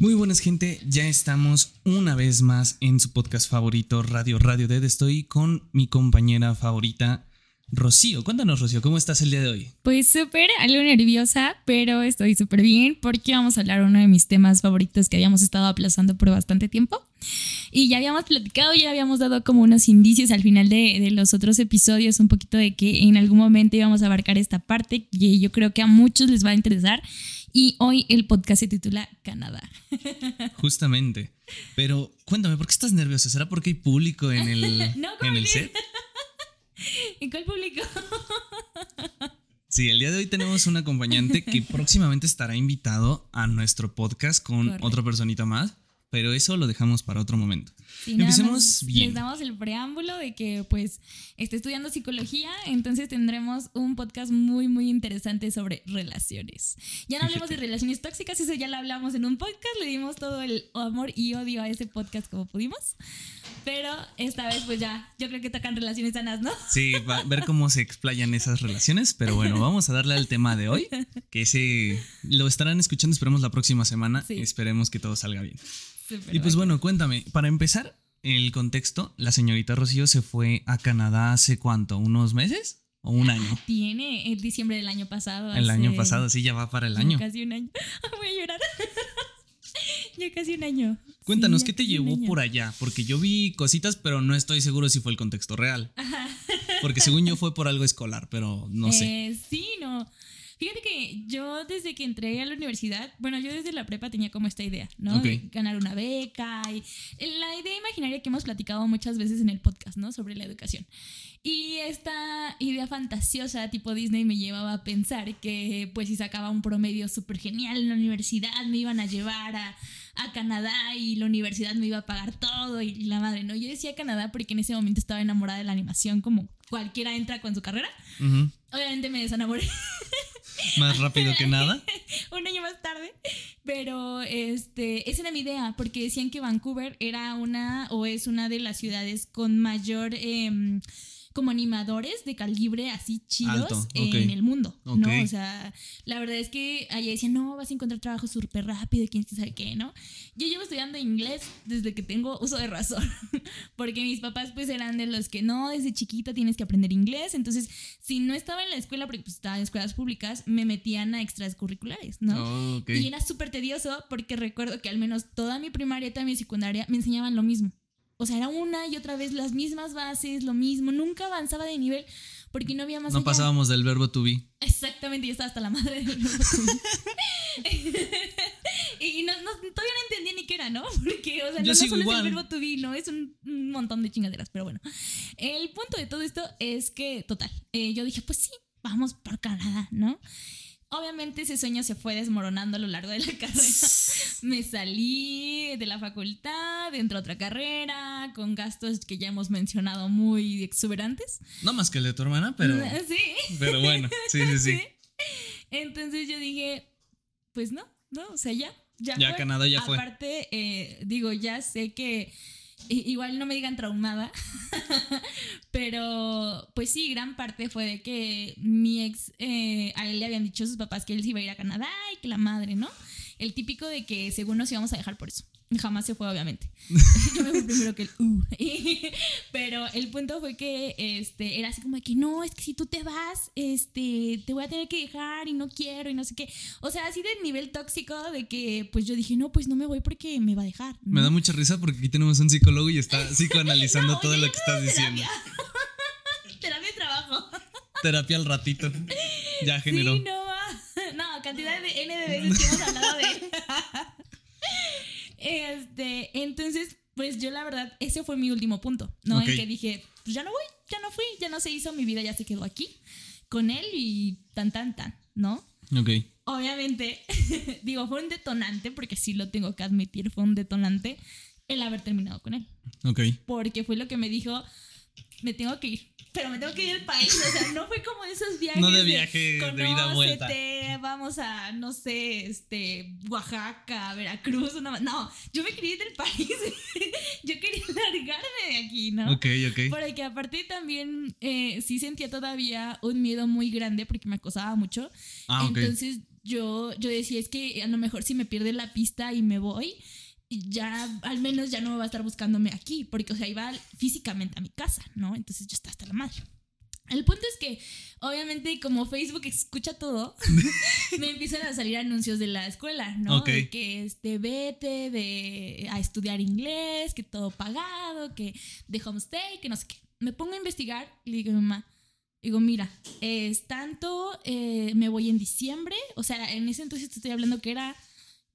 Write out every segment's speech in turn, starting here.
Muy buenas gente, ya estamos una vez más en su podcast favorito Radio Radio Dead. Estoy con mi compañera favorita Rocío. Cuéntanos Rocío, ¿cómo estás el día de hoy? Pues súper, algo nerviosa, pero estoy súper bien porque vamos a hablar uno de mis temas favoritos que habíamos estado aplazando por bastante tiempo. Y ya habíamos platicado, ya habíamos dado como unos indicios al final de, de, los otros episodios, un poquito de que en algún momento íbamos a abarcar esta parte y yo creo que a muchos les va a interesar. Y hoy el podcast se titula Canadá. Justamente. Pero cuéntame, ¿por qué estás nerviosa? ¿Será porque hay público en el, no, en el set? ¿En cuál público? Sí, el día de hoy tenemos un acompañante que próximamente estará invitado a nuestro podcast con Correcto. otra personita más, pero eso lo dejamos para otro momento. Sí, Empecemos bien. Les damos el preámbulo de que pues está estudiando psicología, entonces tendremos un podcast muy muy interesante sobre relaciones. Ya no hablemos de relaciones tóxicas, eso ya lo hablamos en un podcast, le dimos todo el amor y odio a ese podcast como pudimos. Pero esta vez pues ya, yo creo que tocan relaciones sanas, ¿no? Sí, va a ver cómo se explayan esas relaciones, pero bueno, vamos a darle al tema de hoy, que ese lo estarán escuchando, esperemos la próxima semana, Sí. esperemos que todo salga bien. Y pues bueno, cuéntame, para empezar, el contexto, la señorita Rocío se fue a Canadá hace cuánto, unos meses o un año. Tiene el diciembre del año pasado. El año pasado, sí, ya va para el año. Casi un año. Voy a llorar. ya casi un año. Cuéntanos, Sí, ¿qué te llevó año. por allá? Porque yo vi cositas, pero no estoy seguro si fue el contexto real. Porque según yo fue por algo escolar, pero no sé. Eh, sí, no. Fíjate que yo desde que entré a la universidad, bueno, yo desde la prepa tenía como esta idea, ¿no? De ganar una beca y la idea imaginaria que hemos platicado muchas veces en el podcast, ¿no? Sobre la educación. Y esta idea fantasiosa tipo Disney me llevaba a pensar que pues si sacaba un promedio súper genial en la universidad me iban a llevar a, a Canadá y la universidad me iba a pagar todo y la madre, ¿no? Yo decía Canadá porque en ese momento estaba enamorada de la animación como cualquiera entra con su carrera. Obviamente me desenamoré Más rápido que nada. un año más tarde, pero este, esa era mi idea, porque decían que Vancouver era una o es una de las ciudades con mayor em, como animadores de calibre así chidos Alto, en el mundo, Ok. ¿no? O sea, la verdad es que allá decían, no, vas a encontrar trabajo súper rápido y quién sabe qué, ¿no? Yo llevo estudiando inglés desde que tengo uso de razón, porque mis papás pues eran de los que no, desde chiquita tienes que aprender inglés, entonces si no estaba en la escuela, porque pues estaba en escuelas públicas, me metían a extracurriculares, ¿no? Oh. Y era súper tedioso porque recuerdo que al menos toda mi primaria y toda mi secundaria me enseñaban lo mismo. O sea, era una y otra vez las mismas bases, lo mismo. Nunca avanzaba de nivel porque no había más No allá. pasábamos del verbo to be. Exactamente, yo estaba hasta la madre del verbo to be. y no, no- todavía no entendía ni qué era, ¿no? Porque, o sea, no, solo igual. es el verbo to be, ¿no? Es un, un montón de chingaderas, pero bueno. El punto de todo esto es que, total, eh, yo dije, pues sí, vamos por Canadá, ¿no? Obviamente ese sueño se fue desmoronando a lo largo de la carrera. Me salí de la facultad, entré a otra carrera, con gastos que ya hemos mencionado muy exuberantes. No más que el de tu hermana, pero, Sí. pero bueno, sí, sí, sí. Entonces yo dije, pues no, no, o sea, ya. Ya, Ya fue. Canadá ya fue. Aparte, eh, digo, ya sé que igual no me digan traumada, pero pues sí, gran parte fue de que mi ex, eh, a él le habían dicho sus papás que él se iba a ir a Canadá y que la madre, ¿no? El típico de que según nos íbamos a dejar por eso. Jamás se fue, obviamente. Yo me fui primero que él. Uh. Pero el punto fue que este, era así como de que no, es que si tú te vas, este, te voy a tener que dejar y no quiero y no sé qué. O sea, así de nivel tóxico de que pues yo dije, no, pues no me voy porque me va a dejar. ¿no? Me da mucha risa porque aquí tenemos un psicólogo y está psicoanalizando No, todo lo que estás diciendo. Terapia. Terapia de trabajo. Terapia al ratito. Ya generó. Sí, no, no, cantidad de N de veces que hemos hablado de él. Este, entonces, pues yo la verdad, ese fue mi último punto, ¿no? En que dije, pues ya no voy, ya no fui, ya no se hizo, mi vida ya se quedó aquí con él y tan, tan, tan, ¿no? Ok. Obviamente, digo, fue un detonante, porque sí lo tengo que admitir, fue un detonante el haber terminado con él. Ok. Porque fue lo que me dijo, me tengo que ir. Pero me tengo que ir del país. O sea, no fue como esos viajes. No de viaje de ida "Conócete, vuelta". Vamos a, no sé, este, Oaxaca, Veracruz, una No, yo me quería ir del país. yo quería largarme de aquí, ¿no? Ok, ok. Porque aparte también eh, sí sentía todavía un miedo muy grande porque me acosaba mucho. Ah, ok. Entonces yo, yo decía, es que a lo mejor si me pierde la pista y me voy, ya al menos ya no va a estar buscándome aquí, porque, o sea, iba físicamente a mi casa, ¿no? Entonces yo estaba hasta la madre. El punto es que, obviamente, como Facebook escucha todo, me empiezan a salir anuncios de la escuela, ¿no? De que este, vete de, a estudiar inglés, que todo pagado, que de homestay, que no sé qué. Me pongo a investigar y le digo a mi mamá, digo, mira, es tanto, eh, me voy en diciembre, o sea, en ese entonces te estoy hablando que era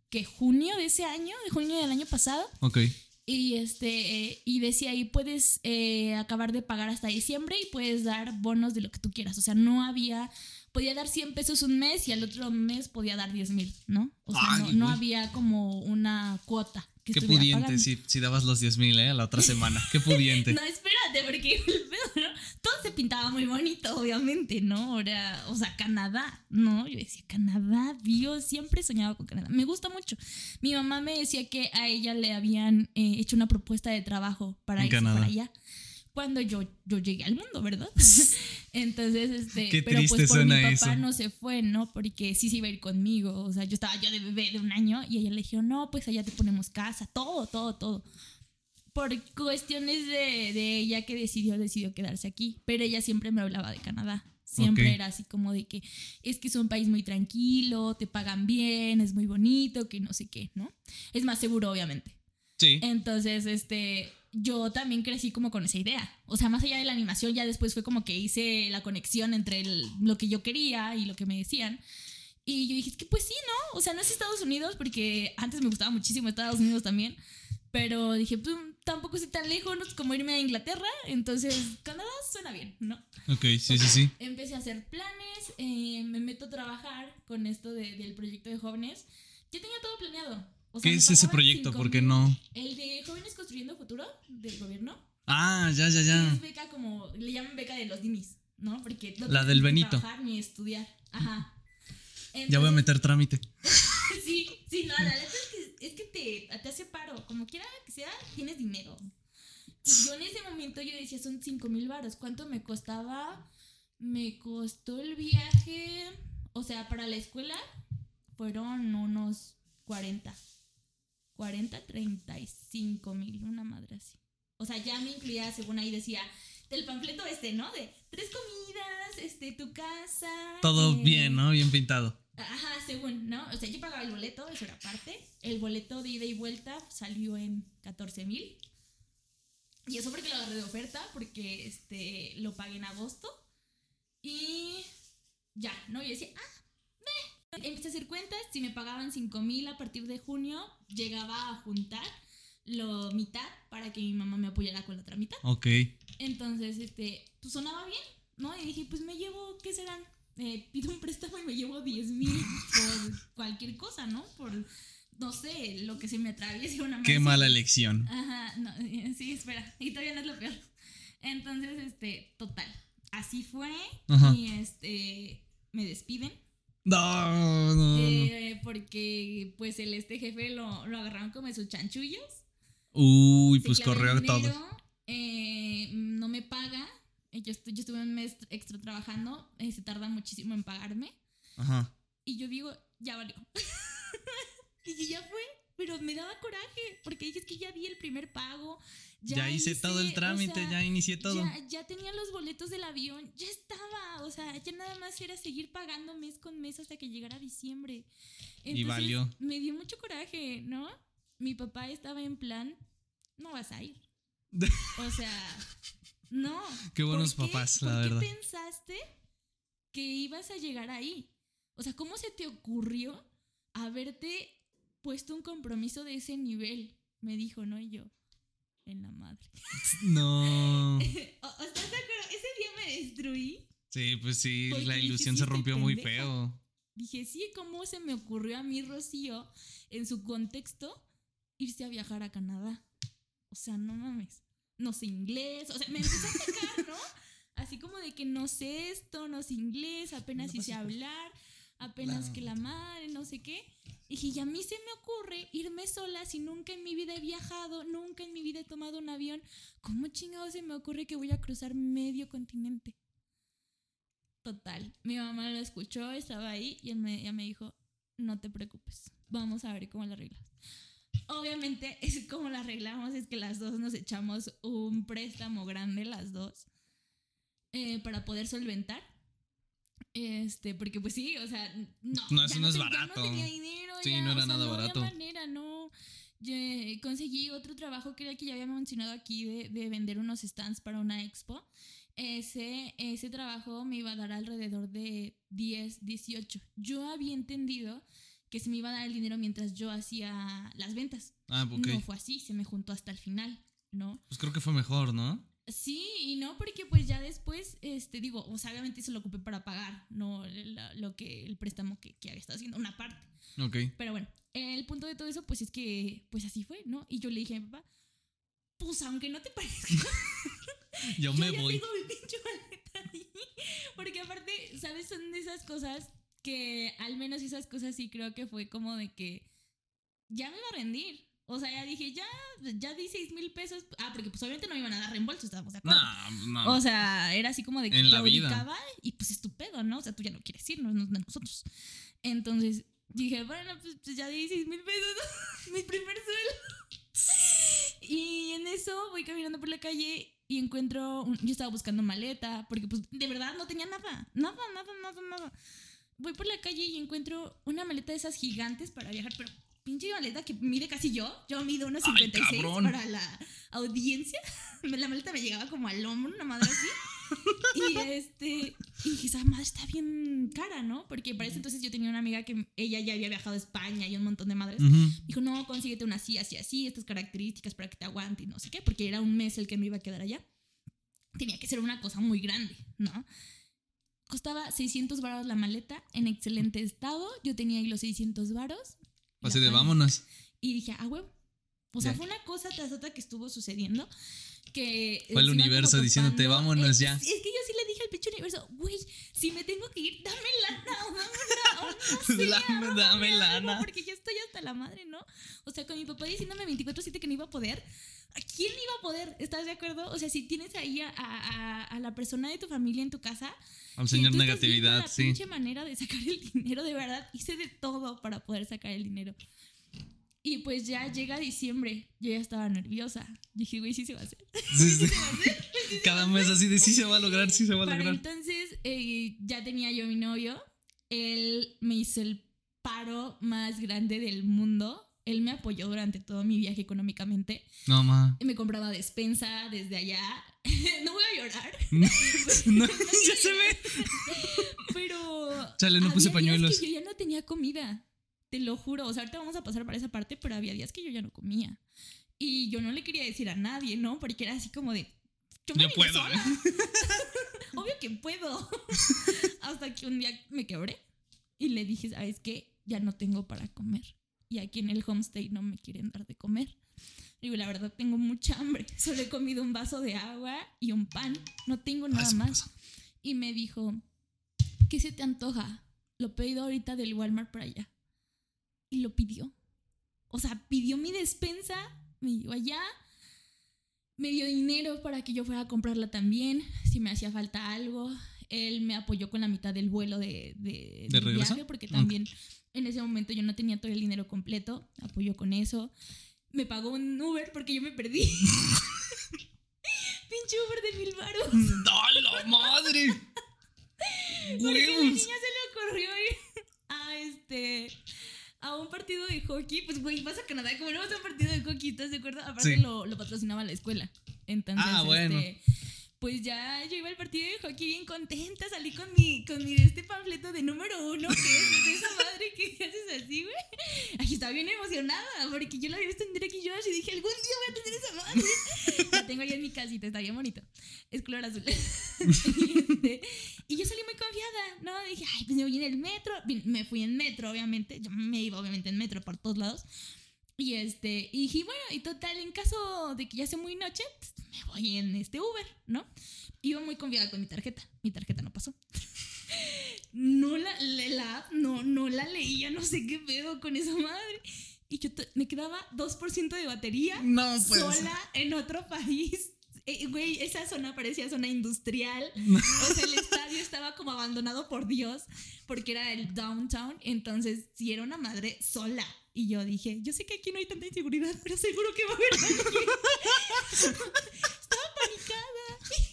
que junio de ese año, de junio del año pasado. Ok. Y este y decía ahí puedes eh, acabar de pagar hasta diciembre y puedes dar bonos de lo que tú quieras. O sea, no había podía dar 100 pesos un mes y al otro mes podía dar 10 mil, ¿no? O sea, no, no, había como una cuota. Qué pudiente si, si, dabas los 10 mil, ¿eh? La otra semana. Qué pudiente. no, espérate, porque todo se pintaba muy bonito, obviamente, ¿no? Ahora, o sea, Canadá, ¿no? Yo decía, Canadá, yo siempre he soñado con Canadá. Me gusta mucho. Mi mamá me decía que a ella le habían eh, hecho una propuesta de trabajo para irse para allá cuando yo, yo llegué al mundo, ¿verdad? Entonces, este, pero pues por mi papá no se fue, ¿no? Porque sí se iba a ir conmigo, o sea, yo estaba yo de bebé de un año y ella le dijo, no, pues allá te ponemos casa, todo, todo, todo. Por cuestiones de, de ella que decidió, decidió quedarse aquí, pero ella siempre me hablaba de Canadá. Siempre era así como de que es que es un país muy tranquilo, te pagan bien, es muy bonito, que no sé qué, ¿no? Es más seguro, obviamente. Sí. Entonces, este, yo también crecí como con esa idea. O sea, más allá de la animación, ya después fue como que hice la conexión entre lo que yo quería y lo que me decían. Y yo dije, es que pues sí, ¿no? O sea, no es Estados Unidos, porque antes me gustaba muchísimo Estados Unidos también. Pero dije, pues tampoco estoy tan lejos como irme a Inglaterra. Entonces, Canadá suena bien, ¿no? Ok, sí, sí, sí. Empecé a hacer planes, eh, me meto a trabajar con esto del proyecto de jóvenes. Ya tenía todo planeado. ¿Qué es ese proyecto? ¿Por qué no? El de Jóvenes Construyendo Futuro del gobierno. Ah, ya, ya, ya. Es beca como, le llaman beca de los dimis, ¿no? Porque La del Benito. trabajar ni estudiar. Ajá. ya voy a meter trámite. sí, sí, no, la verdad es que, es que te, te hace paro. Como quiera que sea, tienes dinero. Y yo en ese momento yo decía, son 5 mil baros. ¿Cuánto me costaba? Me costó el viaje, o sea, para la escuela fueron unos 40. 40, 35 mil, una madre así. O sea, ya me incluía, según ahí decía, del panfleto este, ¿no? De tres comidas, este, tu casa. Todo eh, bien, ¿no? Bien pintado. Ajá, según, ¿no? O sea, yo pagaba el boleto, eso era parte. El boleto de ida y vuelta salió en 14 mil. Y eso porque lo agarré de oferta, porque este, lo pagué en agosto. Y ya, ¿no? Y decía, ah, Empecé a hacer cuentas, si me pagaban 5 mil a partir de junio, llegaba a juntar lo mitad para que mi mamá me apoyara con la otra mitad. Ok. Entonces, este, pues sonaba bien, ¿no? Y dije, pues me llevo, ¿qué serán? Eh, pido un préstamo y me llevo 10 mil por cualquier cosa, ¿no? Por, no sé, lo que se me atraviese una Qué mala elección. Ajá, no, eh, sí, espera, y todavía no es lo peor. Entonces, este, total, así fue. Y este, me despiden no, no, eh, porque pues el este jefe lo, lo agarraron como sus chanchullos. Uy, pues corrió todo. Eh, no me paga. Eh, yo, yo, estuve un mes extra trabajando. se tarda muchísimo en pagarme. Ajá. Y yo digo, ya valió. y ya fue. Pero me daba coraje, porque dije, es que ya di el primer pago. Ya, hice, todo el trámite, ya inicié todo. Ya, tenía los boletos del avión, ya estaba. O sea, ya nada más era seguir pagando mes con mes hasta que llegara diciembre. y valió. Me dio mucho coraje, ¿no? Mi papá estaba en plan, no vas a ir. o sea, no. Qué buenos papás, la verdad. ¿Por qué pensaste que ibas a llegar ahí? O sea, ¿cómo se te ocurrió haberte puesto un compromiso de ese nivel, me dijo, ¿no? Y yo, en la madre. No. ¿Estás de acuerdo? Ese día me destruí. Sí, pues sí, la ilusión se rompió muy feo. Dije, sí, ¿cómo se me ocurrió a mí, Rocío, en su contexto, irse a viajar a Canadá? O sea, no mames. No sé inglés. O sea, me empezó a atacar, ¿no? Así como de que no sé esto, no sé inglés, apenas hice hablar, apenas que la madre, no sé qué. Dije, y a mí se me ocurre irme sola si nunca en mi vida he viajado, nunca en mi vida he tomado un avión. ¿Cómo chingado se me ocurre que voy a cruzar medio continente? Total. Mi mamá lo escuchó, estaba ahí y me, ella me dijo, no te preocupes, vamos a ver cómo la arreglas. Obviamente, es como la arreglamos, es que las dos nos echamos un préstamo grande, las dos, eh, para poder solventar. Este, porque pues sí, o sea, no. No, eso no es ya barato. no tenía dinero. Sí, ya, no era o sea, nada no había barato. manera, no. Yo, conseguí otro trabajo que era el que ya había mencionado aquí de, de vender unos stands para una expo. Ese, ese trabajo me iba a dar alrededor de 10, 18. Yo había entendido que se me iba a dar el dinero mientras yo hacía las ventas. Ah, ok. No fue así, se me juntó hasta el final, ¿no? Pues creo que fue mejor, ¿no? Sí, y no, porque pues ya después, este, digo, o sea, obviamente se lo ocupé para pagar, no La- lo que, el préstamo que, que había estado haciendo, una parte. Ok. Pero bueno, el punto de todo eso, pues es que, pues así fue, ¿no? Y yo le dije a mi papá, pues aunque no te parezca, Yo yo me ya voy. tengo mi pinche maleta ahí. Porque aparte, ¿sabes? Son de esas cosas que, al menos esas cosas sí creo que fue como de que ya me iba a rendir. O sea, ya dije, ya, ya di seis mil pesos. Ah, porque pues obviamente no me iban a dar reembolso, estábamos de acuerdo. No, no. O sea, era así como de que En la vida. y pues estupendo, ¿no? O sea, tú ya no quieres ir, no no es de nosotros. Entonces dije, bueno, pues, pues, ya di seis mil pesos, mi primer sueldo. Y en eso voy caminando por la calle y encuentro, un- yo estaba buscando maleta, porque pues de verdad no tenía nada, nada, nada, nada, nada. Voy por la calle y encuentro una maleta de esas gigantes para viajar, pero pinche maleta que mide casi yo. Yo mido unos Ay, 56 cabrón. para la audiencia. La maleta me llegaba como al hombro, una madre así. Y este, y dije, esa madre está bien cara, ¿no? Porque para ese entonces yo tenía una amiga que ella ya había viajado a España y un montón de madres. Ujú. Dijo, no, consíguete una así, así, así, estas características para que te aguante y no sé qué, porque era un mes el que me iba a quedar allá. Tenía que ser una cosa muy grande, ¿no? Costaba 600 varos la maleta, en excelente estado. Yo tenía ahí los 600 varos. Así de vámonos. Y dije, ah, huevo. O sea, Ya. fue una cosa tras otra que estuvo sucediendo. Que Fue el universo diciéndote. "Vámonos Es- ya". Es, que yo sí le dije pinche universo, güey, si me tengo que ir, dame lana, o dame o no sé, Dame- lana. Porque ya estoy hasta la madre, ¿no? O sea, con mi papá diciéndome 24-7 que no iba a poder. ¿A quién iba a poder? ¿Estás de acuerdo? O sea, si tienes ahí a, a- a- a la persona de tu familia en tu casa, Al y señor negatividad, la sí. pinche manera de sacar el dinero, de verdad. Hice de todo para poder sacar el dinero. Y pues ya llega diciembre. Yo ya estaba nerviosa. Dije, güey, sí se va a hacer. Sí, sí. Cada mes así de sí se va a lograr, sí se va a Para lograr. entonces eh, ya tenía yo mi novio. Él me hizo el paro más grande del mundo. Él me apoyó durante todo mi viaje económicamente. No, ma. Me compraba despensa desde allá. no voy a llorar, No, ya se ve. pero. Chale, no puse pañuelos. que yo ya no tenía comida. Te lo juro. O sea, ahorita vamos a pasar para esa parte, pero había días que yo ya no comía. Y yo no le quería decir a nadie, ¿no? Porque era así como de. Yo, me Yo puedo. sola. Obvio que puedo. Hasta que un día me quebré y le dije, ¿sabes qué? Ya no tengo para comer. Y aquí en el homestay no me quieren dar de comer. Digo, la verdad tengo mucha hambre. Solo he comido un vaso de agua y un pan. No tengo nada Ah, más. Y me dijo, ¿qué se te antoja? Lo pedido ahorita del Walmart para allá. Y lo pidió. O sea, pidió mi despensa, me dio allá, me dio dinero para que yo fuera a comprarla también, si me hacía falta algo. Él me apoyó con la mitad del vuelo de, de, ¿De viaje, porque también en ese momento yo no tenía todo el dinero completo, me apoyó con eso. Me pagó un Uber porque yo me perdí. Pinche Uber de mil baros. ¡No, la madre! Porque a la niña se le ocurrió ir a este a un partido de hockey. Pues güey, vas a Canadá, como no vas a un partido de hockey, ¿estás de acuerdo? Aparte Sí. lo, lo patrocinaba la escuela. Entonces, Ah, bueno. este, pues ya yo iba al partido de hockey bien contenta, salí con mi, con mi este panfleto de número uno, que es de esa madre que haces así, güey. Ay, estaba bien emocionada, porque yo la había visto en y Josh y dije, algún día voy a tener esa madre. Tengo ahí en mi casita, está bien bonito. Es color azul. y, este, y yo salí muy confiada, ¿no? Dije, ay, pues me voy en el metro. Me fui en metro, obviamente. Yo me iba, obviamente, en metro por todos lados. Y este, y dije, bueno, y total, en caso de que ya sea muy noche, pues, me voy en este Uber, ¿no? Iba muy confiada con mi tarjeta. Mi tarjeta no pasó. No la, la, la no, no la leía, no sé qué pedo con esa madre. Y yo me quedaba 2% de batería No, pues. sola en otro país. Eh, güey, esa zona parecía zona industrial. O sea, el estadio estaba como abandonado por Dios porque era el downtown. Entonces, si era una madre sola. Y yo dije, yo sé que aquí no hay tanta inseguridad, pero seguro que va a haber alguien. Estaba panicada.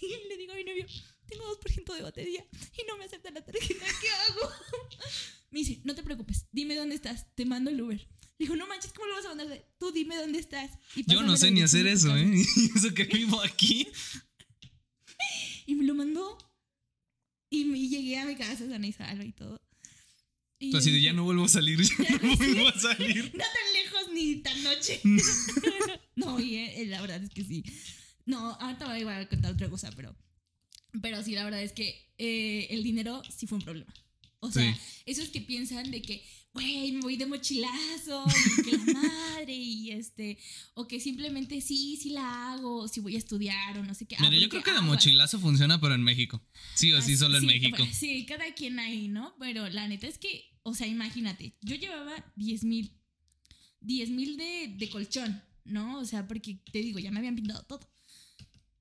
Y le digo a mi novio, tengo 2% de batería y no me acepta la tarjeta. ¿Qué hago? Me dice, no te preocupes, dime dónde estás, te mando el Uber. Dijo, no manches, ¿cómo lo vas a mandar? Tú dime dónde estás. Y Yo no sé ni hacer eso, ¿eh? Eso que vivo aquí. Y me lo mandó. Y me llegué a mi casa sana y salva y todo. Y así de ya no vuelvo a salir, ya, no vuelvo a salir. No tan lejos ni tan noche. no, y eh, la verdad es que sí. No, ahorita voy a contar otra cosa, pero, pero sí, la verdad es que eh, el dinero sí fue un problema. O sea, esos que piensan de que, güey, me voy de mochilazo, y que la madre, y este, o que simplemente sí, sí la hago, si voy a estudiar o no sé qué. Mira, yo creo que de mochilazo funciona, pero en México. Sí o sí, solo en México. sí, cada quien ahí, ¿no? Pero la neta es que, o sea, imagínate, yo llevaba 10 mil, 10 mil de, de colchón, ¿no? O sea, porque te digo, ya me habían pintado todo.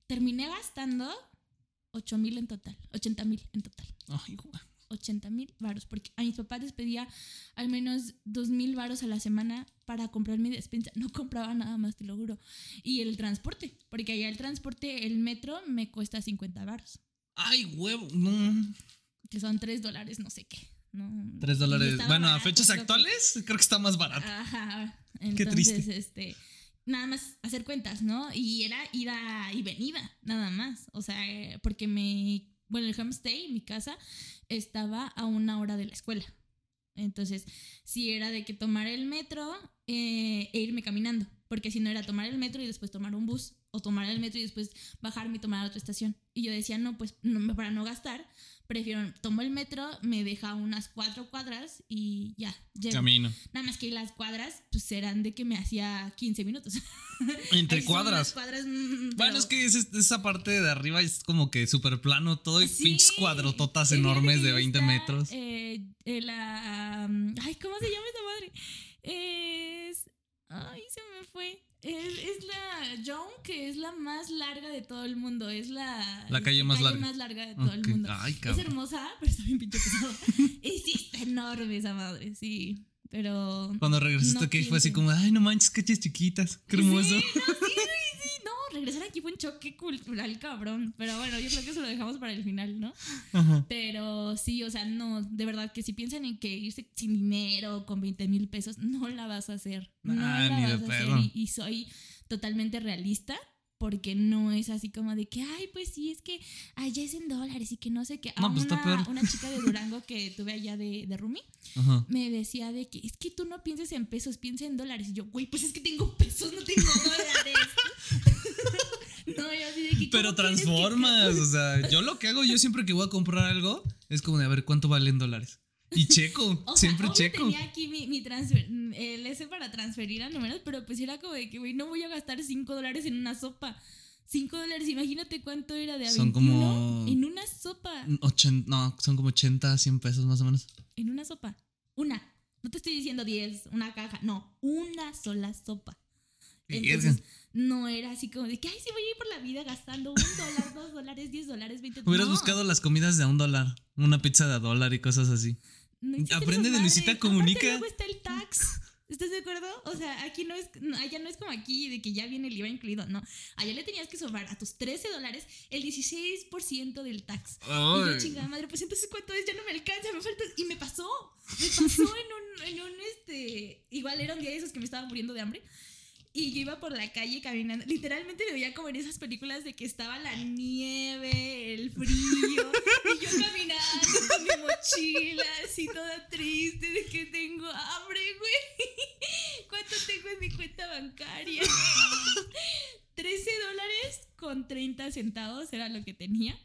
Terminé gastando 8 mil en total, 80 mil en total. Ay, güey. 80 mil varos, porque a mis papás les pedía al menos 2 mil varos a la semana para comprar mi despensa. No compraba nada más, te lo juro. Y el transporte, porque allá el transporte, el metro me cuesta 50 varos. Ay, huevo, no. Que son 3 dólares, no sé qué. No, 3 dólares. Bueno, a fechas actuales creo que está más barato. Ajá. Entonces, este nada más hacer cuentas, ¿no? Y era ida y venida, nada más. O sea, porque me bueno, el homestay, mi casa, estaba a una hora de la escuela. Entonces, si era de que tomar el metro eh, e irme caminando, porque si no era tomar el metro y después tomar un bus, o tomar el metro y después bajarme y tomar a otra estación. Y yo decía, no, pues no, para no gastar, prefiero, tomo el metro, me deja unas cuatro cuadras y ya, Camino. Nada más que las cuadras, pues eran de que me hacía 15 minutos. Entre cuadras. Mm, bueno, es que esa parte de arriba es como que súper plano, todo y pinches cuadrototas enormes de 20 metros. Eh, eh, la, ay, ¿cómo se llama esa madre? Es. Ay, se me fue. Es, la John, que es la más larga de todo el mundo. Es la, la calle, más, larga. más larga de todo el mundo. es hermosa, pero está bien pinche pesado. y sí, está enorme esa madre, sí. Pero. Cuando regresaste aquí fue así como, ay, no manches, caches chiquitas. Qué hermoso. Sí, regresar aquí fue un choque cultural cabrón. Pero bueno, yo creo que eso lo dejamos para el final, ¿no? Pero sí, o sea, no, de verdad que si piensan en que irse sin dinero, con 20 mil pesos, no la vas a hacer. No ah, la vas a hacer. y soy totalmente realista porque no es así como de que, ay, pues sí, es que allá es en dólares y que no sé qué. No, pues una, una, chica de Durango que tuve allá de, de Rumi me decía de que es que tú no pienses en pesos, piensa en dólares. Y yo, güey, pues es que tengo pesos, no tengo dólares. Que. Pero transformas, o sea, yo lo que hago, yo siempre que voy a comprar algo, es como de a ver cuánto valen dólares. Y checo, siempre checo. Tenía aquí mi, mi transfer, el S para transferir a números, pero pues era como de que, güey, no voy a gastar 5 dólares en una sopa. 5 dólares, imagínate cuánto era de a Son como. En una sopa. no, son como 80, 100 pesos más o menos. En una sopa. Una. No te estoy diciendo 10, una caja. No, una sola sopa. Entonces, no era así como de que, ay, sí voy a ir por la vida gastando un dólar, dos dólares, diez dólares, veinte Hubieras buscado las comidas de a un dólar, una pizza de a dólar y cosas así. Aprende de Luisita Comunica. luego está el tax. ¿Estás de acuerdo? O sea, aquí no es, allá no es como aquí de que ya viene el IVA incluido, no. Allá le tenías que sumar a tus 13 dólares el 16% del tax. Y yo, chingada madre, pues entonces ¿cuánto es? Ya no me alcanza, me falta. Y me pasó, me pasó en un, en un, este, igual era un día de esos que me estaba muriendo de hambre. Y yo iba por la calle caminando. Literalmente me veía como en esas películas de que estaba la nieve, el frío. y yo caminando con mi mochila, así toda triste, de que tengo hambre, güey. ¿Cuánto tengo en mi cuenta bancaria? 13 dólares con 30 centavos era lo que tenía.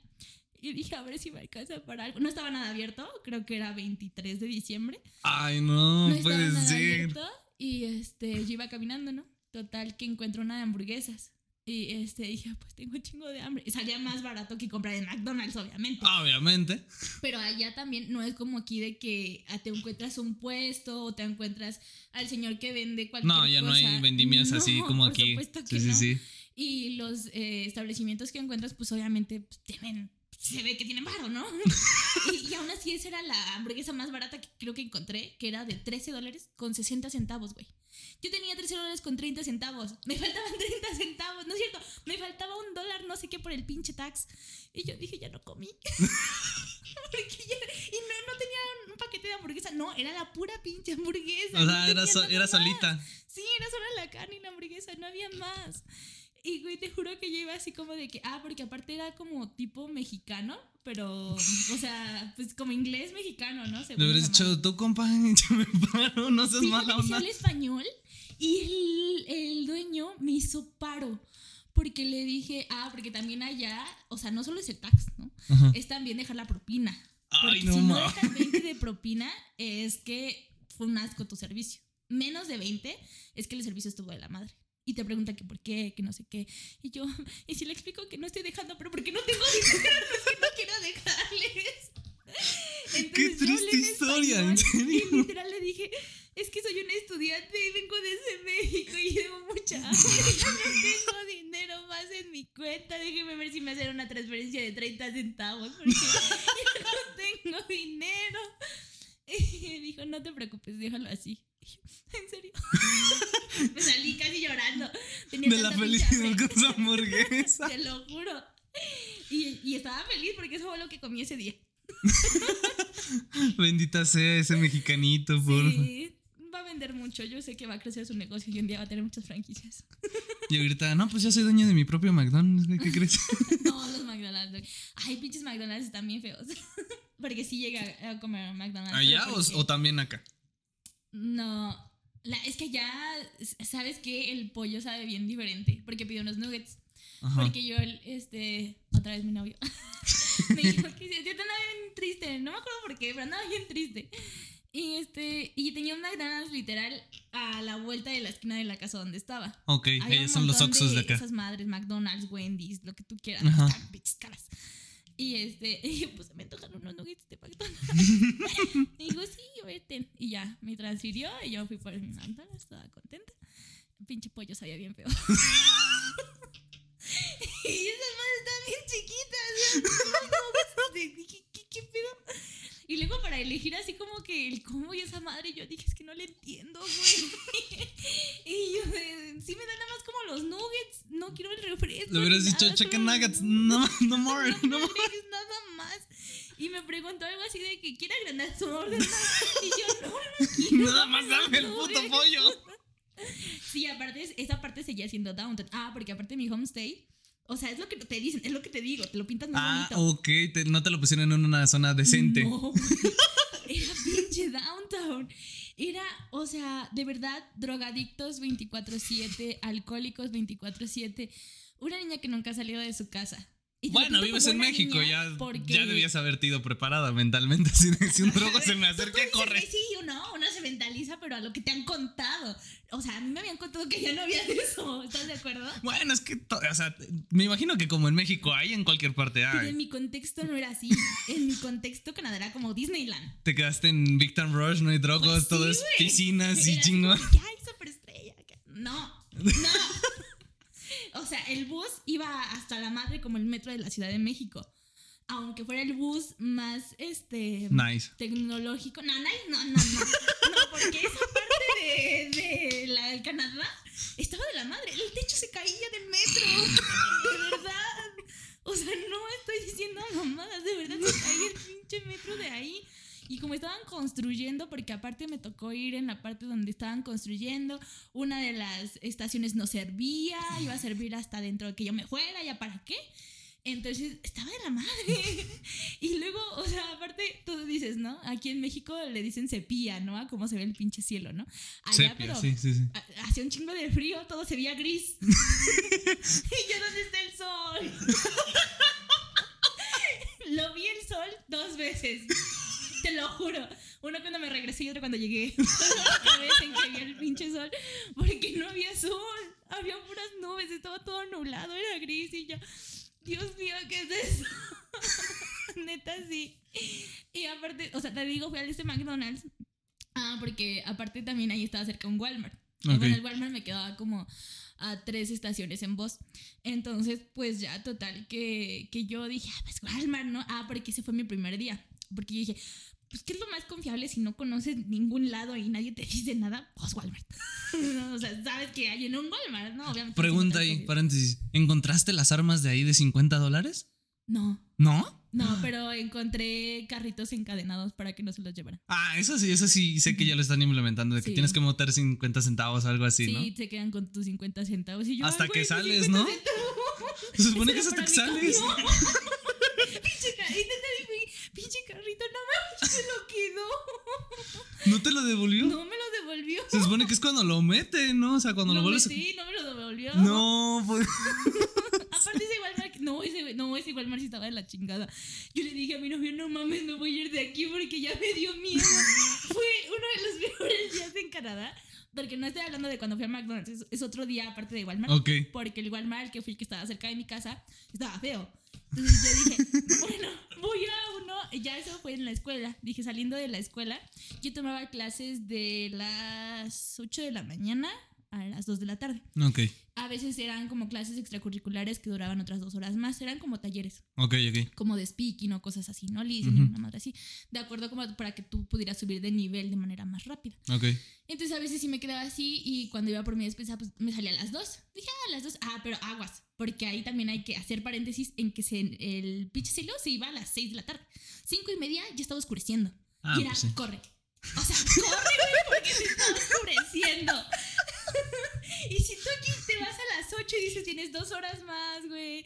Y dije, a ver si me alcanza para algo. No estaba nada abierto, creo que era 23 de diciembre. Ay, no, no puede ser. y este, yo iba caminando, ¿no? Total que encuentro una de hamburguesas. Y este, dije, pues tengo un chingo de hambre. Y salía más barato que comprar en McDonald's, obviamente. Obviamente. Pero allá también no es como aquí de que te encuentras un puesto o te encuentras al señor que vende cualquier cosa. No, ya no hay vendimias así como aquí. sí, sí, sí. Y los eh, establecimientos que encuentras, pues obviamente pues, tienen, se ve que tienen barro, ¿no? y, y aún así esa era la hamburguesa más barata que creo que encontré, que era de 13 dólares con 60 centavos, güey. Yo tenía 13 dólares con 30 centavos. Me faltaban 30 centavos, ¿no es cierto? Me faltaba un dólar, no sé qué, por el pinche tax. Y yo dije, ya no comí. Porque ya- y no, no tenía un paquete de hamburguesa, no, era la pura pinche hamburguesa. O no sea, era, tenía so- era solita. Sí, era solo la carne y la hamburguesa, no había más. Y güey, te juro que yo iba así como de que, ah, porque aparte era como tipo mexicano, pero, o sea, pues como inglés mexicano, ¿no? Le hubieras dicho, tú, compa, échame paro, no seas Fíjate mala sí onda. habla español y el, el dueño me hizo paro. Porque le dije, ah, porque también allá, o sea, no solo es el tax, ¿no? Ajá. Es también dejar la propina. Ay, Porque no si no dejas 20 de propina, es que fue un asco tu servicio. Menos de 20 es que el servicio estuvo de la madre. Y te pregunta que por qué, que no sé qué. Y yo, y si le explico que no estoy dejando, pero porque no tengo dinero, no es que no quiero dejarles. Qué Entonces hablé triste historia, ¿en español serio? Y literal le dije, es que soy una estudiante y vengo desde México y llevo mucha hambre. No tengo dinero más en mi cuenta. Déjeme ver si me hacen una transferencia de 30 centavos porque yo no tengo dinero. Y dijo, no te preocupes, déjalo así. ¿En serio? me salí casi llorando. Tenía De la felicidad con su hamburguesa. Te lo juro. Y, y estaba feliz porque eso fue lo que comí ese día. Bendita sea ese mexicanito, por. Sí, va a vender mucho. Yo sé que va a crecer su negocio y un día va a tener muchas franquicias. Y ahorita, no, pues ya soy dueño de mi propio McDonald's, ¿qué crees? No, los McDonald's. Ay, pinches McDonald's están bien feos. Porque sí llega a comer McDonald's. ¿Allá o, o también acá? No. La- es que ya, ¿sabes que El pollo sabe bien diferente. Porque pidió unos nuggets. Ajá. Porque yo, este, otra vez mi novio, me dijo que yo andaba bien triste, no me acuerdo por qué, pero andaba bien triste. Y este, y tenía un McDonald's literal a la vuelta de la esquina de la casa donde estaba. Ok, ellos son los montón Oxxos de acá. Esas madres, McDonald's, Wendy's, lo que tú quieras. Ajá. Están caras. Y este, y yo, pues me antojan unos nuggets de McDonald's. y dijo, sí, vete. Y ya, me transfirió y yo fui por mi McDonald's, estaba contenta. El pinche pollo sabía bien feo. y esas madres estaban bien chiquitas. De- dije, ¿qué, qué pedo? Y luego para elegir así como que el combo y esa madre, yo dije, es que no le entiendo, güey. y yo, eh, sí me dan nada más como los nuggets, no quiero el refresco. Le hubieras dicho chicken nuggets, no, no more, no, more. nada más. Y me preguntó algo así de que quiere agrandar su orden. Y yo, no, no quiero. Nada más dame el puto nuggets". pollo. Sí, aparte, es- esa parte seguía siendo downtown. Ah, porque aparte mi homestay, o sea, es lo que te dicen, es lo que te digo, te lo pintas más Ah, bonito. ok, te- no te lo pusieron en una zona decente. No, era pinche downtown. Era, o sea, de verdad, drogadictos 24-7, alcohólicos 24-7. Una niña que nunca ha salido de su casa. Y Bueno, vives en México, ya, porque- ya debías haberte ido preparada mentalmente. Si, si un drogo se me acerca, corre. Sí, uno, uno se mentaliza, pero a lo que te han contado. O sea, a mí me habían contado que ya no había de eso. ¿Estás de acuerdo? Bueno, es que, o sea, me imagino que como en México hay, en cualquier parte Pero hay. en mi contexto no era así. En mi contexto Canadá era como Disneyland. Te quedaste en Victor Rush, no hay drogos, Pues todo sí, es güey. piscinas y chingón. Ay, superestrella. No, no. o sea, el bus iba hasta la madre como el metro de la Ciudad de México. Aunque fuera el bus más este Nice. tecnológico. No, no, no, no, no. No, porque esa parte de, de la del Canadá estaba de la madre. El techo se caía del metro. De verdad. O sea, no estoy diciendo mamadas. De verdad se caía el pinche metro de ahí. Y como estaban construyendo, porque aparte me tocó ir en la parte donde estaban construyendo, una de las estaciones no servía, iba a servir hasta dentro de que yo me fuera, ¿ya para qué? Entonces, estaba de la madre. Y luego, o sea, aparte, tú dices, ¿no? Aquí en México le dicen cepilla, ¿no? A cómo se ve el pinche cielo, ¿no? Allá, Sepia, pero sí, sí, sí. ha- hacía un chingo de frío, todo se veía gris. y yo, ¿dónde está el sol? Lo vi el sol dos veces. Te lo juro. Una cuando me regresé y otra cuando llegué. La vez en que vi el pinche sol. Porque no había sol. Había puras nubes, estaba todo nublado, era gris y yo. Dios mío, ¿qué es eso? Neta, sí. Y aparte, o sea, te digo, fui al este McDonald's. Ah, porque aparte también ahí estaba cerca un Walmart. Ok. Bueno, el Walmart me quedaba como a tres estaciones en voz. Entonces, pues ya total que, que yo dije, ah, pues Walmart, ¿no? Ah, porque ese fue mi primer día. Porque yo dije, pues, ¿qué es lo más confiable si no conoces ningún lado y nadie te dice nada? Pues Walmart. o sea, sabes que hay en un Walmart, ¿no? Obviamente. Pregunta ahí, paréntesis. ¿Encontraste las armas de ahí de 50 dólares? No, ¿No? no, pero encontré carritos encadenados para que no se los llevaran. Ah, eso sí, eso sí sé que ya lo están implementando, de que Sí. tienes que meter 50 centavos o algo así, Sí, ¿no? te quedan con tus 50 centavos. Y yo, Hasta "Ay, que mis sales, 50 ¿no? centavos". Se supone que es hasta que sales. pinche, carrito, no mames, se lo quedó. ¿No te lo devolvió? No me lo devolvió. Se supone que es cuando lo mete, ¿no? O sea, cuando lo, lo vuelves a- metí, no me lo devolvió. No, pues. Aparte ese Walmart, no, ese, no, ese Walmart sí estaba de la chingada. Yo le dije a mi novio, no mames, me voy a ir de aquí porque ya me dio miedo. Fue uno de los mejores días en Canadá. Porque no estoy hablando de cuando fui a McDonald's, es, otro día aparte de Walmart. Ok. Porque el Walmart que fui que estaba cerca de mi casa estaba feo. Entonces yo dije, bueno, voy a uno. Ya eso fue en la escuela. Dije, saliendo de la escuela, yo tomaba clases de las 8 de la mañana a las 2 de la tarde. Ok, A veces eran como clases extracurriculares que duraban otras dos horas más. Eran como talleres, ok, ok. como de speaking o cosas así, ¿no? Listening, Ujú. una madre así. De acuerdo como para que tú pudieras subir de nivel de manera más rápida. Ok. Entonces a veces sí me quedaba así y cuando iba por mi despensa pues me salía a las dos. Dije, ah, a las dos. Ah, pero aguas. Porque ahí también hay que hacer paréntesis en que se, el pinche silo se iba a las seis de la tarde. Cinco y media ya estaba oscureciendo. Ah, y era, pues sí. corre. O sea, corre, porque se está oscureciendo. y si tú aquí te vas a las 8 y dices, tienes dos horas más, güey.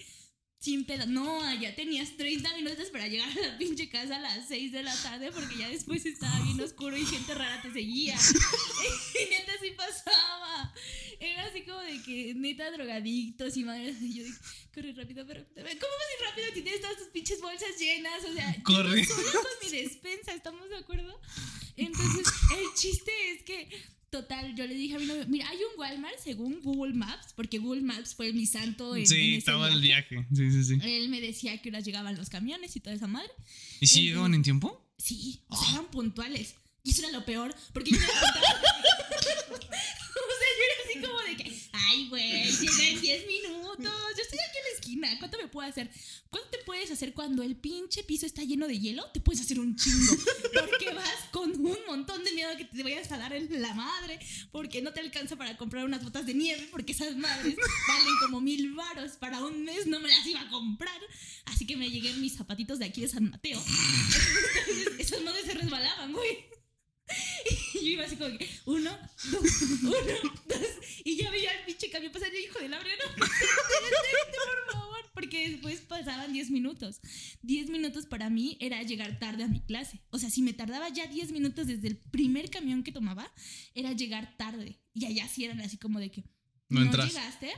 Sin pedo. No, ya tenías 30 minutos para llegar a la pinche casa a las 6 de la tarde porque ya después estaba bien oscuro y gente rara te seguía. y neta sí pasaba. Era así como de que neta drogadictos y madres. Y yo dije, corre rápido, pero ¿cómo vas a ir rápido si tienes todas tus pinches bolsas llenas? O sea, yo Corre. sola con mi despensa, ¿estamos de acuerdo? Entonces, el chiste es que, total, yo le dije a mi novio, mira, hay un Walmart según Google Maps, porque Google Maps fue mi santo en, en Sí, ese estaba el viaje. Sí, sí, sí. Él me decía que horas llegaban los camiones y toda esa madre. ¿Y si Entonces- llegaban en tiempo? Sí, o sea, eran puntuales. Y eso era lo peor, porque yo me levantaba. o sea, yo era así como de que, ay, güey, llega en 10 minutos. Yo estoy aquí en la esquina. ¿Cuánto me puedo hacer? ¿Cuánto te puedes hacer cuando el pinche piso está lleno de hielo? Te puedes hacer un chingo. Porque vas con un montón de miedo que te vayas a dar en la madre. Porque no te alcanza para comprar unas botas de nieve. Porque esas madres valen como mil varos. Para un mes no me las iba a comprar. Así que me llegué mis zapatitos de aquí de San Mateo. Esas madres se resbalaban, güey. Y yo iba así como que, uno, dos, uno, dos. Y ya veía al pinche camión pasar y hijo de la no, por favor. Porque después pasaban 10 minutos. 10 minutos para mí era llegar tarde a mi clase. O sea, si me tardaba ya 10 minutos desde el primer camión que tomaba, era llegar tarde. Y allá sí eran así como de que, No no, llegaste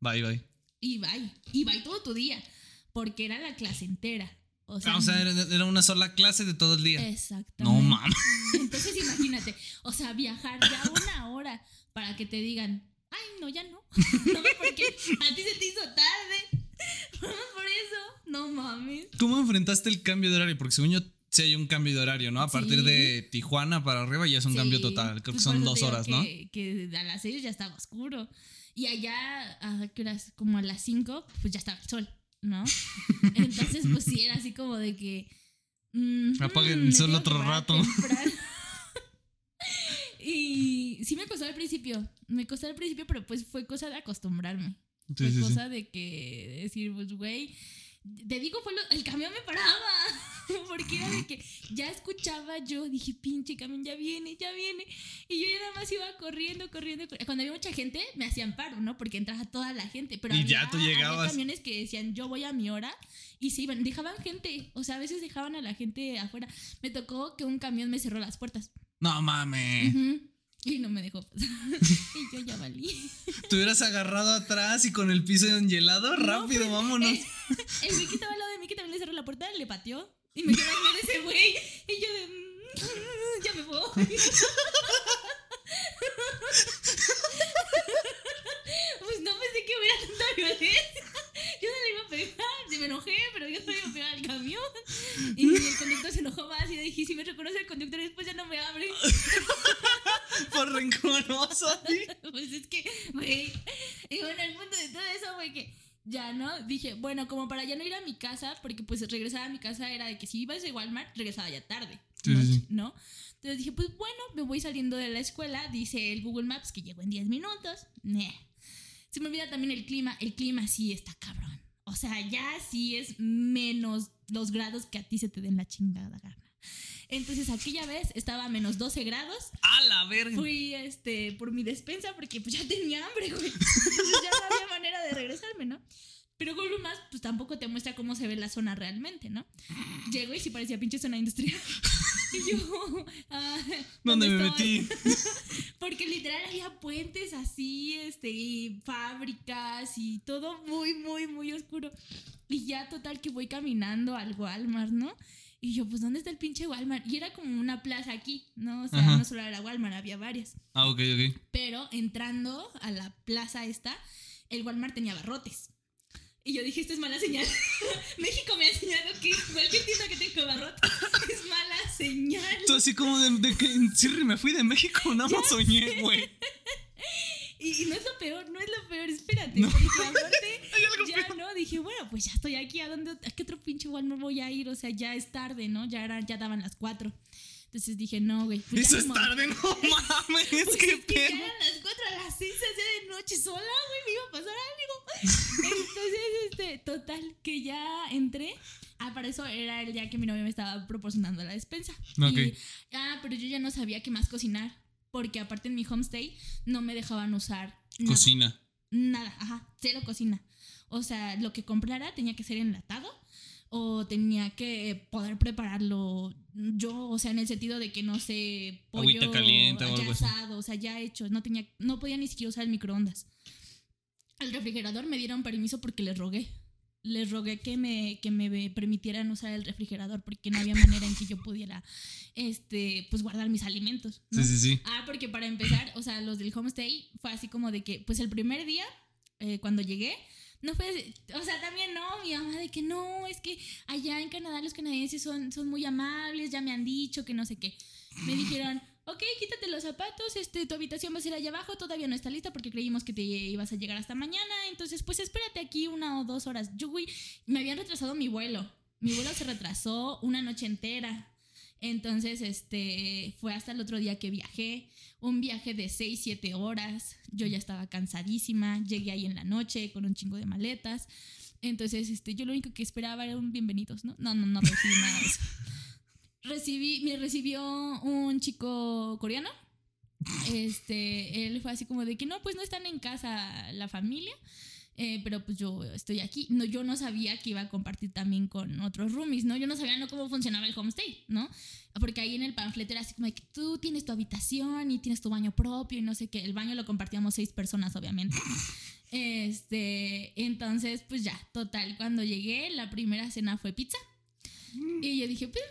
Bye, bye. y bye. Y bye todo tu día. Porque era la clase entera. O sea, Ah, o sea, era, era una sola clase de todo el día. exactamente. No mames. Entonces imagínate, o sea, viajar ya una hora para que te digan, ay, no, ya no. No, porque a ti se te hizo tarde. Por eso. No mames. ¿Cómo enfrentaste el cambio de horario? Porque según yo, sí hay un cambio de horario, ¿no? A partir de Tijuana para arriba ya es un cambio total. Creo que pues son dos horas, ¿no? que, a las seis ya estaba oscuro. Y allá, ¿a? Como a las cinco, pues ya estaba el sol, ¿no? Entonces, pues sí, era así como de que. mm, Apaguen mm, el me sol tengo otro rato. y sí me costó al principio. Me costó al principio, pero pues fue cosa de acostumbrarme. Sí, Fue sí, sí. cosa de que decir, pues, güey, te digo, fue lo- el camión me paraba. Porque ya escuchaba yo, dije, pinche camión, ya viene, ya viene. Y yo ya nada más iba corriendo, corriendo. corriendo. Cuando había mucha gente, me hacían paro, ¿no? Porque entraba toda la gente. Pero Y había, ya tú había llegabas. camiones que decían, yo voy a mi hora. Y se iban, dejaban gente. O sea, a veces dejaban a la gente afuera. Me tocó que un camión me cerró las puertas. No mames. Ujú. Y no me dejó pasar. y yo ya valí. Te hubieras agarrado atrás y con el piso enhielado, rápido, pues, vámonos. Eh, el que estaba al lado de mí, que también le cerró la puerta, le pateó. Y me quedé en medio de ese güey. Y yo de. "Mm, Ya me voy. Pues no pensé que hubiera tanta violencia. Yo no le iba a pegar. Se me enojé, pero yo no le iba a pegar al camión. Y el conductor se enojó más. Y le dije: Si me reconoce el conductor, después ya no me abre. Por rencoroso. ¿sí? Y bueno, el punto de todo eso fue que ya, ¿no? Dije, bueno, como para ya no ir a mi casa, porque pues regresar a mi casa era de que si ibas a Walmart, regresaba ya tarde, Sí, noche, sí, sí. ¿no? Entonces dije, pues bueno, me voy saliendo de la escuela, dice el Google Maps que llego en 10 minutos. Se me olvida también el clima, el clima sí está cabrón. O sea, ya sí es menos los grados que a ti se te den la chingada gana. Entonces aquella vez estaba a menos 12 grados ¡A la verga! fui este por mi despensa porque pues ya tenía hambre, güey. Entonces ya no había manera de regresarme, ¿no? Pero Google Maps pues tampoco te muestra cómo se ve la zona realmente, ¿no? Llego y sí parecía pinche zona industrial. Y yo, ah, ¿Dónde me estoy? metí? Porque literal había puentes así, este, y fábricas y todo muy, muy, muy oscuro. Y ya total que voy caminando al Walmart, ¿no? Y yo, pues, ¿dónde está el pinche Walmart? Y era como una plaza aquí, ¿no? O sea, Ajá. no solo era Walmart, había varias. Ah, ok, ok. Pero entrando a la plaza esta, el Walmart tenía barrotes. Y yo dije, esto es mala señal. México me ha enseñado que cualquier tienda que tenga barrotes es mala señal. Tú así como de, de que sí, me fui de México, nada más soñé, güey. Y, y no es lo peor, no es lo peor, espérate. No. Porque aparte, ya peor. no, dije, bueno, pues ya estoy aquí, ¿a dónde, a qué otro pinche Walmart voy a ir? O sea, ya es tarde, ¿no? Ya, era, ya daban las cuatro. Entonces dije, no, güey. pues Eso ya es modo. tarde, no mames, Pues qué es que ya pedo. eran las 4 a las 6 de noche sola, güey, me iba a pasar algo. Entonces, este, total, que ya entré. Ah, para eso era el día que mi novio me estaba proporcionando la despensa. Ok. Y, ah, pero yo ya no sabía qué más cocinar. Porque aparte en mi homestay no me dejaban usar nada. Cocina. Nada, ajá, cero cocina. O sea, lo que comprara tenía que ser enlatado o tenía que poder prepararlo yo, o sea, en el sentido de que no sé, pollo Agüita caliente o algo asado, o sea, ya hecho, no tenía no podía ni siquiera usar el microondas. El refrigerador me dieron permiso porque les rogué. Les rogué que me, que me permitieran usar el refrigerador porque no había manera en que yo pudiera este pues guardar mis alimentos. ¿no? Sí, sí, sí. Ah, porque para empezar, o sea, los del homestay fue así como de que, pues el primer día, eh, cuando llegué, no fue, o sea, también no, mi mamá de que no, es que allá en Canadá los canadienses son, son muy amables, ya me han dicho que no sé qué. Me dijeron, ok, quítate los zapatos, este, tu habitación va a ser allá abajo, todavía no está lista porque creímos que te ibas a llegar hasta mañana, entonces pues espérate aquí una o dos horas. Yo, güey, me habían retrasado mi vuelo, mi vuelo se retrasó una noche entera. Entonces, este, fue hasta el otro día que viajé, un viaje de 6, 7 horas, yo ya estaba cansadísima, llegué ahí en la noche con un chingo de maletas, entonces, este, yo lo único que esperaba era un bienvenidos, ¿no? No, no, no recibí nada de eso. Recibí, me recibió un chico coreano, este, él fue así como de que no, pues no están en casa la familia, eh, pero pues yo estoy aquí. No, yo no sabía que iba a compartir también con otros roomies, ¿no? Yo no sabía no cómo funcionaba el homestay, ¿no? Porque ahí en el panfleto era así como de que tú tienes tu habitación y tienes tu baño propio y no sé qué. El baño lo compartíamos seis personas, obviamente. Este, entonces, pues ya, total. Cuando llegué, la primera cena fue pizza. Y yo dije, pues,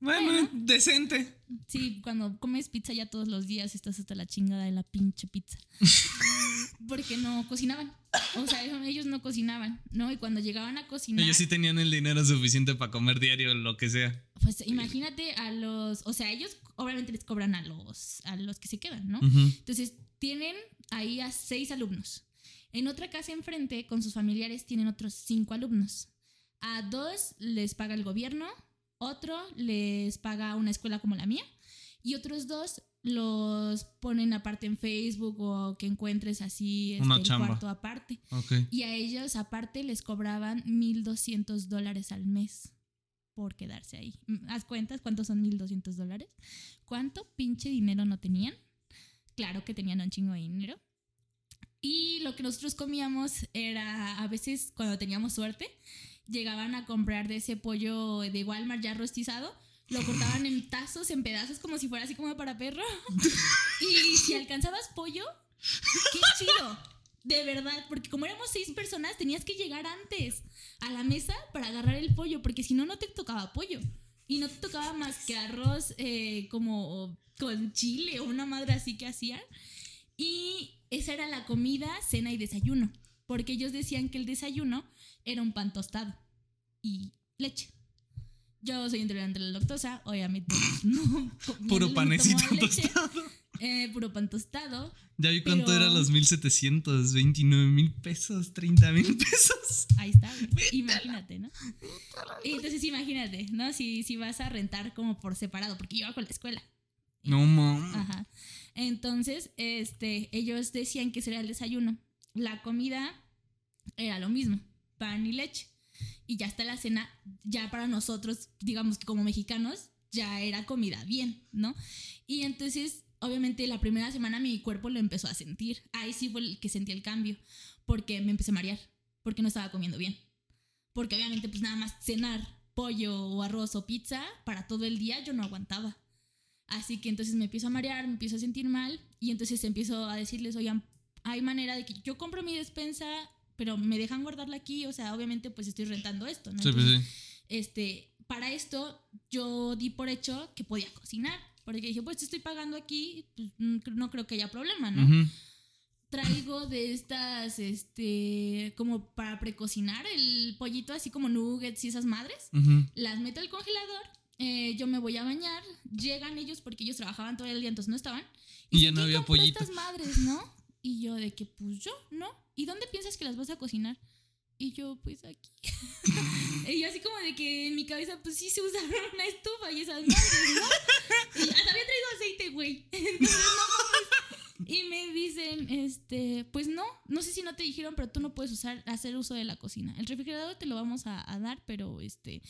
Bueno, Bueno. decente. Sí, cuando comes pizza ya todos los días estás hasta la chingada de la pinche pizza. Porque no cocinaban. O sea, ellos no cocinaban, ¿no? Y cuando llegaban a cocinar, Ellos sí tenían el dinero suficiente para comer diario, lo que sea. pues imagínate a los, o sea, ellos obviamente les cobran a los a los que se quedan, ¿no? Entonces, tienen ahí a seis alumnos. En otra casa enfrente, con sus familiares, tienen otros cinco alumnos. A dos les paga el gobierno, otro les paga una escuela como la mía, y otros dos los ponen aparte en Facebook o que encuentres así este, Una el chamba. cuarto aparte. Ok. Y a ellos aparte les cobraban 1.200 dólares al mes por quedarse ahí. Mm, ¿Haz cuentas cuántos son 1.200 dólares? ¿Cuánto pinche dinero no tenían? Claro que tenían un chingo de dinero. Y lo que nosotros comíamos era, a veces cuando teníamos suerte, llegaban a comprar de ese pollo de Walmart ya rostizado, lo cortaban en tazos, en pedazos, como si fuera así como para perro. Y si alcanzabas pollo, qué chido. De verdad, porque como éramos seis personas, tenías que llegar antes a la mesa para agarrar el pollo, porque si no, no te tocaba pollo. Y no te tocaba más que arroz eh, como con chile o una madre así que hacían. Y esa era la comida, cena y desayuno. Porque ellos decían que el desayuno era un pan tostado y leche. Yo soy intolerante a la lactosa, obviamente no. Puro no tomo panecito tostado. eh, puro pan tostado. Ya vi cuánto Pero- era los 1700, 29 mil pesos, 30 mil pesos. Ahí está. Imagínate, ¿no? Y entonces imagínate, ¿no? Si, si vas a rentar como por separado, porque yo iba con la escuela. No mames. Ajá. Entonces, este, ellos decían que ese era el desayuno. La comida era lo mismo, pan y leche. Y ya está la cena, ya para nosotros, digamos que como mexicanos, ya era comida bien, ¿no? Y entonces, obviamente, la primera semana mi cuerpo lo empezó a sentir. Ahí sí fue el que sentí el cambio, porque me empecé a marear, porque no estaba comiendo bien. Porque obviamente, pues nada más cenar pollo o arroz o pizza para todo el día yo no aguantaba. Así que entonces me empiezo a marear, me empiezo a sentir mal y entonces empiezo a decirles, oigan, hay manera de que yo compro mi despensa, pero me dejan guardarla aquí, o sea, obviamente pues estoy rentando esto, ¿no? Sí, pues sí. este, para esto yo di por hecho que podía cocinar, porque dije, pues estoy pagando aquí, pues, mm, no creo que haya problema, ¿no? Traigo de estas, este, como para precocinar el pollito, así como nuggets y esas madres las meto al congelador, eh, yo me voy a bañar, llegan ellos porque ellos trabajaban todo el día, entonces no estaban. Y ya dicen, no "¿Quién había pollito?" estas madres, ¿no? Y yo de que, pues yo, ¿no? ¿Y dónde piensas que las vas a cocinar? Y yo, pues aquí. y yo así como de que en mi cabeza, pues sí se usaron una estufa y esas madres, ¿no? Y hasta había traído aceite, güey. Entonces, no mames. Y me dicen, este, pues no, no sé si no te dijeron, pero tú no puedes usar, hacer uso de la cocina. El refrigerador te lo vamos a, a dar, pero este,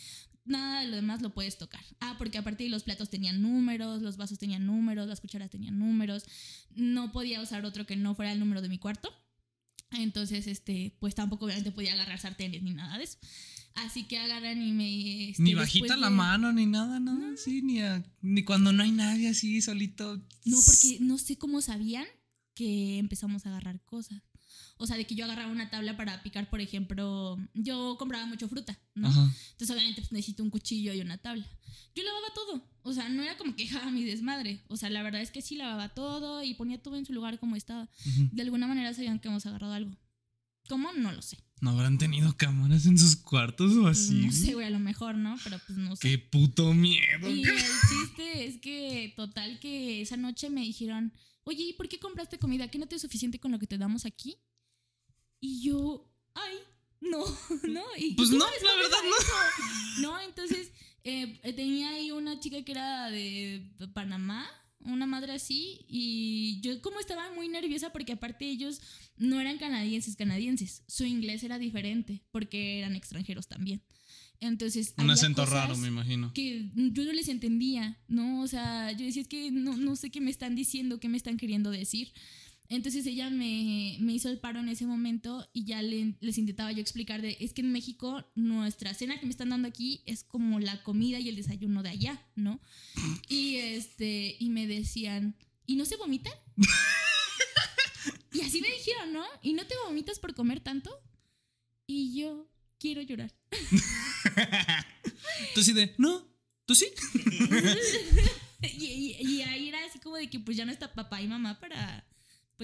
nada de lo demás lo puedes tocar. Ah, porque aparte los platos tenían números, los vasos tenían números, las cucharas tenían números. No podía usar otro que no fuera el número de mi cuarto. Entonces, este, pues tampoco obviamente podía agarrar sartenes ni nada de eso. Así que agarran y me... este, Ni bajita la mano, ni nada, nada. Sí, ni, a- ni cuando no hay nadie así solito. No, porque no sé cómo sabían que empezamos a agarrar cosas. O sea, de que yo agarraba una tabla para picar, por ejemplo, yo compraba mucho fruta, ¿no? Ajá. Entonces, obviamente, pues, necesito un cuchillo y una tabla. Yo lavaba todo. O sea, no era como que dejaba mi desmadre. O sea, la verdad es que sí lavaba todo y ponía todo en su lugar como estaba. De alguna manera sabían que hemos agarrado algo. ¿Cómo? No lo sé. ¿No habrán tenido cámaras en sus cuartos o Pues, así? no sé, güey, a lo mejor, ¿no? Pero pues no sé. Qué puto miedo. Y el chiste es que, total, que esa noche me dijeron, oye, ¿y por qué compraste comida? ¿Qué no te es suficiente con lo que te damos aquí? Y yo, ay, no, no. Y, Pues ¿cómo no, la verdad eso? No, entonces eh, tenía ahí una chica que era de Panamá, una madre así, y yo como estaba muy nerviosa porque aparte ellos no eran canadienses, canadienses, su inglés era diferente porque eran extranjeros también. Entonces, Un acento raro, me imagino. que yo no les entendía, ¿no? O sea, yo decía, es que no, no sé qué me están diciendo, qué me están queriendo decir. Entonces ella me, me hizo el paro en ese momento y ya le- les intentaba yo explicar de, es que en México nuestra cena que me están dando aquí es como la comida y el desayuno de allá, ¿no? Y este, y me decían, ¿y no se vomitan? y así me dijeron, ¿no? ¿Y no te vomitas por comer tanto? Y yo quiero llorar. Tú sí de, no, tú sí. y, y- y ahí era así como de que pues ya no está papá y mamá para...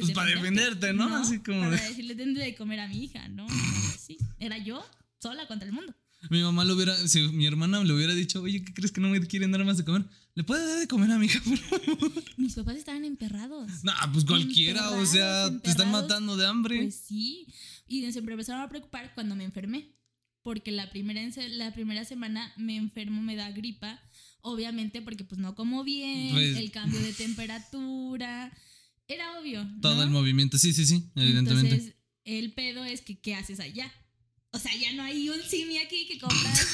Pues para defenderte, ¿no? Así como para de- decirle, denle de comer a mi hija, ¿no? Sí, era yo sola contra el mundo. Mi mamá lo hubiera, si mi hermana le hubiera dicho, oye, ¿qué crees que no me quieren dar más de comer? ¿Le puede dar de comer a mi hija, por favor? Mis papás estaban emperrados. Nah, pues cualquiera, o sea, te están matando de hambre. Pues sí. Y se empezaron a preocupar cuando me enfermé. Porque la primera, la primera semana me enfermo, me da gripa. Obviamente porque pues no como bien, Pues- el cambio de temperatura. Era obvio. Todo el movimiento, sí, sí, sí, evidentemente. Entonces, el pedo es que, ¿qué haces allá? O sea, ya no hay un simi aquí que compras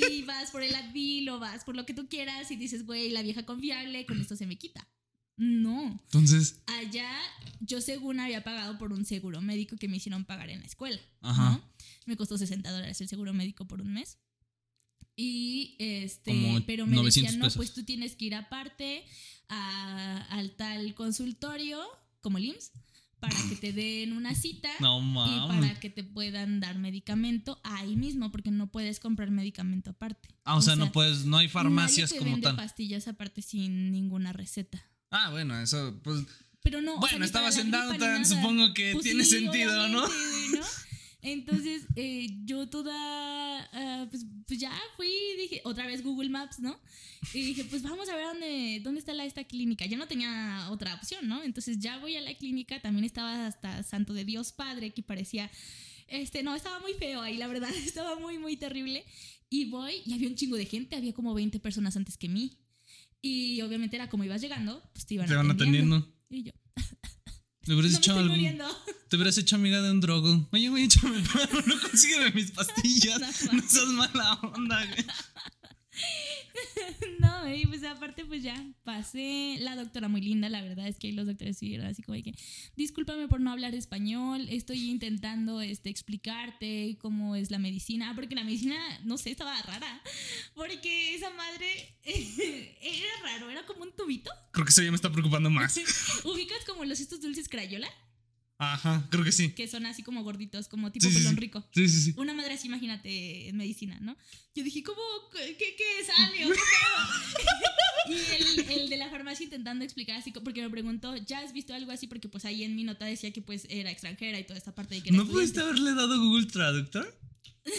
y vas por el Advil o vas por lo que tú quieras y dices, güey, la vieja confiable, con esto se me quita. No. Entonces, Allá yo según había pagado por un seguro médico que me hicieron pagar en la escuela. Ajá. ¿no? Me costó 60 dólares el seguro médico por un mes. Y este, Como pero me 900 decían, no, pesos. pues tú tienes que ir aparte a- al tal consultorio, como el IMSS, para que te den una cita no y para que te puedan dar medicamento ahí mismo, porque no puedes comprar medicamento aparte. Ah, o, sea, no puedes, no hay farmacias nadie te como vende tal. pastillas aparte sin ninguna receta. Ah, bueno, eso, pues, Pero no. o sea, bueno, estabas en Downtown, supongo que Pues tiene sí, sentido, ¿no? ¿no? Entonces, eh, yo toda, ah, pues, pues ya fui, dije, otra vez Google Maps, ¿no? Y dije, pues vamos a ver dónde, dónde está la, esta clínica. Ya no tenía otra opción, ¿no? Entonces ya voy a la clínica, también estaba hasta Santo de Dios Padre, que parecía, este, no, estaba muy feo ahí, la verdad, estaba muy, muy terrible. Y voy y había un chingo de gente, había como 20 personas antes que mí. Y obviamente era como ibas llegando, pues te iban, Te van atendiendo. atendiendo. Y yo, Te hubieras no me hecho muriendo. Te hubieras hecho amiga de un drogo. Oye, güey, échame el paro, no consígueme mis pastillas. No No seas mala onda, güey. No, y pues aparte pues ya pasé, la doctora muy linda, la verdad es que los doctores sí eran así como de que, discúlpame por no hablar español, estoy intentando este, explicarte cómo es la medicina, Ah, porque la medicina, no sé, estaba rara, porque esa madre era raro, era como un tubito, Creo que eso ya me está preocupando más. ubicas como los estos dulces crayola, Ajá, creo que sí. que son así como gorditos, como tipo Sí, pelón sí. rico. Sí, sí, sí. Una madre así, imagínate, en medicina, ¿no? Yo dije, ¿cómo? ¿Qué, qué sale? ¿O qué pedo? y el, el de la farmacia intentando explicar así, porque me preguntó, ¿ya has visto algo así? Porque pues ahí en mi nota decía que pues era extranjera y toda esta parte de que era ¿No pudiste haberle dado Google Traductor?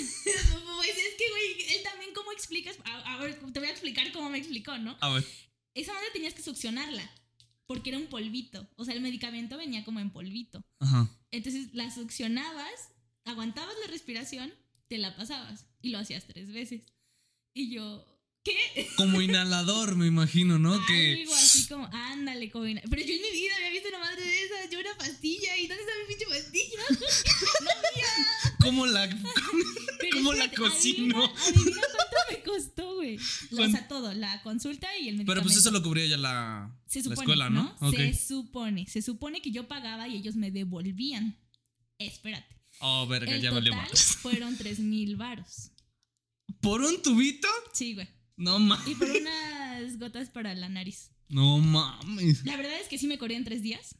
Pues es que, güey, él también, ¿cómo explicas? A, a ver, te voy a explicar cómo me explicó, ¿no? A ver. Esa madre tenías que succionarla, porque era un polvito. O sea, el medicamento venía como en polvito. Ajá. Entonces la succionabas, aguantabas la respiración, te la pasabas y lo hacías tres veces. Y yo, ¿qué? Como inhalador, me imagino, ¿no? Que. Algo así como, ándale, como ina- Pero yo en mi vida había visto una madre de esas, yo una pastilla, ¿y dónde está mi pinche pastilla? no había. ¿Cómo la.? ¿Cómo la cocino? Adivina, adivina cuánto me costó, güey. O ¿Cuán- sea, todo, la consulta y el medicamento. Pero pues eso lo cubría ya la, se la escuela, ¿no? Se supone, se supone que yo pagaba y ellos me devolvían. Espérate. Oh, verga, El ya valió total más. fueron tres mil varos. ¿Por un tubito? Sí, güey. No mames. Y por unas gotas para la nariz. No mames. La verdad es que sí me corrí en tres días.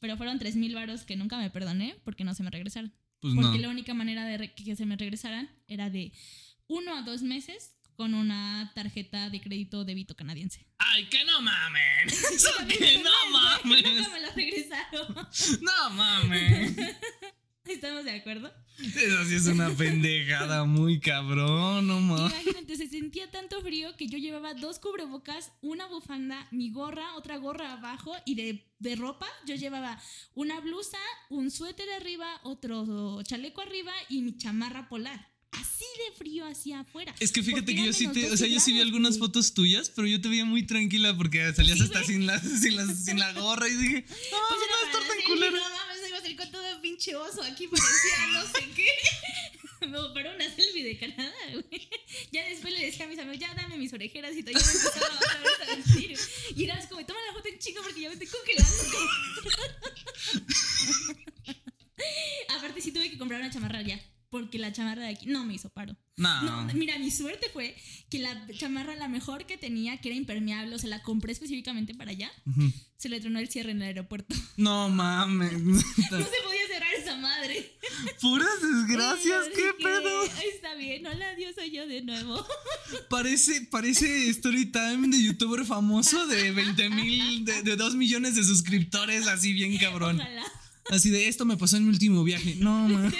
Pero fueron tres mil varos que nunca me perdoné porque no se me regresaron. Pues Porque no. la única manera de que se me regresaran era de uno a dos meses con una tarjeta de crédito débito canadiense. ¡Ay, que no mamen! ¡Eso Nunca que no mames! Nunca me la regresaron. ¡No mames! ¿Estamos de acuerdo? Eso sí es una pendejada muy cabrón, no mames. Imagínate, se sentía tanto frío que yo llevaba dos cubrebocas, una bufanda, mi gorra, otra gorra abajo y de, de ropa yo llevaba una blusa, un suéter arriba, otro chaleco arriba y mi chamarra polar. Así de frío hacia afuera. Es que fíjate que yo sí te, o 12 sea, yo sí vi algunas fotos tuyas, pero yo te veía muy tranquila porque salías Sí, hasta sin la, sin, la, sin la gorra y dije, Pues no va a para estar tan hacer, pinche oso. Aquí parecía no sé qué. Me para una selfie de Canadá, güey. Ya después le decía a mis amigos, ya dame mis orejeras y todo. Ya otra vez a. Y era así como, toma la foto en chico porque ya me estoy congelando. Aparte, sí tuve que comprar una chamarra ya. Porque la chamarra de aquí no me hizo paro. No, No, mira, mi suerte fue que la chamarra, la mejor que tenía, que era impermeable, o sea, la compré específicamente para allá, se le tronó el cierre en el aeropuerto. no mames. No se podía cerrar esa madre. Puras desgracias, qué pedo. "Ay, Está bien, hola, Dios, soy yo de nuevo. Parece, parece story time de youtuber famoso de 20 mil, de, de 2 millones de suscriptores, así bien cabrón. Ojalá. Así de esto me pasó en mi último viaje. No, man.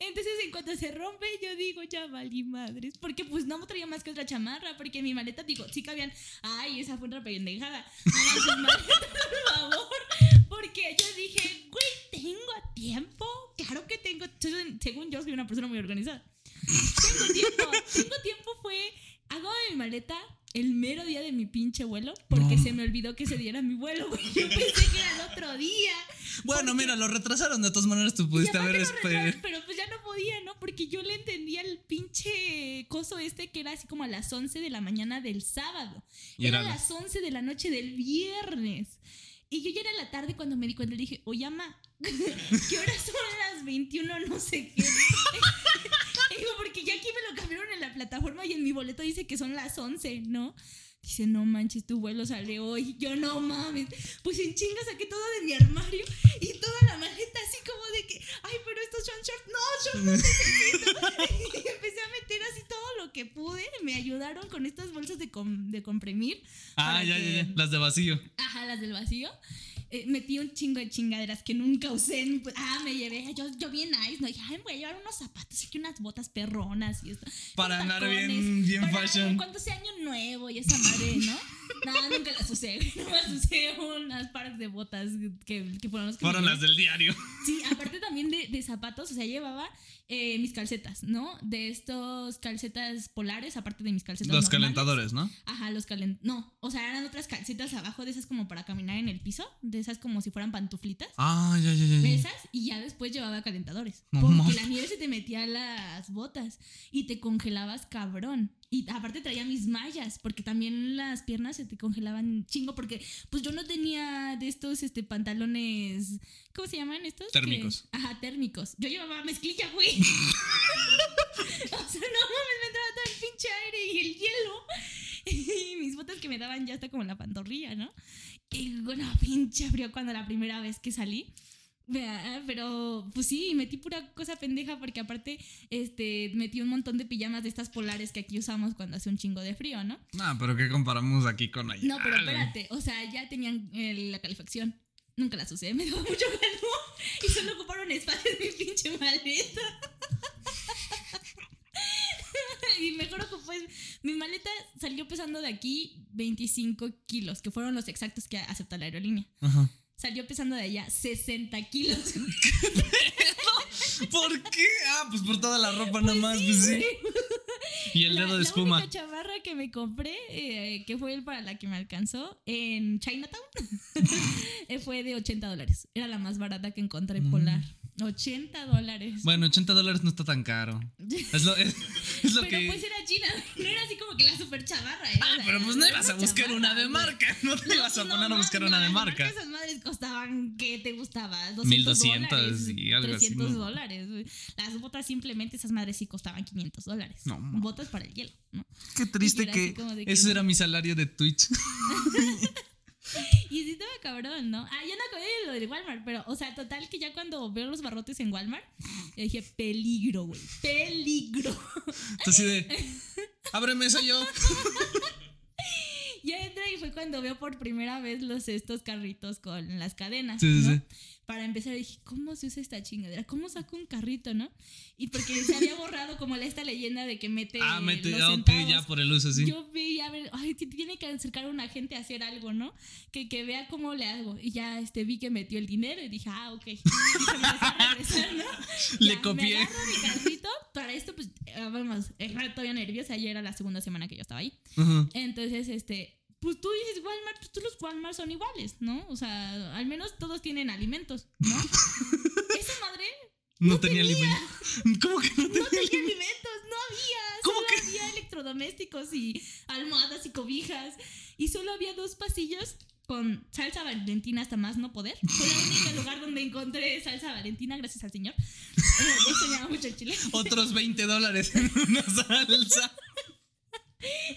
Entonces, en cuanto se rompe, yo digo, ya valí madres. Porque pues no traía más que otra chamarra. Porque mi maleta, digo, sí cabían. Ay, esa fue otra pendejada. Hagan por favor. Porque yo dije, güey, ¿tengo tiempo? Claro que tengo. Según yo, soy una persona muy organizada. Tengo tiempo. Tengo tiempo fue. Hago mi maleta el mero día de mi pinche vuelo. Porque No. se me olvidó que ese día era mi vuelo, güey. Yo pensé que era el otro día. Bueno, mira, lo retrasaron. De todas maneras, tú pudiste haber esperado. Pero pues ya no podía, ¿no? Porque yo le entendía el pinche coso este que era así como a las 11 de la mañana del sábado. Y era a las 11 de la noche del viernes. Y yo ya era la tarde cuando me di cuenta, le dije, oye, ama, ¿qué horas son las 21? No sé qué. Digo, porque lo cambiaron en la plataforma y en mi boleto dice que son las 11, ¿no? Dice, no manches, tu vuelo sale hoy. Yo no mames. Pues en chinga saqué todo de mi armario y toda la maleta así como de que, ay, pero estos son shorts. No, shorts no necesito. y empecé a meter así todo lo que pude. Me ayudaron con estas bolsas de, com- de comprimir. Ah, ya, que- ya, ya. Las de vacío. Ajá, las del vacío. Eh, metí un chingo de chingaderas que nunca usé. ni pu- Ah, me llevé, yo, yo bien nice, ¿no? Dije, ay, me voy a llevar unos zapatos, aquí unas botas perronas y esto. Para con andar tacones, bien- bien para fashion. Cuando sea año nuevo y esa madre, ¿no? Nada, nunca las usé. Nomás usé unas pares de botas que, que fueron los que Fueron las del diario. Sí, aparte también de, de zapatos, o sea, llevaba eh, mis calcetas, ¿no? De estos calcetas polares, aparte de mis calcetas. Los normales. calentadores, ¿no? Ajá, los calentadores. No, o sea, eran otras calcetas abajo de esas como para caminar en el piso, de esas como si fueran pantuflitas. Ah, ya, ya, ya. Esas y ya después llevaba calentadores. No porque la nieve se te metía a las botas y te congelabas cabrón. Y aparte traía mis mallas, porque también las piernas se te congelaban chingo, porque pues yo no tenía de estos este, pantalones, ¿cómo se llaman estos? Térmicos. Que- ajá, térmicos. Yo llevaba mezclilla, güey. o sea, no mames, pinche aire y el hielo. Y mis botas que me daban ya hasta como la pantorrilla, ¿no? Y bueno, pinche frío cuando la primera vez que salí. Pero pues sí, metí pura cosa pendeja porque aparte este, metí un montón de pijamas de estas polares que aquí usamos cuando hace un chingo de frío, ¿no? No, pero ¿qué comparamos aquí con allá? No, pero espérate, o sea, ya tenían eh, la calefacción. Nunca las usé, me daba mucho calor y solo ocuparon espacio en mi pinche maleta. Y mejor ocupó, mi maleta salió pesando de aquí 25 kilos, que fueron los exactos que aceptó la aerolínea. Ajá. Salió pesando de allá 60 kilos. ¿Por qué? Ah, pues por toda la ropa nada más, pues sí. Y el La- dedo de La espuma. única chamarra que me compré, eh, que fue el para la que me alcanzó en Chinatown, eh, fue de 80 dólares. Era la más barata que encontré Mm. polar. 80 dólares. Bueno, 80 dólares no está tan caro. Es lo, es, es lo pero que. pues era China, no era así como que la super chavarra. Era, Ah, pero pues no ibas a buscar una de marca. No te ibas a poner a buscar una de marca. Esas madres costaban, ¿qué te gustaba? 200 1200 dólares, y algo así, 300 ¿no? dólares. Las botas simplemente, esas madres sí costaban 500 dólares. No, botas para el hielo, ¿no? Qué triste así que. que Ese no. era mi salario de Twitch. Y sí estaba cabrón, ¿no? Ah, ya no acabé de lo del Walmart, pero, o sea, total que ya cuando veo los barrotes en Walmart, yo dije, peligro, güey, peligro. Así de. Ábreme eso yo. Ya entré y fue cuando veo por primera vez los estos carritos con las cadenas, Sí, sí, ¿no? sí. Para empezar dije, ¿cómo se usa esta chingadera? ¿Cómo saco un carrito, no? Y porque se había borrado como esta leyenda de que mete Ah, mete. los ah, Ok, centavos. ya por el uso, sí. Yo vi, a ver, ay, tiene que acercar a una gente a hacer algo, ¿no? Que, que vea cómo le hago. Y ya este, vi que metió el dinero y dije, ah, ok. Y se me a regresar, ¿no? Le Ya, copié. Me agarro mi carrito. Para esto, pues, eh, vamos, era todavía nerviosa. Ayer era la segunda semana que yo estaba ahí. Ajá. Entonces, este, pues tú dices Walmart, pues tú los Walmart son iguales, ¿no? O sea, al menos todos tienen alimentos, ¿no? Esa madre No, tenía alimento. ¿Cómo que no tenía no tenía alimento? alimentos, no había. ¿Cómo solo que? había electrodomésticos y almohadas y cobijas. Y solo había dos pasillos con salsa valentina hasta más no poder. Fue el único lugar donde encontré salsa valentina, gracias al señor. Eh, extrañaba mucho el chile. Otros 20 dólares en una salsa.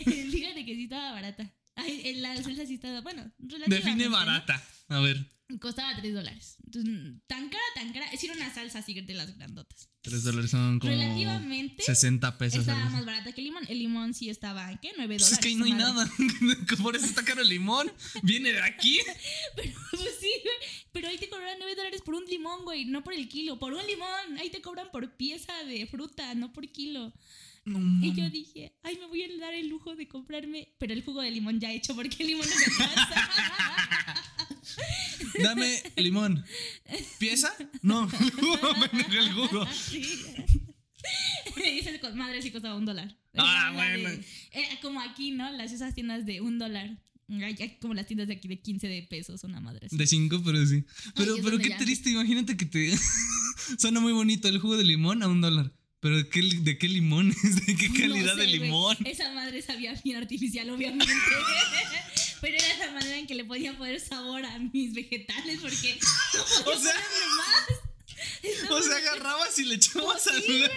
Fíjate que sí estaba barata. Ay, la salsa sí estaba, bueno, Define ¿no? barata. A ver. Costaba 3 dólares. Entonces, tan cara, tan cara. Es ir una salsa así de las grandotas. 3 dólares son como. Relativamente 60 pesos. estaba más barata que el limón. El limón sí estaba, ¿qué? 9 Pues dólares. es que ahí no hay madre. nada. Por eso está caro el limón. Viene de aquí. Pero, pues sí. Pero ahí te cobran 9 dólares por un limón, güey. No por el kilo. Por un limón. Ahí te cobran por pieza de fruta, no por kilo. No, Y yo dije, ay, me voy a dar el lujo de comprarme. Pero el jugo de limón ya hecho, porque el limón no me alcanza. Dame limón. ¿Pieza? No. El jugo. Sí. Y esa co- madre sí costaba un dólar. Ah, bueno. eh, como aquí, ¿no? Las esas tiendas de un dólar. Como las tiendas de aquí de 15 de pesos, una madre así. De 5, pero sí. Pero, Ay, pero qué ya- triste. Imagínate que te. Suena muy bonito el jugo de limón a un dólar. Pero ¿de qué, de qué limón es? ¿De qué No calidad sé, de limón? Esa madre sabía bien artificial, obviamente. Pero era la manera en que le podía poner sabor a mis vegetales, porque. no podía O sea- más. O sea, agarrabas y le echabas Pues sí, al.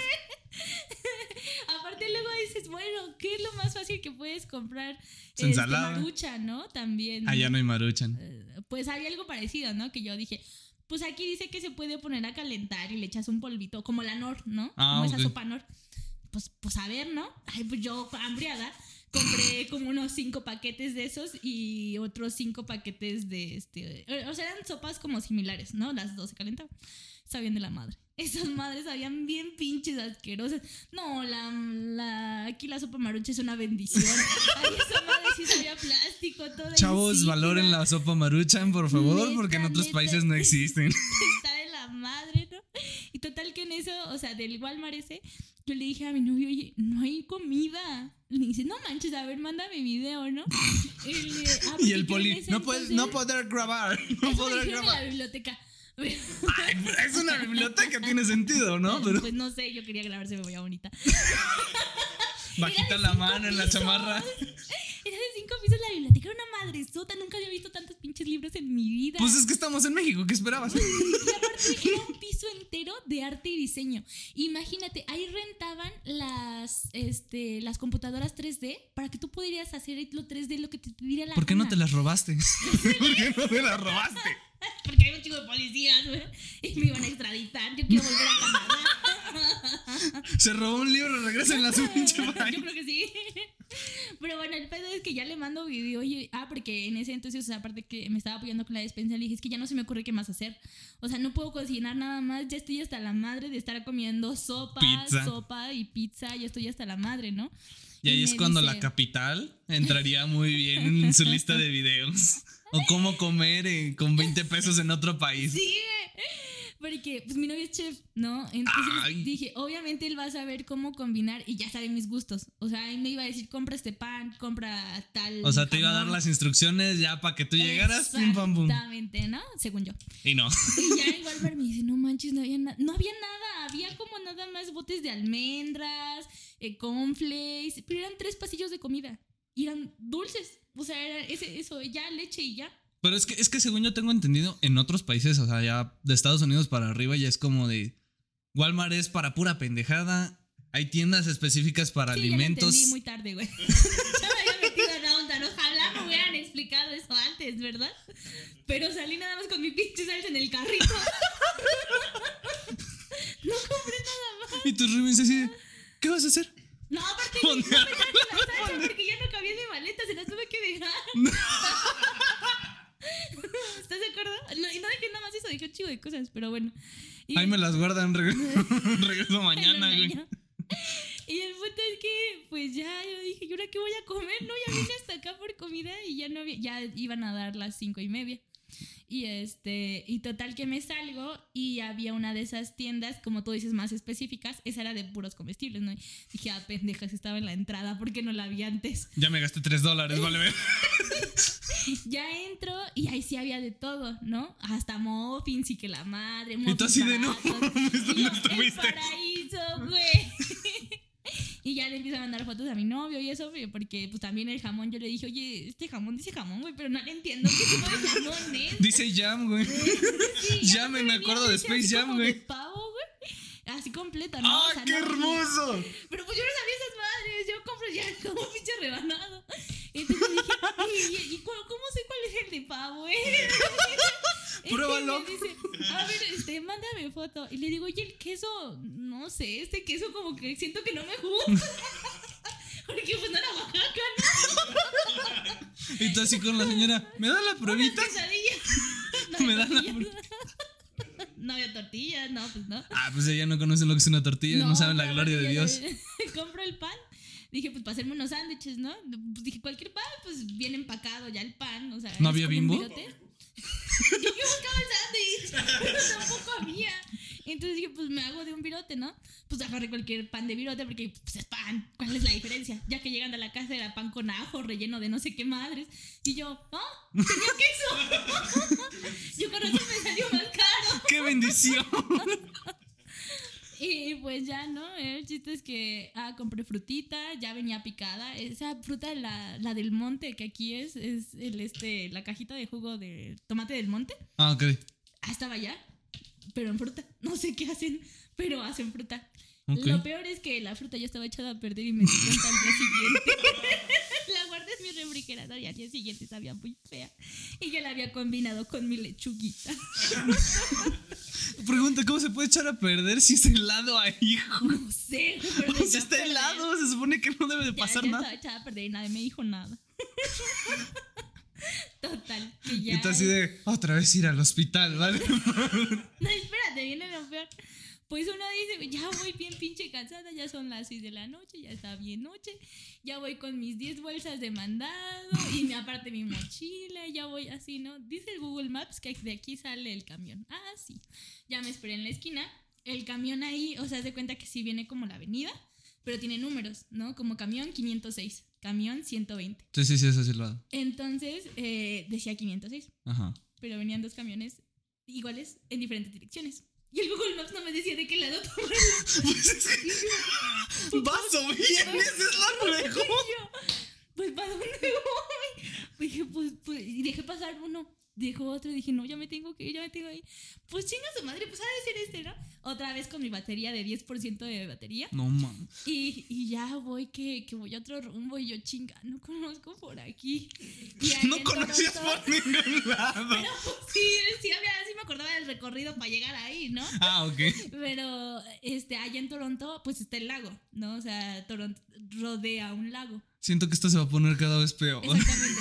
Aparte, luego dices, bueno, ¿qué es lo más fácil que puedes comprar? Su ensalada. marucha, ¿no? También. Ah, ya no hay maruchan. Eh, Pues había algo parecido, ¿no? Que yo dije, pues aquí dice que se puede poner a calentar y le echas un polvito, como la Nor, ¿no? Ah, como esa ok. sopa Nor. Pues, pues a ver, ¿no? Ay, pues yo, hambriada, compré como unos cinco paquetes de esos y otros cinco paquetes de este. O sea, eran sopas como similares, ¿no? Las dos se calentaban. Sabían de la madre. Esas madres sabían bien pinches asquerosas. No, la, la aquí la sopa marucha es una bendición. Ay, esa madre sí sabía plástico, toda Chavos, insípida. valoren la sopa maruchan, por favor, porque en Neta, otros neta. países no existen. Está de la madre, ¿no? Y total que en eso, o sea, del Walmart ese, yo le dije a mi novio, oye, no hay comida. Le dice, no manches, a ver, mándame video, ¿no? Y, le- ah, Y el poli, no, puedes, no poder grabar, no poder dijeron en la grabar. biblioteca. Ay, es una biblioteca, tiene sentido, ¿no? Pero Pues no sé, yo quería grabarse, me veía bonita. bajita la mano en la chamarra. Cinco pisos la biblioteca, era una madresota, nunca había visto tantos pinches libros en mi vida. Pues es que estamos en México, ¿qué esperabas? Y aparte era un piso entero de arte y diseño. Imagínate, ahí rentaban las, este, las computadoras 3D para que tú pudieras hacer lo 3D lo que te diera la ¿Por qué no te las robaste? ¿Por qué no te las robaste? Porque hay un chico de policías, güey. Y me iban a extraditar. Yo quiero volver a Canadá. Se robó un libro, regresa en la su pinche Yo creo que sí. Pero bueno, el pedo es que ya le mando video. Oye, ah, porque en ese entonces, o sea, aparte que me estaba apoyando con la despensa, le dije, es que ya no se me ocurre qué más hacer. O sea, no puedo cocinar nada más. Ya estoy hasta la madre de estar comiendo sopa, Pizza. sopa y pizza. Ya estoy hasta la madre, ¿no? Y ahí Y es cuando dice- la capital entraría muy bien en su lista de videos. O cómo comer eh, con 20 pesos en otro país. Sí. Porque pues mi novio es chef, ¿no? Entonces Ay. dije, obviamente él va a saber cómo combinar y ya sabe mis gustos. O sea, él me iba a decir, compra este pan, compra tal. O sea, te iba a dar jamón". las instrucciones ya para que tú llegaras, pim pam pum. Exactamente, ¿no? Según yo. Y no. Y ya igual me dice, no manches, no había nada. No había nada. Había como nada más botes de almendras, eh, cornflakes. Pero eran tres pasillos de comida. Y eran dulces. O sea, era ese, eso, ya leche y ya. Pero es que, es que según yo tengo entendido, en otros países, o sea, ya de Estados Unidos para arriba, ya es como de Walmart es para pura pendejada. Hay tiendas específicas para Sí, alimentos. entendí muy tarde, güey. ya me había metido en la onda. ¿no? Ojalá me hubieran explicado eso antes, ¿verdad? Pero salí nada más con mi pinche salsa en el carrito. no compré nada más. Y tus roomies así, ¿qué vas a hacer? No, ¿Dónde? no me la salsa porque ya no cabía en mi maleta, se las tuve que dejar. ¿Estás de acuerdo? No, y no dejé nada más eso, dejé un chivo de cosas, pero bueno. Y- Ahí me las guardan, regreso, regreso mañana, güey. Y el punto es que, pues ya yo dije, ¿y ahora qué voy a comer? No, ya vine hasta acá por comida y ya no había, ya iban a dar las cinco y media. Y este, y total que me salgo y había una de esas tiendas, como tú dices, más específicas. Esa era de puros comestibles, ¿no? Y dije, ah, pendejas, estaba en la entrada, ¿por qué no la vi antes? Ya me gasté 3 dólares, vale. Ya entro y ahí sí había de todo, ¿no? Hasta muffins y que la madre. Y tú así de, no, muffins baratos. ¿dónde Y yo, estuviste? El paraíso, güy. Y ya le empiezo a mandar fotos a mi novio y eso, porque pues también el jamón, yo le dije, oye, este jamón dice jamón, güey, pero no le entiendo qué tipo de jamón es. Dice Jam, güey. Sí, me acuerdo de Space Jam, güey. pavo, güey. Así completa, ¿no? ¡Ah, O sea, qué no- hermoso! pero pues yo no sabía esas madres, yo compro ya como pinche rebanado. Entonces dije, "Oye, ¿y, cómo sé cuál es el de pavo, eh? Y Pruébalo. dice, a ver, este, mándame foto. Y le digo, oye, el queso, no sé, este queso como que siento que no me gusta. Porque pues no era Oaxaca, ¿no? Y tú así con la señora, ¿me da la pruebita? No Me da la tortillas. No había tortillas, no, pues no. Ah, pues ella no conoce lo que es una tortilla, no, saben la gloria de Dios. Compro el pan. Dije, pues para hacerme unos sándwiches, ¿no? Pues dije, cualquier pan, pues bien empacado ya el pan. O sea, ¿No había Bimbo? Yo buscaba el sándwich, pero tampoco había. Entonces dije, pues me hago de un virote, ¿no? Pues agarré cualquier pan de virote porque pues es pan. ¿Cuál es la diferencia? Ya que llegando a la casa era pan con ajo, relleno de no sé qué madres. Y yo, ¡ah! ¡Tenía queso! yo con razón me salió más caro. ¡Qué bendición! Y pues ya, ¿no? El chiste es que, ah, compré frutita, ya venía picada. Esa fruta, la, la del monte, que aquí es, es el, este, la cajita de jugo de tomate del monte. Ah, ok. Ah, estaba ya, pero en fruta. No sé qué hacen, pero hacen fruta. Ok. Lo peor es que la fruta ya estaba echada a perder y me di cuenta al día siguiente. la guardé en mi refrigerador y al día siguiente sabía muy fea. Y yo la había combinado con mi lechuguita. Pregunta, ¿cómo se puede echar a perder si es helado ahí? No sé, pero ya está helado, se supone que no debe de Ya, pasar ya nada. estaba echada a perder y nadie me dijo nada. Total, que ya. Y tú así de, otra vez ir al hospital, ¿vale? No, espérate, viene lo peor. Pues uno dice, ya voy bien pinche cansada, ya son las 6 de la noche, ya está bien noche, ya voy con mis 10 bolsas de mandado y me aparte mi mochila, ya voy así, ¿no? Dice el Google Maps que de aquí sale el camión. Ah, sí. Ya me esperé en la esquina. El camión ahí, o sea, se cuenta que sí viene como la avenida, pero tiene números, ¿no? Como camión 506, camión 120. Sí, sí, sí, eso sí lo hago. Entonces eh, decía 506 Ajá. pero venían dos camiones iguales en diferentes direcciones. Y el Google Maps no me decía de qué lado tomar. Pues es que vas o vienes, es la pregunta. pues, ¿para dónde voy? Pues dije, pues, pues, y dejé pasar uno. Dejó otro y dije, no, ya me tengo que ir, ya me tengo que ir. Pues chinga su madre, pues ha de ser este, ¿no? Otra vez con mi batería de 10% de batería. No mames. Y, y ya voy que, que voy a otro rumbo y yo chinga, no conozco por aquí. Y ahí No conocías Toronto- por ningún lado. Pero sí, sí, había, sí me acordaba del recorrido para llegar ahí, ¿no? Ah, ok. Pero este, allá en Toronto, pues está el lago, ¿no? O sea, Toronto rodea un lago. Siento que esto se va a poner cada vez peor. Exactamente.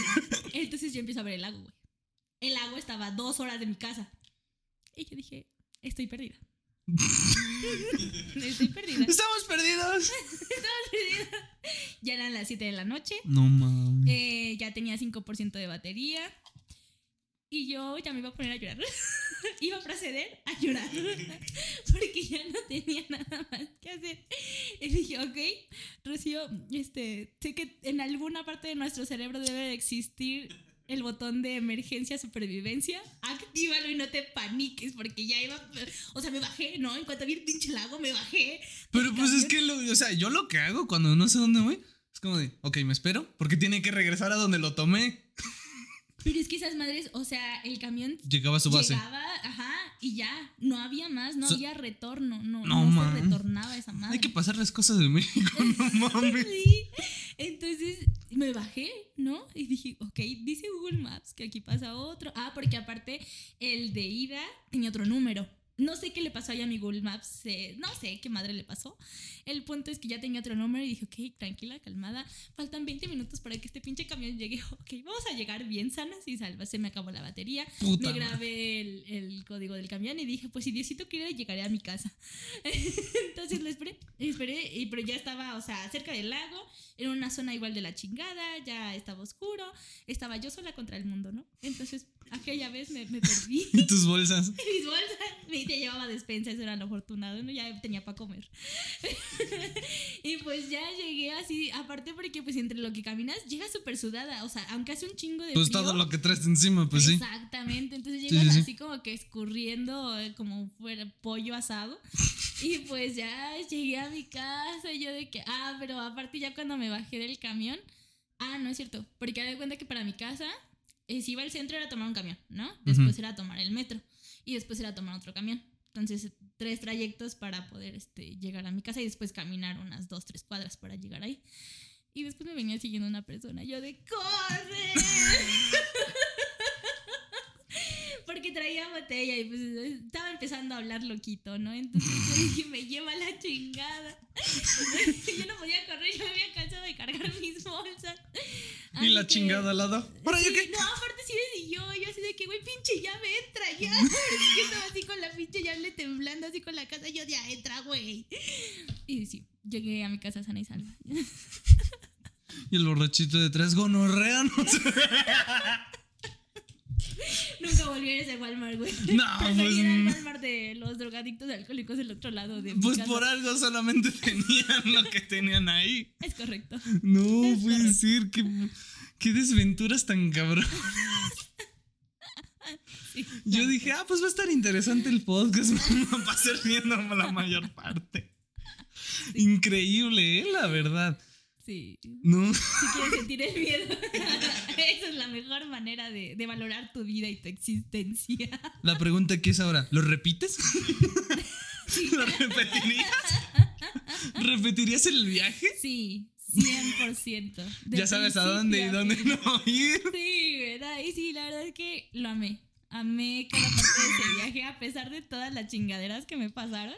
Entonces yo empiezo a ver el lago, güey. El lago estaba a dos horas de mi casa. Y yo dije, estoy perdida. estoy perdida. Estamos perdidos. Estaba perdida. Ya eran las 7 de la noche. No mames. Eh, ya tenía 5% de batería. Y yo ya me iba a poner a llorar. iba a proceder a llorar. Porque ya no tenía nada más que hacer. Y dije, ok, Rocío, este, sé que en alguna parte de nuestro cerebro debe de existir el botón de emergencia supervivencia. Actívalo y no te paniques. Porque ya iba. O sea, me bajé, ¿no? En cuanto vi el pinche lago, me bajé. Pero pues es que, lo, o sea, yo lo que hago cuando no sé dónde voy es como de, ok, me espero, porque tiene que regresar a donde lo tomé. Pero es que esas madres, o sea, el camión Llegaba a su base. Llegaba, ajá, y ya, no había más, no So- había retorno, no, No, no, se retornaba esa madre. Hay que pasar las cosas de México, no mames. Sí. Entonces me bajé, ¿no? Y dije, ok, dice Google Maps que aquí pasa otro. Ah, porque aparte el de ida tenía otro número. No sé qué le pasó ahí a mi Google Maps, eh, no sé qué madre le pasó. El punto es que ya tenía otro número y dije, ok, tranquila, calmada, faltan 20 minutos para que este pinche camión llegue. Ok, vamos a llegar bien sanas y salvas. Se me acabó la batería, Puta me grabé el, el código del camión y dije, pues si Diosito quiere, llegaré a mi casa. Entonces lo esperé, esperé, y, pero ya estaba, o sea, cerca del lago, en una zona igual de la chingada, ya estaba oscuro, estaba yo sola contra el mundo, ¿no? Entonces, aquella vez me, me perdí. Y tus bolsas. Mis bolsas, me te llevaba despensa, eso era lo afortunado, ¿no? Ya tenía para comer. y pues ya llegué así, aparte porque pues entre lo que caminas, llegas súper sudada, o sea, aunque hace un chingo de Pues frío, todo lo que traes encima, pues sí. Exactamente, entonces Sí, llegas sí, sí. así como que escurriendo eh, como fuera pollo asado. y pues ya llegué a mi casa y yo de que, ah, pero aparte ya cuando me bajé del camión, ah, no es cierto, porque me de cuenta que para mi casa, si iba al centro era tomar un camión, ¿no? Después Ujú. era tomar el metro y después era tomar otro camión. Entonces, tres trayectos para poder este, llegar a mi casa y después caminar unas dos, tres cuadras para llegar ahí. Y después me venía siguiendo una persona. Yo de ¡Corre! Porque traía botella y pues estaba empezando a hablar loquito, ¿no? Entonces yo dije, me lleva la chingada. yo no podía correr, yo me había cansado de cargar mis bolsas. Y la que- chingada al lado. No, aparte sí me siguió. Yo así de que, güey, pinche llave, entra ya. Yo estaba así con la pinche llave temblando, así con la casa. Yo, ya, entra, güey. Y sí, llegué a mi casa sana y salva. Y el borrachito detrás, gonorrea, no sé. Nunca volví a ese Walmart, güey. No, pues, ir al mm. Walmart de los drogadictos alcohólicos del otro lado de Pues por algo solamente tenían lo que tenían ahí. Es correcto. No, Es puede correcto. ser. Qué, qué desventuras tan cabrón. Sí. Yo dije, ah, pues va a estar interesante el podcast. Va a ser viendo la mayor parte. Increíble, ¿eh? La verdad. Sí. No. Si quieres sentir el miedo, esa es la mejor manera de, de valorar tu vida y tu existencia. La pregunta que es ahora, ¿lo repites? ¿Lo repetirías? ¿Repetirías el viaje? Sí, 100%. Ya sabes a dónde y dónde no ir. Sí, ¿verdad? Y sí, la verdad es que lo amé. amé cada parte de ese viaje a pesar de todas las chingaderas que me pasaron.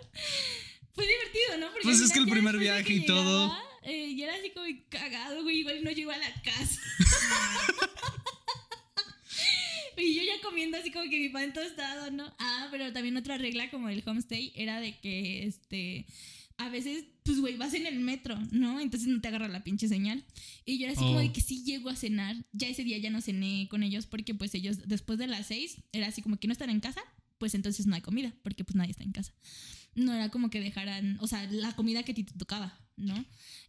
Fue divertido, ¿no? Porque Pues es que el primer viaje que y todo. Eh, y era así como cagado, güey. Igual no llegó a la casa. y yo ya comiendo así como que mi pan tostado, ¿no? Ah, pero también otra regla como el homestay era de que, este, a veces, pues, güey, vas en el metro, ¿no? Entonces no te agarra la pinche señal. Y yo era así como Oh. de que sí llego a cenar. Ya ese día ya no cené con ellos porque, pues, ellos después de las seis era así como que no están en casa, pues entonces no hay comida porque, pues, nadie está en casa. No era como que dejaran, o sea, la comida que a ti te tocaba, ¿no?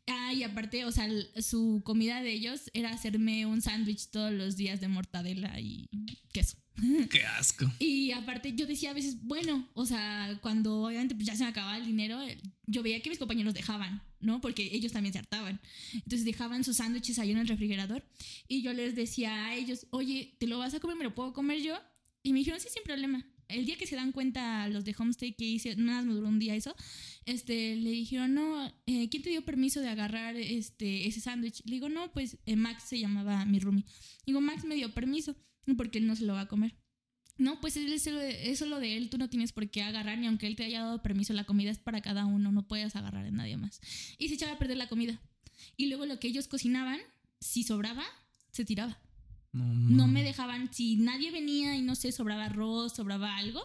Ah, y aparte, o sea, su comida de ellos era hacerme un sándwich todos los días de mortadela y queso. Qué asco. Y aparte yo decía a veces, bueno, o sea, cuando obviamente pues ya se me acababa el dinero, eh, yo veía que mis compañeros dejaban, ¿no? Porque ellos también se hartaban. Entonces dejaban sus sándwiches ahí en el refrigerador y yo les decía a ellos, oye, ¿te lo vas a comer? ¿Me lo puedo comer yo? Y me dijeron, sí, sin problema. El día que se dan cuenta los de Homestay que hice, nada más me duró un día eso, este, le dijeron, no, eh, ¿quién te dio permiso de agarrar este, ese sándwich? Le digo, no, pues eh, Max se llamaba mi roomie. Digo, Max me dio permiso porque él no se lo va a comer. No, pues él es lo de- eso lo de él, tú no tienes por qué agarrar, ni aunque él te haya dado permiso, la comida es para cada uno, no puedes agarrar a nadie más. Y se echaba a perder la comida. Y luego lo que ellos cocinaban, si sobraba, se tiraba. No, me dejaban, si nadie venía y no sé, sobraba arroz, sobraba algo,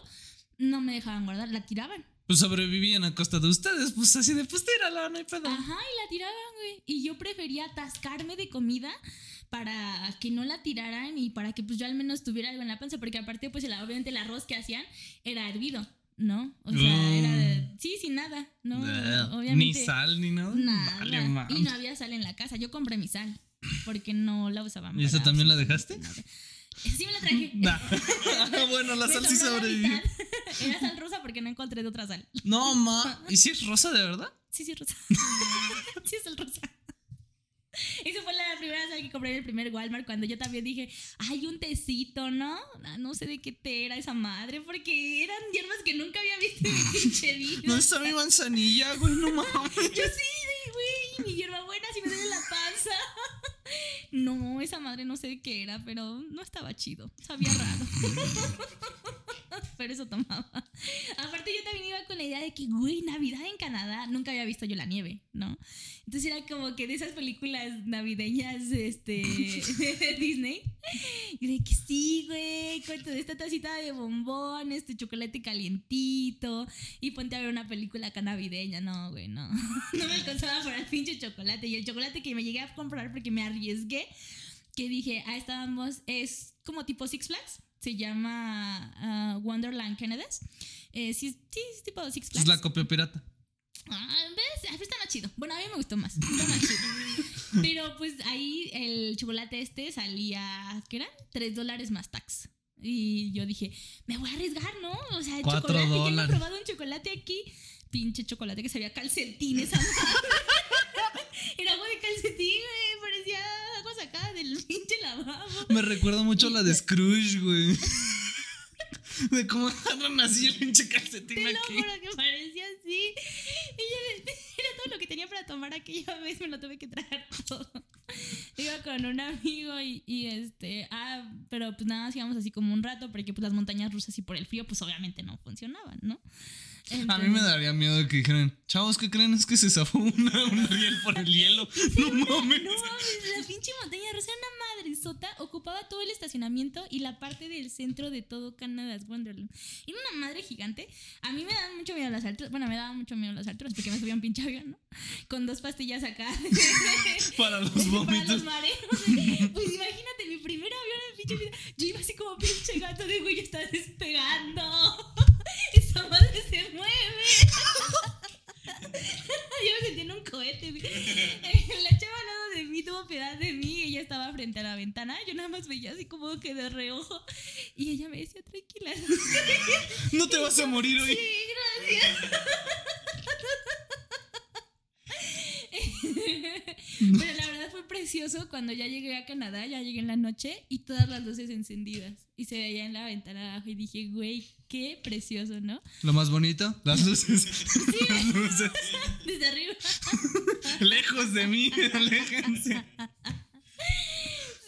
no me dejaban guardar, la tiraban. Pues sobrevivían a costa de ustedes, pues así de, pues tírala, no hay pedo. Ajá, y la tiraban, güey. Y yo prefería atascarme de comida para que no la tiraran y para que pues yo al menos tuviera algo en la panza, porque aparte pues el- obviamente el arroz que hacían era hervido, ¿no? O sea, era de- sí, sin nada, ¿no? Obviamente. Ni sal ni nada. Nada. Vale, y no había sal en la casa. Yo compré mi sal porque no la usaban. ¿Y esa también la dejaste? Sí me la traje. Nah. bueno, la sal sí sobrevivió. Era sal rosa porque no encontré de otra sal. No, ma. ¿Y si es rosa de verdad? Sí, sí, es rosa. sí, es el rosa. Esa fue la primera sal que compré en el primer Walmart cuando yo también dije, hay un tecito, ¿no? Ah, No sé de qué té era esa madre, porque eran hierbas que nunca había visto en mi pinche vida. No está mi manzanilla, güey, no mames. Yo sí, de, güey, mi hierbabuena sí me duele la panza. No, esa madre no sé de qué era, pero no estaba chido. Sabía raro. Pero eso tomaba. Aparte, yo también iba con la idea de que, güey, Navidad en Canadá, nunca había visto yo la nieve, ¿no? Entonces era como que de esas películas navideñas este, de Disney. Y de que sí, güey, con toda esta tacita de bombones, este chocolate calientito. Y ponte a ver una película acá navideña. No, güey, no. No me alcanzaba para el pinche chocolate. Y el chocolate que me llegué a comprar porque me arriesgué, que dije, ah, estábamos, es como tipo Six Flags. Se llama ah, Wonderland Canada's. Eh, sí, sí, es tipo Six Flags. Es la copia pirata. Ah, ¿ves? Ah, Está más chido. Bueno, a mí me gustó más. Está más chido. Pero pues ahí el chocolate este salía, ¿qué eran? Tres dólares más tax. Y yo dije, me voy a arriesgar, ¿no? O sea, el chocolate, yo no he dólares. probado un chocolate aquí. Pinche chocolate que sabía madre. Era agua de calcetín, del pinche lavabo. Me recuerda mucho a la de Scrooge, güey. De cómo agarran así el pinche calcetín Te lo aquí. juro que parecía así. Yo, era todo lo que tenía para tomar aquella vez, me lo tuve que traer todo. Iba con un amigo y, y este, ah, pero pues nada, íbamos así como un rato, porque pues las montañas rusas y por el frío, pues obviamente no funcionaban, ¿no? A mí me daría miedo que dijeran, chavos, ¿qué creen? Es que se zafó una, un riel por el hielo. No mames. No mames, la pinche montaña rusa era una ocupaba todo el estacionamiento y la parte del centro de todo Canada's Wonderland. Era una madre gigante. A mí me daban mucho miedo las alturas. Bueno, me daban mucho miedo las alturas porque me subía un pinche avión, ¿no? Con dos pastillas acá. Para los Para vómitos. los mareos. Pues imagínate, mi primer avión en pinche vida. Yo iba así como pinche gato de güey, está despegando. Esa madre se mueve. Yo me sentía en un cohete. güey. La chava al lado de mí tuvo piedad de mí. Ella estaba frente a la ventana. Yo nada más veía así como que de reojo. Y ella me decía, tranquila. No te vas a morir hoy. Sí, gracias. Pero la verdad fue precioso cuando ya llegué a Canadá, ya llegué en la noche y todas las luces encendidas y se veía en la ventana abajo y dije, güey, qué precioso, ¿no? Lo más bonito, las luces. Las luces. Desde arriba. Lejos de mí, aléjense.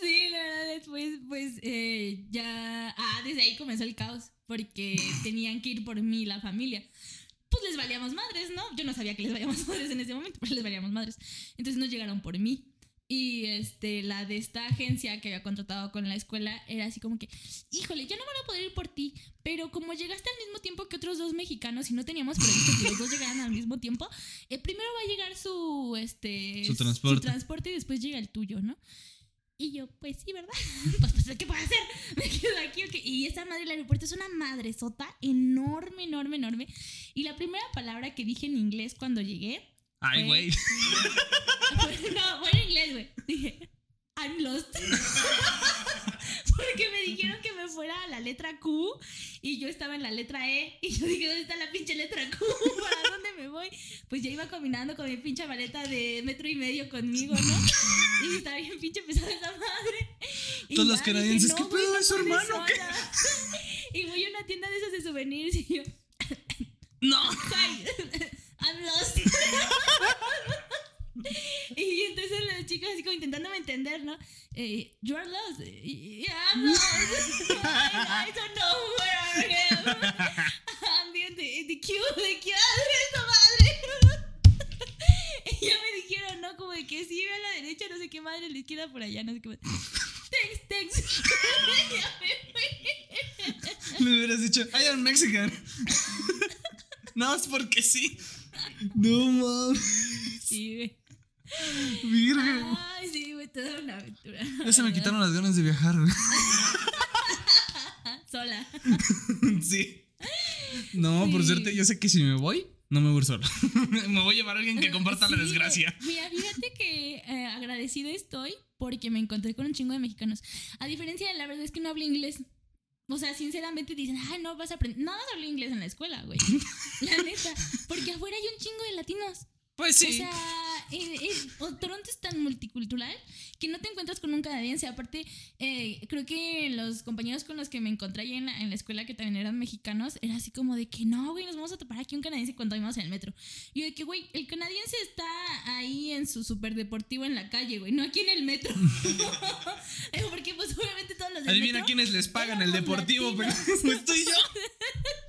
Sí, la verdad después, pues eh, ya. Ah, desde ahí comenzó el caos. Porque tenían que ir por mí la familia. Pues les valíamos madres, ¿no? Yo no sabía que les valíamos madres en ese momento, pero les valíamos madres. Entonces no llegaron por mí. Y este, la de esta agencia que había contratado con la escuela era así como que, híjole, yo no voy a poder ir por ti, pero como llegaste al mismo tiempo que otros dos mexicanos y no teníamos previsto que los dos llegaran al mismo tiempo, eh, primero va a llegar su, este, Su transporte. transporte y después llega el tuyo, ¿no? Y yo, pues sí, ¿verdad? pues, pues, ¿qué puedo hacer? Me quedo aquí, ok. Y esa madre del aeropuerto es una madresota enorme, enorme, enorme. Y la primera palabra que dije en inglés cuando llegué Ay, güey. no, fue en inglés, güey. Dije, I'm lost. Porque me dijeron que me fuera a la letra Q y yo estaba en la letra E. Y yo dije, ¿dónde está la pinche letra Q? ¿Para dónde me voy? Pues ya iba caminando con mi pinche maleta de metro y medio conmigo, ¿no? Y estaba bien pinche pesada esa madre. Y Todos ya los canadienses, "No, ¿qué pedo no es su hermano? ¿Qué?" sola. Y voy a una tienda de esas de souvenirs y yo, No. I'm lost. y entonces las chicas así como intentándome entender, ¿no? Eh, you are lost. Yeah, I'm lost. I, I don't know where I am. I'm the, the, the queue, the queue. ¡Esa madre! y ya me dijeron, ¿no? Como de que sí, ve a la derecha, no sé qué madre, a la izquierda, por allá, no sé qué madre. Thanks, thanks. ya me fui. Me hubieras dicho, I am Mexican. no, es porque sí. No mames. Sí, güey. Virgen. Ay, sí, güey, toda una aventura. Ya se me quitaron las ganas de viajar, güey. Sola. Sí. No, por suerte, yo sé que si me voy, no me voy a solo. me voy a llevar a alguien que comparta la desgracia. Mira, fíjate que eh, agradecida estoy porque me encontré con un chingo de mexicanos. A diferencia de la verdad es que no hablo inglés. O sea, sinceramente dicen, ay, no vas a aprender. Nada de hablar inglés en la escuela, güey. La neta. Porque afuera hay un chingo de latinos. Pues sí. O sea, eh, eh, Toronto es tan multicultural que no te encuentras con un canadiense. Aparte, eh, creo que los compañeros con los que me encontré ahí en la, en la escuela, que también eran mexicanos, era así como de que no, güey, nos vamos a topar aquí un canadiense cuando íbamos en el metro. Y yo de que, güey, el canadiense está ahí en su superdeportivo en la calle, güey, no aquí en el metro. Porque, pues, obviamente todos los Adivina metro quiénes les pagan el deportivo, pero latinos. pues tú y yo.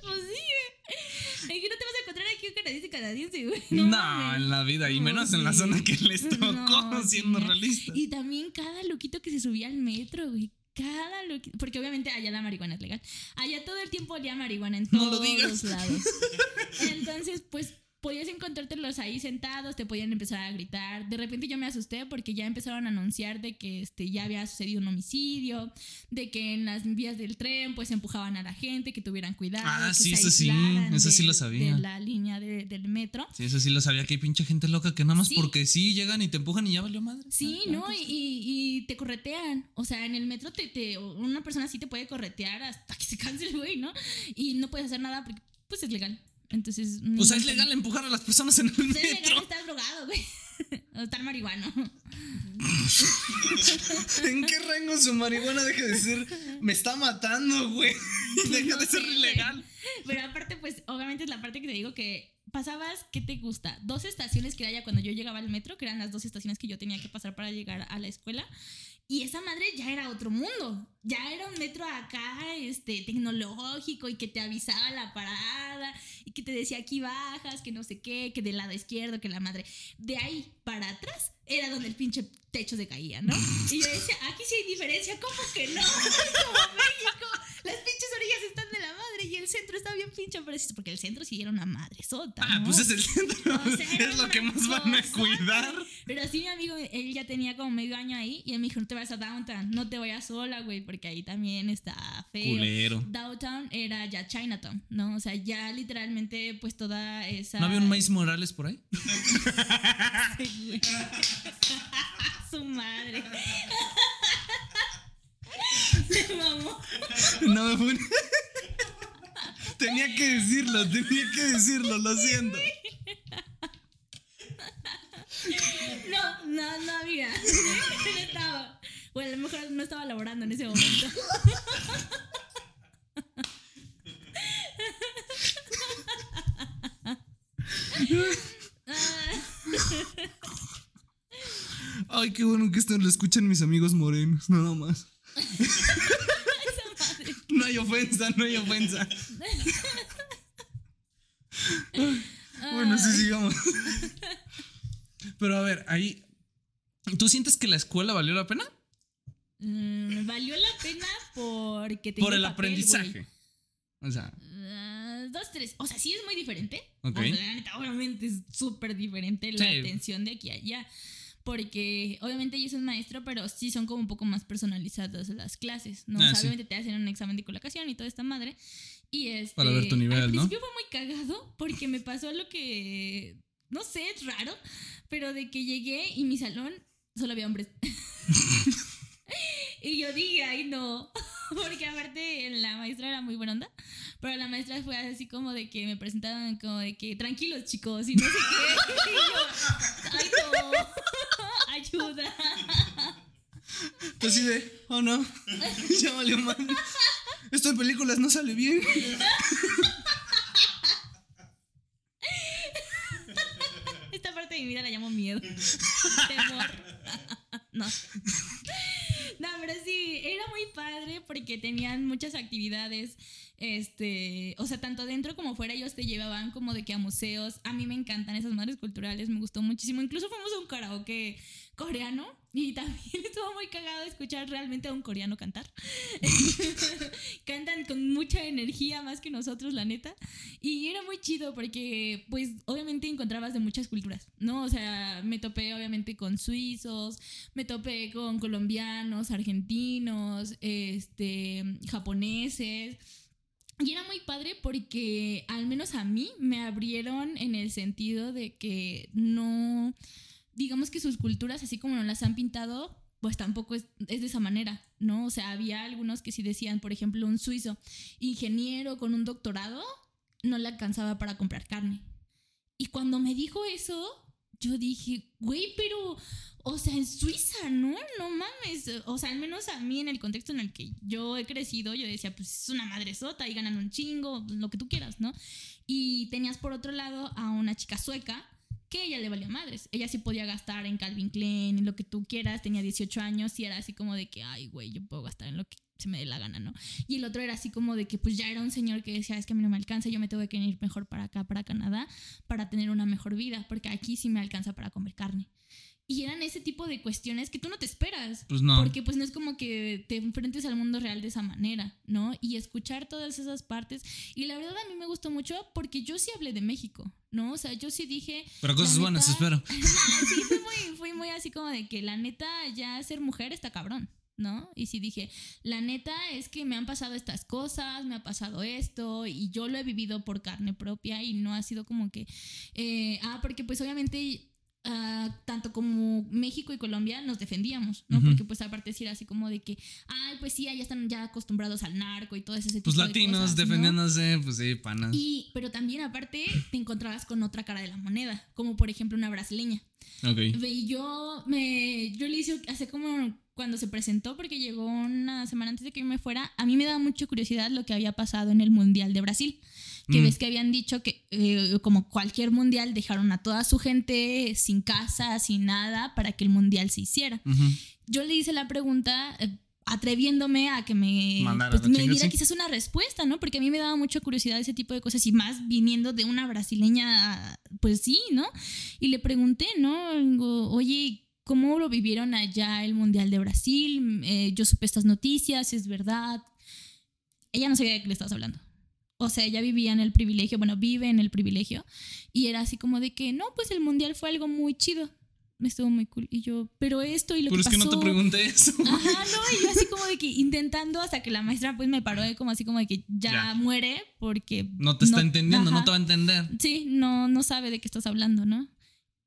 Pues sí, güey. Es que no te vas a encontrar aquí un canadiense canadiense, güey. No, en la vida, y No, menos en la zona que les tocó, No, siendo sí. realistas. Y también cada loquito que se subía al metro, güey. Cada loquito. Porque obviamente allá la marihuana es legal. Allá todo el tiempo olía marihuana en No todos lo digas. lados. Entonces, pues podías encontrártelos ahí sentados, te podían empezar a gritar. De repente yo me asusté porque ya empezaron a anunciar de que este, ya había sucedido un homicidio, de que en las vías del tren pues empujaban a la gente, que tuvieran cuidado. Ah, que sí, se eso sí, eso sí lo sabía. De la línea de- del metro. Sí, eso sí lo sabía, que hay pinche gente loca que nada más Sí. porque sí llegan y te empujan y ya valió madre. Sí, Ah, ¿no? pues, Y, y- te corretean. O sea, en el metro te, te- una persona así te puede corretear hasta que se canse el güey, ¿no? Y no puedes hacer nada porque pues es legal. Entonces... O sea, es legal empujar a las personas en el Pues es legal metro. estar drogado, güey. O estar marihuano. ¿En qué rango su marihuana deja de ser? Me está matando, güey. Deja de ser güey. ilegal. Pero aparte, pues, obviamente es la parte que te digo que pasabas, ¿qué te gusta? Dos estaciones que era ya cuando yo llegaba al metro, que eran las dos estaciones que yo tenía que pasar para llegar a la escuela. Y esa madre ya era otro mundo. Ya era un metro acá, este, tecnológico y que te avisaba la parada y que te decía aquí bajas, que no sé qué, que del lado izquierdo, que la madre. De ahí para atrás era donde el pinche techo se caía, ¿no? Y yo decía, aquí sí hay diferencia, ¿cómo que no? Es como México. Las pinches orillas están el centro está bien pinche preciso, porque el centro sí era una madre sota. Ah, pues es el centro. O sea, era es lo que más van a cuidar. Pero sí, mi amigo, él ya tenía como medio año ahí y él me dijo, no te vayas a Downtown, no te vayas sola, güey, porque ahí también está feo. Culero. Downtown era ya Chinatown, ¿no? O sea, ya literalmente pues toda esa... ¿No había un Maíz Morales por ahí? Sí, güey. Su madre. Se mamó. No me fue. Tenía que decirlo, tenía que decirlo, lo siento. No, no, no había. No estaba. O a lo mejor no estaba laborando en ese momento. Ay, qué bueno que esto lo escuchan mis amigos morenos, nada más. Hay ofensa, no hay ofensa. bueno, sí, sigamos. Pero a ver, ahí. ¿Tú sientes que la escuela valió la pena? Mm, valió la pena porque te Por el papel, aprendizaje. O sea, Ah, dos, tres. O sea, sí es muy diferente. Ok. O sea, la neta, obviamente es súper diferente la Sí. atención de aquí a allá. Porque obviamente yo soy un maestro, pero sí son como un poco más personalizadas las clases, ¿no? Ah, o sea, sí. obviamente te hacen un examen de colocación y toda esta madre. Y este, Para ver tu nivel, al ¿no? principio fue muy cagado porque me pasó lo que, no sé, es raro, pero de que llegué y mi salón solo había hombres. y yo dije, ay no, porque aparte la maestra era muy buena onda, pero la maestra fue así como de que me presentaban como de que tranquilos chicos y no sé qué. Y yo, ay no, ayuda. así de, oh no, ya valió mal. Esto en películas no sale bien. Esta parte de mi vida la llamo miedo. Temor. no. No, pero sí, era muy padre porque tenían muchas actividades. Este, o sea, tanto dentro como fuera, ellos te llevaban como de que a museos. A mí me encantan esas madres culturales, me gustó muchísimo. Incluso fuimos a un karaoke coreano y también estuvo muy cagado escuchar realmente a un coreano cantar. Cantan con mucha energía más que nosotros, la neta. Y era muy chido porque, pues, obviamente encontrabas de muchas culturas, ¿no? O sea, me topé obviamente con suizos, me topé con colombianos, argentinos, este, japoneses. Y era muy padre porque al menos a mí me abrieron en el sentido de que no, digamos que sus culturas, así como nos las han pintado, pues tampoco es, es de esa manera, ¿no? O sea, había algunos que sí decían, por ejemplo, un suizo, ingeniero con un doctorado, no le alcanzaba para comprar carne. Y cuando me dijo eso, yo dije, güey, pero, o sea, en Suiza, ¿no? No mames. O sea, al menos a mí en el contexto en el que yo he crecido, yo decía, pues es una madre sota y ganan un chingo, lo que tú quieras, ¿no? Y tenías por otro lado a una chica sueca que ella le valía madres. Ella sí podía gastar en Calvin Klein, en lo que tú quieras, tenía 18 años y era así como de que, ay, güey, yo puedo gastar en lo que se me dé la gana, ¿no? Y el otro era así como de que pues ya era un señor que decía, es que a mí no me alcanza, yo me tengo que ir mejor para acá, para Canadá, para tener una mejor vida, porque aquí sí me alcanza para comer carne. Y eran ese tipo de cuestiones que tú no te esperas. Pues no. Porque pues no es como que te enfrentes al mundo real de esa manera, ¿no? Y escuchar todas esas partes. Y la verdad a mí me gustó mucho porque yo sí hablé de México, ¿no? O sea, yo sí dije... Pero cosas buenas, espero. sí, fui muy, fui muy así como de que la neta ya ser mujer está cabrón. ¿No? Y sí dije, la neta es que me han pasado estas cosas, me ha pasado esto, y yo lo he vivido por carne propia y no ha sido como que, eh, ah, porque pues obviamente ah, tanto como México y Colombia nos defendíamos, ¿no? Porque pues aparte sí era así como de que, ay, pues sí, ya están ya acostumbrados al narco y todo ese tipo Pues de latinos cosas, ¿no? defendiéndose, pues sí, panas. Y, pero también aparte te encontrabas con otra cara de la moneda, como por ejemplo una brasileña. Ok. Y yo me yo le hice hace como cuando se presentó porque llegó una semana antes de que yo me fuera, a mí me daba mucha curiosidad lo que había pasado en el Mundial de Brasil. Que Mm. ves que habían dicho que eh, como cualquier mundial dejaron a toda su gente sin casa, sin nada para que el mundial se hiciera. Yo le hice la pregunta eh, atreviéndome a que me, pues, me diera sí. quizás una respuesta, ¿no? Porque a mí me daba mucha curiosidad ese tipo de cosas y más viniendo de una brasileña, pues sí, ¿no? Y le pregunté, ¿no? Digo, Oye, ¿cómo lo vivieron allá el Mundial de Brasil? Eh, yo supe estas noticias, es verdad. Ella no sabía de qué le estabas hablando. O sea, ella vivía en el privilegio, bueno, vive en el privilegio. Y era así como de que, no, pues el Mundial fue algo muy chido. Estuvo muy cool. Y yo, pero esto y lo Pero que es que no te pasó". pregunté eso. Ajá, no, y yo así como de que intentando hasta que la maestra pues me paró de como así como de que ya, Ya. muere porque... No te está entendiendo, no ajá. te va a entender. Sí, no, no sabe de qué estás hablando, ¿no?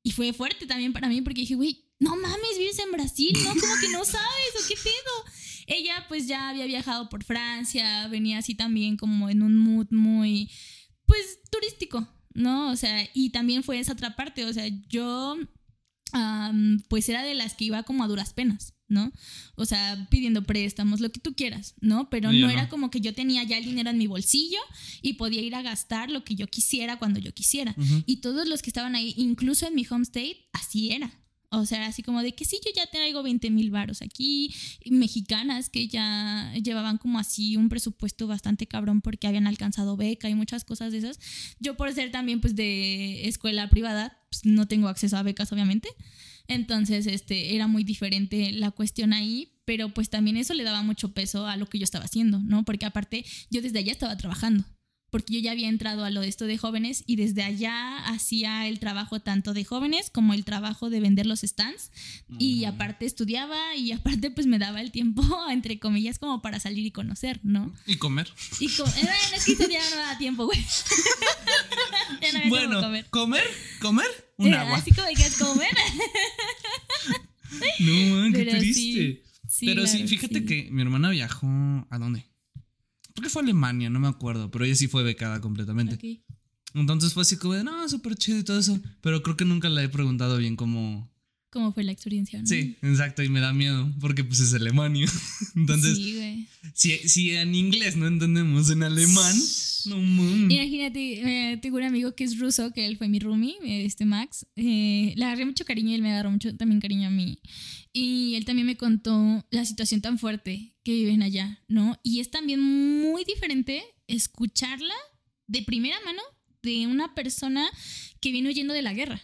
Y fue fuerte también para mí porque dije, güey, no mames, vives en Brasil, ¿no? Como que no sabes o qué pedo. Ella pues ya había viajado por Francia, venía así también como en un mood muy, pues, turístico, ¿no? O sea, y también fue esa otra parte, o sea, yo pues era de las que iba como a duras penas, ¿no? O sea, pidiendo préstamos, lo que tú quieras, ¿no? Pero no no. era como que yo tenía ya el dinero en mi bolsillo y podía ir a gastar lo que yo quisiera cuando yo quisiera. Y todos los que estaban ahí, incluso en mi home state, así era. O sea, así como de que sí, yo ya traigo 20 mil varos aquí, mexicanas que ya llevaban como así un presupuesto bastante cabrón porque habían alcanzado beca y muchas cosas de esas. Yo por ser también pues de escuela privada, pues no tengo acceso a becas obviamente. Entonces, este, era muy diferente la cuestión ahí, pero pues también eso le daba mucho peso a lo que yo estaba haciendo, ¿no? Porque aparte yo desde allá estaba trabajando porque yo ya había entrado a lo de esto de jóvenes y desde allá hacía el trabajo tanto de jóvenes como el trabajo de vender los stands y aparte estudiaba y aparte pues me daba el tiempo, entre comillas, como para salir y conocer, ¿no? Y comer. Y. Eh, bueno, es que ya no tiempo, güey. ya no bueno, comer. ¿comer? ¿Comer? Un eh, agua. Así como que es comer. no, man, qué triste. Pero sí, fíjate que mi hermana viajó. ¿A dónde? Creo que fue Alemania, no me acuerdo, pero ella sí fue becada completamente. Entonces fue así como de, no, súper chido y todo eso. Pero creo que nunca le he preguntado bien cómo. ¿Cómo fue la experiencia? ¿no? Sí, exacto, y me da miedo porque pues es Alemania. Entonces, sí, güey. Si, si, en inglés no entendemos en alemán, no Imagínate, eh, tengo un amigo que es ruso, que él fue mi roomie, este Max. Eh, le agarré mucho cariño y él me agarró mucho también cariño a mí. Y él también me contó la situación tan fuerte que viven allá, ¿no? Y es también muy diferente escucharla de primera mano de una persona que viene huyendo de la guerra.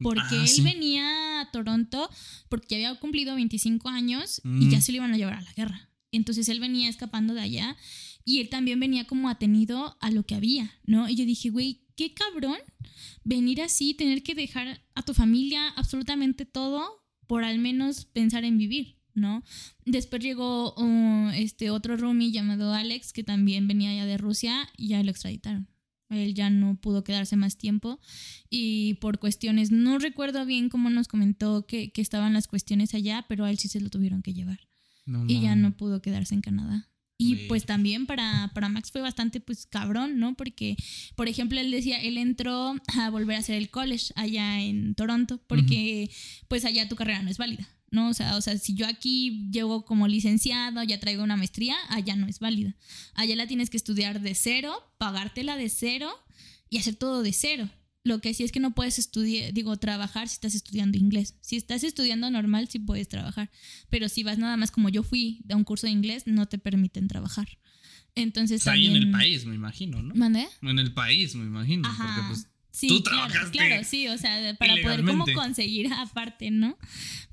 Porque ah, él venía a Toronto porque había cumplido 25 años y ya mm. se lo iban a llevar a la guerra. Entonces él venía escapando de allá y él también venía como atenido a lo que había, ¿no? Y yo dije, güey, qué cabrón venir así, tener que dejar a tu familia absolutamente todo por al menos pensar en vivir, ¿no? Después llegó uh, este otro roomie llamado Alex, que también venía ya de Rusia y ya lo extraditaron. Él ya no pudo quedarse más tiempo y por cuestiones, no recuerdo bien cómo nos comentó que, estaban las cuestiones allá, pero a él sí se lo tuvieron que llevar. y ya no pudo quedarse en Canadá. Y pues también para, para Max fue bastante pues cabrón, ¿no? Porque, por ejemplo, él decía, él entró a volver a hacer el college allá en Toronto, porque pues allá tu carrera no es válida, ¿no? O sea, o sea, si yo aquí llego como licenciado, ya traigo una maestría, allá no es válida. Allá la tienes que estudiar de cero, pagártela de cero y hacer todo de cero. Lo que sí es que no puedes estudiar, digo, trabajar si estás estudiando inglés. Si estás estudiando normal, sí puedes trabajar. Pero si vas nada más como yo fui a un curso de inglés, no te permiten trabajar. Entonces. ahí en el país, me imagino, ¿no? ¿Mandé? En el país, me imagino. Porque pues. Sí, tú claro, claro, sí, o sea, para poder como conseguir aparte, ¿no?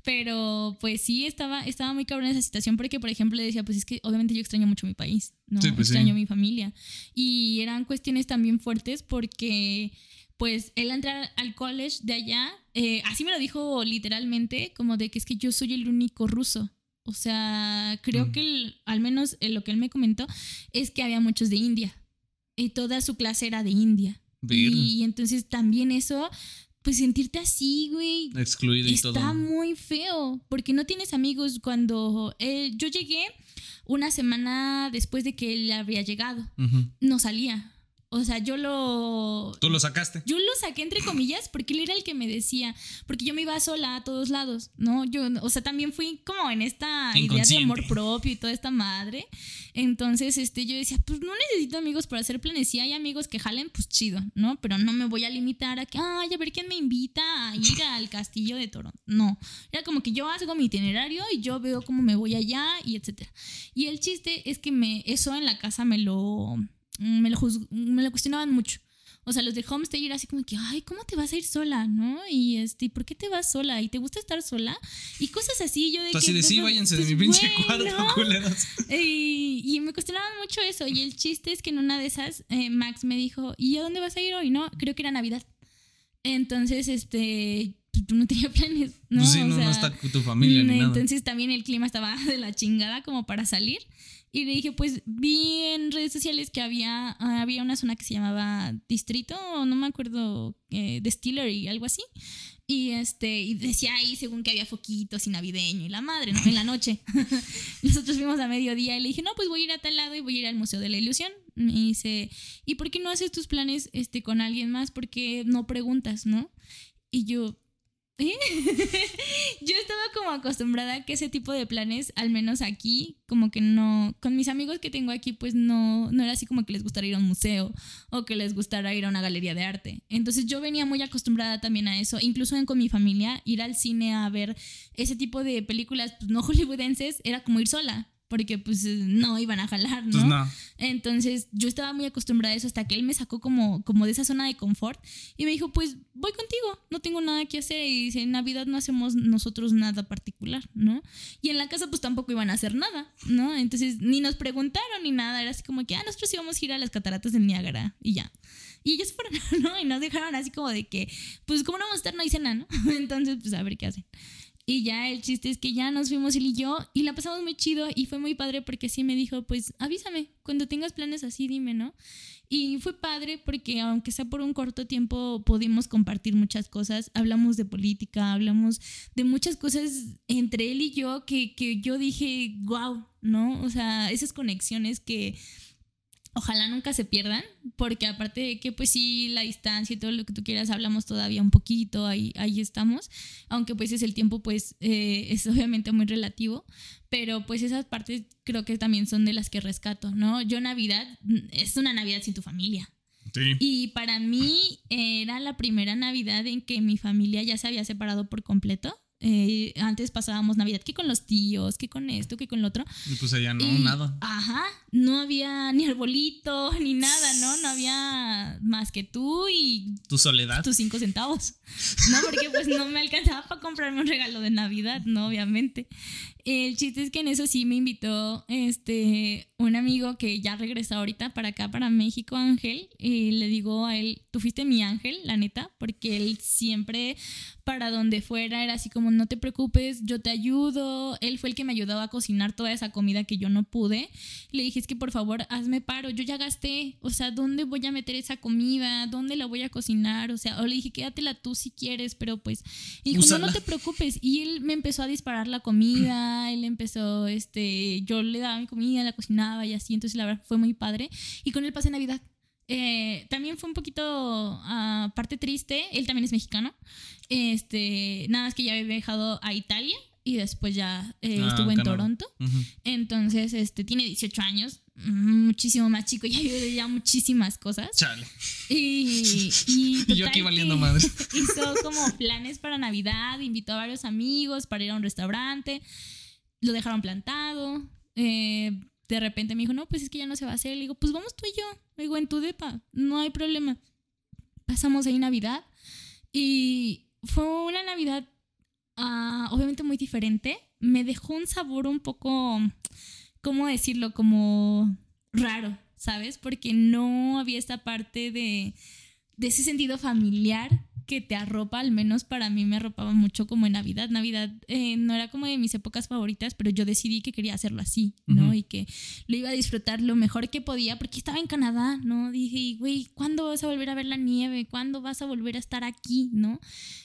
Pero pues sí, estaba, estaba muy cabrón esa situación porque, por ejemplo, le decía, pues es que obviamente yo extraño mucho mi país, ¿no? Sí, pues extraño mi familia. Y eran cuestiones también fuertes porque pues él entrar al college de allá, eh, así me lo dijo literalmente, como de que es que yo soy el único ruso. O sea, creo mm. que al menos eh, lo que él me comentó es que había muchos de India y toda su clase era de India. Y, entonces también eso, pues sentirte así, güey. Excluido y está todo. Está muy feo, porque no tienes amigos cuando eh, yo llegué una semana después de que él había llegado. No salía o sea, yo lo... ¿Tú lo sacaste? Yo lo saqué entre comillas porque él era el que me decía, porque yo me iba sola a todos lados, ¿no? Yo, o sea, también fui como en esta idea de amor propio y toda esta madre. Entonces, este, yo decía, pues no necesito amigos para hacer planes. Si hay amigos que jalen, pues chido, ¿no? Pero no me voy a limitar a que, ay, a ver quién me invita a ir al castillo de Toronto. No, era como que yo hago mi itinerario y yo veo cómo me voy allá y etcétera. Y el chiste es que me, eso en la casa me lo me lo, me lo cuestionaban mucho. O sea, los de homestay era así como que, ay, ¿cómo te vas a ir sola? ¿No? Y este, ¿por qué te vas sola? ¿Y te gusta estar sola? Y cosas así, yo de que... Así de sí, váyanse de mi pues, pinche cuarto, culeros. Y, y, me cuestionaban mucho eso. Y el chiste es que en una de esas, eh, Max me dijo, ¿y a dónde vas a ir hoy? No, creo que era Navidad. Entonces, este, pues, tú no tenías planes, ¿no? Pues sí, no, no está tu familia ni Entonces también el clima estaba de la chingada como para salir. Y le dije, pues vi en redes sociales que había, ah, había una zona que se llamaba Distrito, no me acuerdo, eh, Distillery, algo así. Y este, y decía ahí según que había foquitos y navideño y la madre, ¿no? En la noche. Nosotros fuimos a mediodía y le dije, no, pues voy a ir a tal lado y voy a ir al Museo de la Ilusión. Me dice, ¿y por qué no haces tus planes este, con alguien más? Porque no preguntas, ¿no? Y yo, yo estaba como acostumbrada a que ese tipo de planes, al menos aquí, como que no, con mis amigos que tengo aquí, pues no, no era así como que les gustara ir a un museo o que les gustara ir a una galería de arte. Entonces yo venía muy acostumbrada también a eso, incluso con mi familia, ir al cine a ver ese tipo de películas pues, no hollywoodenses era como ir sola porque pues no iban a jalar, ¿no? Pues Entonces yo estaba muy acostumbrada a eso hasta que él me sacó como, como de esa zona de confort y me dijo, pues voy contigo, no tengo nada que hacer y dice, en Navidad no hacemos nosotros nada particular, ¿no? Y en la casa pues tampoco iban a hacer nada, ¿no? Entonces ni nos preguntaron ni nada, era así como que, ah, nosotros íbamos a ir a las cataratas del Niágara y ya. Y ellos fueron, ¿no? Y nos dejaron así como de que, pues como no vamos a estar, no nada, ¿no? Entonces pues a ver qué hacen. Y ya el chiste es que ya nos fuimos él y yo y la pasamos muy chido y fue muy padre porque sí me dijo, pues avísame, cuando tengas planes así, dime, ¿no? Y fue padre porque aunque sea por un corto tiempo pudimos compartir muchas cosas, hablamos de política, hablamos de muchas cosas entre él y yo que, que yo dije, wow, ¿no? O sea, esas conexiones que ojalá nunca se pierdan, porque aparte de que pues sí, la distancia y todo lo que tú quieras, hablamos todavía un poquito, ahí, ahí estamos, aunque pues es el tiempo pues eh, es obviamente muy relativo, pero pues esas partes creo que también son de las que rescato, ¿no? Yo Navidad es una Navidad sin tu familia. Sí. Y para mí era la primera Navidad en que mi familia ya se había separado por completo. Eh, antes pasábamos Navidad que con los tíos, que con esto, que con lo otro. Y pues allá no, nada. Ajá, no había ni arbolito, ni nada, ¿no? No había más que tú y... Tu soledad. Tus cinco centavos. No, porque pues no me alcanzaba para comprarme un regalo de Navidad, ¿no? Obviamente. El chiste es que en eso sí me invitó este, un amigo que ya regresa ahorita para acá, para México, Ángel. Y le digo a él, tú fuiste mi ángel, la neta, porque él siempre para donde fuera era así como, no te preocupes, yo te ayudo. Él fue el que me ayudó a cocinar toda esa comida que yo no pude. Le dije, es que por favor, hazme paro, yo ya gasté. O sea, ¿dónde voy a meter esa comida? ¿Dónde la voy a cocinar? O sea, o le dije, quédatela tú si quieres, pero pues... Y dijo, no, no te preocupes. Y él me empezó a disparar la comida él empezó, este, yo le daba mi comida, la cocinaba y así, entonces la verdad fue muy padre. Y con él pasé Navidad. Eh, también fue un poquito uh, parte triste, él también es mexicano, este, nada más que ya había viajado a Italia y después ya eh, ah, estuvo en Toronto. Entonces, este, tiene 18 años, muchísimo más chico, ya vive ya muchísimas cosas. Chale. Y, y, yo aquí valiendo madre. Hizo como planes para Navidad, invitó a varios amigos para ir a un restaurante lo dejaron plantado. Eh, de repente me dijo, no, pues es que ya no se va a hacer. Le digo, pues vamos tú y yo. Le digo, en tu depa, no hay problema. Pasamos ahí Navidad y fue una Navidad ah, obviamente muy diferente. Me dejó un sabor un poco, ¿cómo decirlo? Como raro, ¿sabes? Porque no había esta parte de, de ese sentido familiar que te arropa, al menos para mí me arropaba mucho como en Navidad. Navidad eh, no era como de mis épocas favoritas, pero yo decidí que quería hacerlo así, ¿no? Y que lo iba a disfrutar lo mejor que podía, porque estaba en Canadá, ¿no? Dije, güey, ¿cuándo vas a volver a ver la nieve? ¿Cuándo vas a volver a estar aquí, ¿no?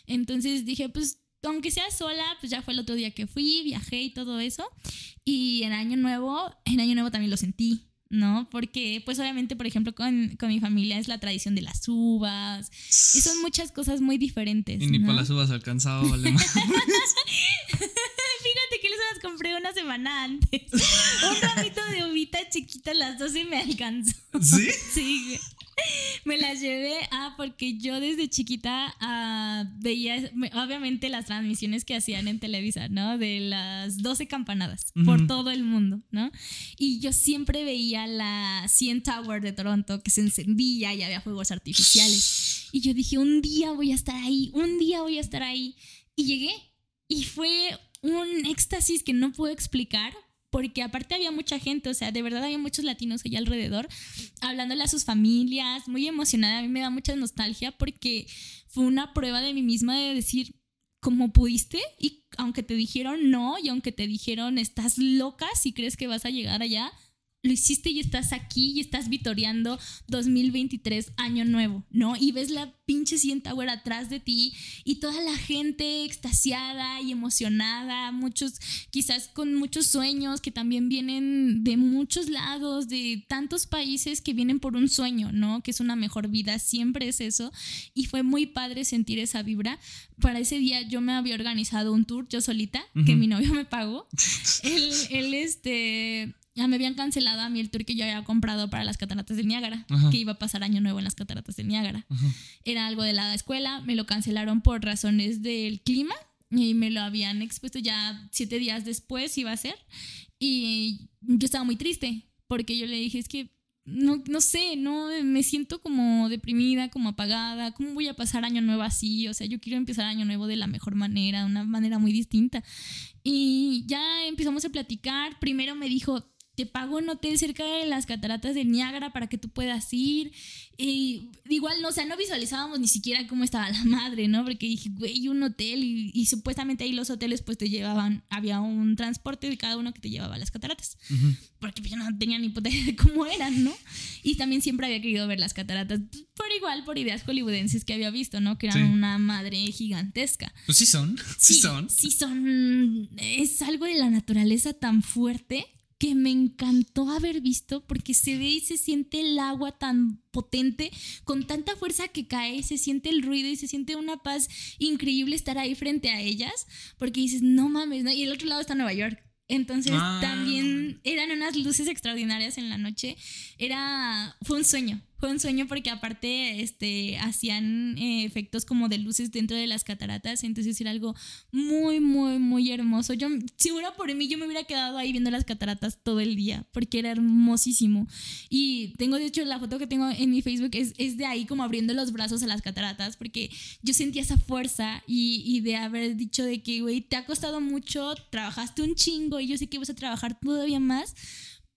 Entonces dije, pues aunque sea sola, pues ya fue el otro día que fui, viajé y todo eso. Y en Año Nuevo, en Año Nuevo también lo sentí, ¿no? Porque, pues obviamente, por ejemplo, con, mi familia es la tradición de las uvas y son muchas cosas muy diferentes. Y ni para las uvas alcanzado, vale Fíjate que les las compré una semana antes. Un ramito de uvita chiquita a las 12 me alcanzó. ¿Sí? Sí, me las llevé ah, porque yo desde chiquita ah, veía obviamente las transmisiones que hacían en Televisa, ¿no? De las 12 campanadas por todo el mundo, ¿no? Y yo siempre veía la CN Tower de Toronto que se encendía y había fuegos artificiales. Y yo dije, un día voy a estar ahí, un día voy a estar ahí. Y llegué y fue un éxtasis que no puedo explicar porque aparte había mucha gente, o sea, de verdad había muchos latinos allá alrededor, hablándole a sus familias, muy emocionada, a mí me da mucha nostalgia porque fue una prueba de mí misma de decir, ¿cómo pudiste? Y aunque te dijeron no, y aunque te dijeron estás loca si crees que vas a llegar allá, lo hiciste y estás aquí y estás vitoreando 2023, año nuevo, ¿no? Y ves la pinche CN Tower atrás de ti y toda la gente extasiada y emocionada, muchos quizás con muchos sueños que también vienen de muchos lados, de tantos países que vienen por un sueño, ¿no? Que es una mejor vida, siempre es eso. Y fue muy padre sentir esa vibra. Para ese día yo me había organizado un tour yo solita, que mi novio me pagó. él, él, este ya me habían cancelado a mí el tour que yo había comprado para las cataratas del Niágara, que iba a pasar año nuevo en las cataratas del Niágara. Era algo de la escuela, me lo cancelaron por razones del clima y me lo habían expuesto ya siete días después iba a ser. Y yo estaba muy triste porque yo le dije, es que no, no sé, no me siento como deprimida, como apagada, ¿cómo voy a pasar año nuevo así? O sea, yo quiero empezar año nuevo de la mejor manera, de una manera muy distinta. Y ya empezamos a platicar, primero me dijo, te pago un hotel cerca de las cataratas de Niágara para que tú puedas ir. Y igual, no, o sea, no visualizábamos ni siquiera cómo estaba la madre, ¿no? Porque dije, güey, un hotel y, supuestamente ahí los hoteles pues te llevaban, había un transporte de cada uno que te llevaba a las cataratas. Porque yo no tenía ni puta idea de cómo eran, ¿no? Y también siempre había querido ver las cataratas, por igual, por ideas hollywoodenses que había visto, ¿no? Que eran una madre gigantesca. Pues sí son, sí, sí son. Sí son. Es algo de la naturaleza tan fuerte que me encantó haber visto porque se ve y se siente el agua tan potente, con tanta fuerza que cae, se siente el ruido y se siente una paz increíble estar ahí frente a ellas, porque dices, no mames, ¿no? y el otro lado está Nueva York. Entonces ah. también eran unas luces extraordinarias en la noche. Era, fue un sueño, fue un sueño porque aparte este, hacían eh, efectos como de luces dentro de las cataratas, entonces era algo muy, muy, muy hermoso. Yo, si hubiera por mí, yo me hubiera quedado ahí viendo las cataratas todo el día porque era hermosísimo. Y tengo, de hecho, la foto que tengo en mi Facebook es, es de ahí como abriendo los brazos a las cataratas porque yo sentía esa fuerza y, y de haber dicho de que, güey, te ha costado mucho, trabajaste un chingo y yo sé que vas a trabajar todavía más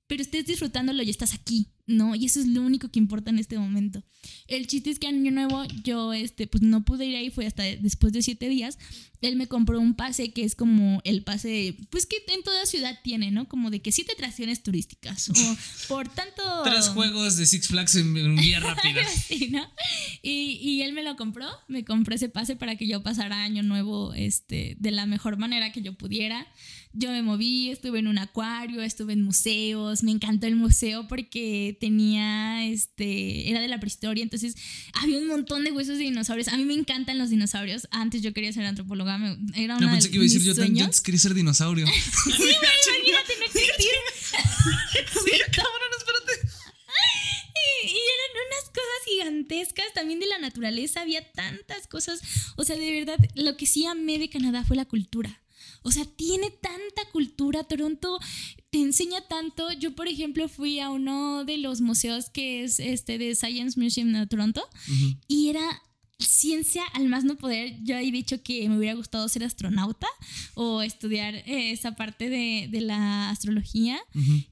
pero estés disfrutándolo y estás aquí, ¿no? Y eso es lo único que importa en este momento. El chiste es que año nuevo yo, este, pues no pude ir ahí, fue hasta después de siete días. Él me compró un pase que es como el pase, pues que en toda ciudad tiene, ¿no? Como de que siete atracciones turísticas o por tanto... Tres juegos de Six Flags en, un vía rápida. sí, ¿no? Y, y, él me lo compró, me compró ese pase para que yo pasara año nuevo, este, de la mejor manera que yo pudiera yo me moví, estuve en un acuario, estuve en museos, me encantó el museo porque tenía, este, era de la prehistoria, entonces había un montón de huesos de dinosaurios. A mí me encantan los dinosaurios. Antes yo quería ser antropóloga, era una no, pensé que iba a decir, yo, yo, quería ser dinosaurio. sí, güey, imagínate no existir. sí, cabrón, espérate. Y, y eran unas cosas gigantescas también de la naturaleza, había tantas cosas. O sea, de verdad, lo que sí amé de Canadá fue la cultura o sea, tiene tanta cultura. Toronto te enseña tanto. Yo, por ejemplo, fui a uno de los museos que es este de Science Museum de Toronto y era ciencia al más no poder. Yo he dicho que me hubiera gustado ser astronauta o estudiar eh, esa parte de, la astrología.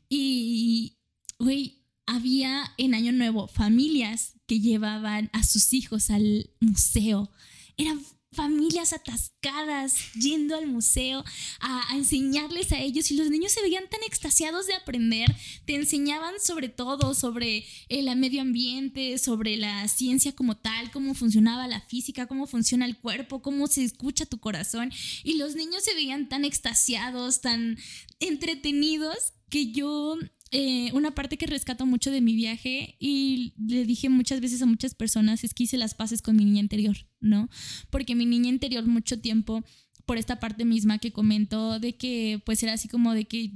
Y, güey, había en Año Nuevo familias que llevaban a sus hijos al museo. Era familias atascadas yendo al museo a, enseñarles a ellos y los niños se veían tan extasiados de aprender, te enseñaban sobre todo, sobre el medio ambiente, sobre la ciencia como tal, cómo funcionaba la física, cómo funciona el cuerpo, cómo se escucha tu corazón y los niños se veían tan extasiados, tan entretenidos que yo eh, una parte que rescato mucho de mi viaje y le dije muchas veces a muchas personas es que hice las paces con mi niña interior, ¿no? Porque mi niña interior mucho tiempo, por esta parte misma que comento, de que pues era así como de que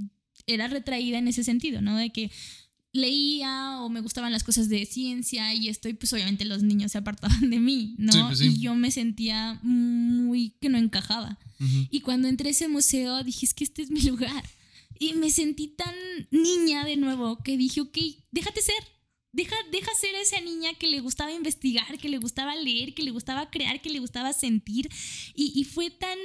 era retraída en ese sentido, ¿no? De que leía o me gustaban las cosas de ciencia y esto, y pues obviamente los niños se apartaban de mí, ¿no? Pues y yo me sentía muy que no encajaba. Y cuando entré a ese museo dije, es que este es mi lugar. Y me sentí tan niña de nuevo que dije, ok, déjate ser. Deja, deja ser esa niña que le gustaba investigar, que le gustaba leer, que le gustaba crear, que le gustaba sentir. Y, y fue tan,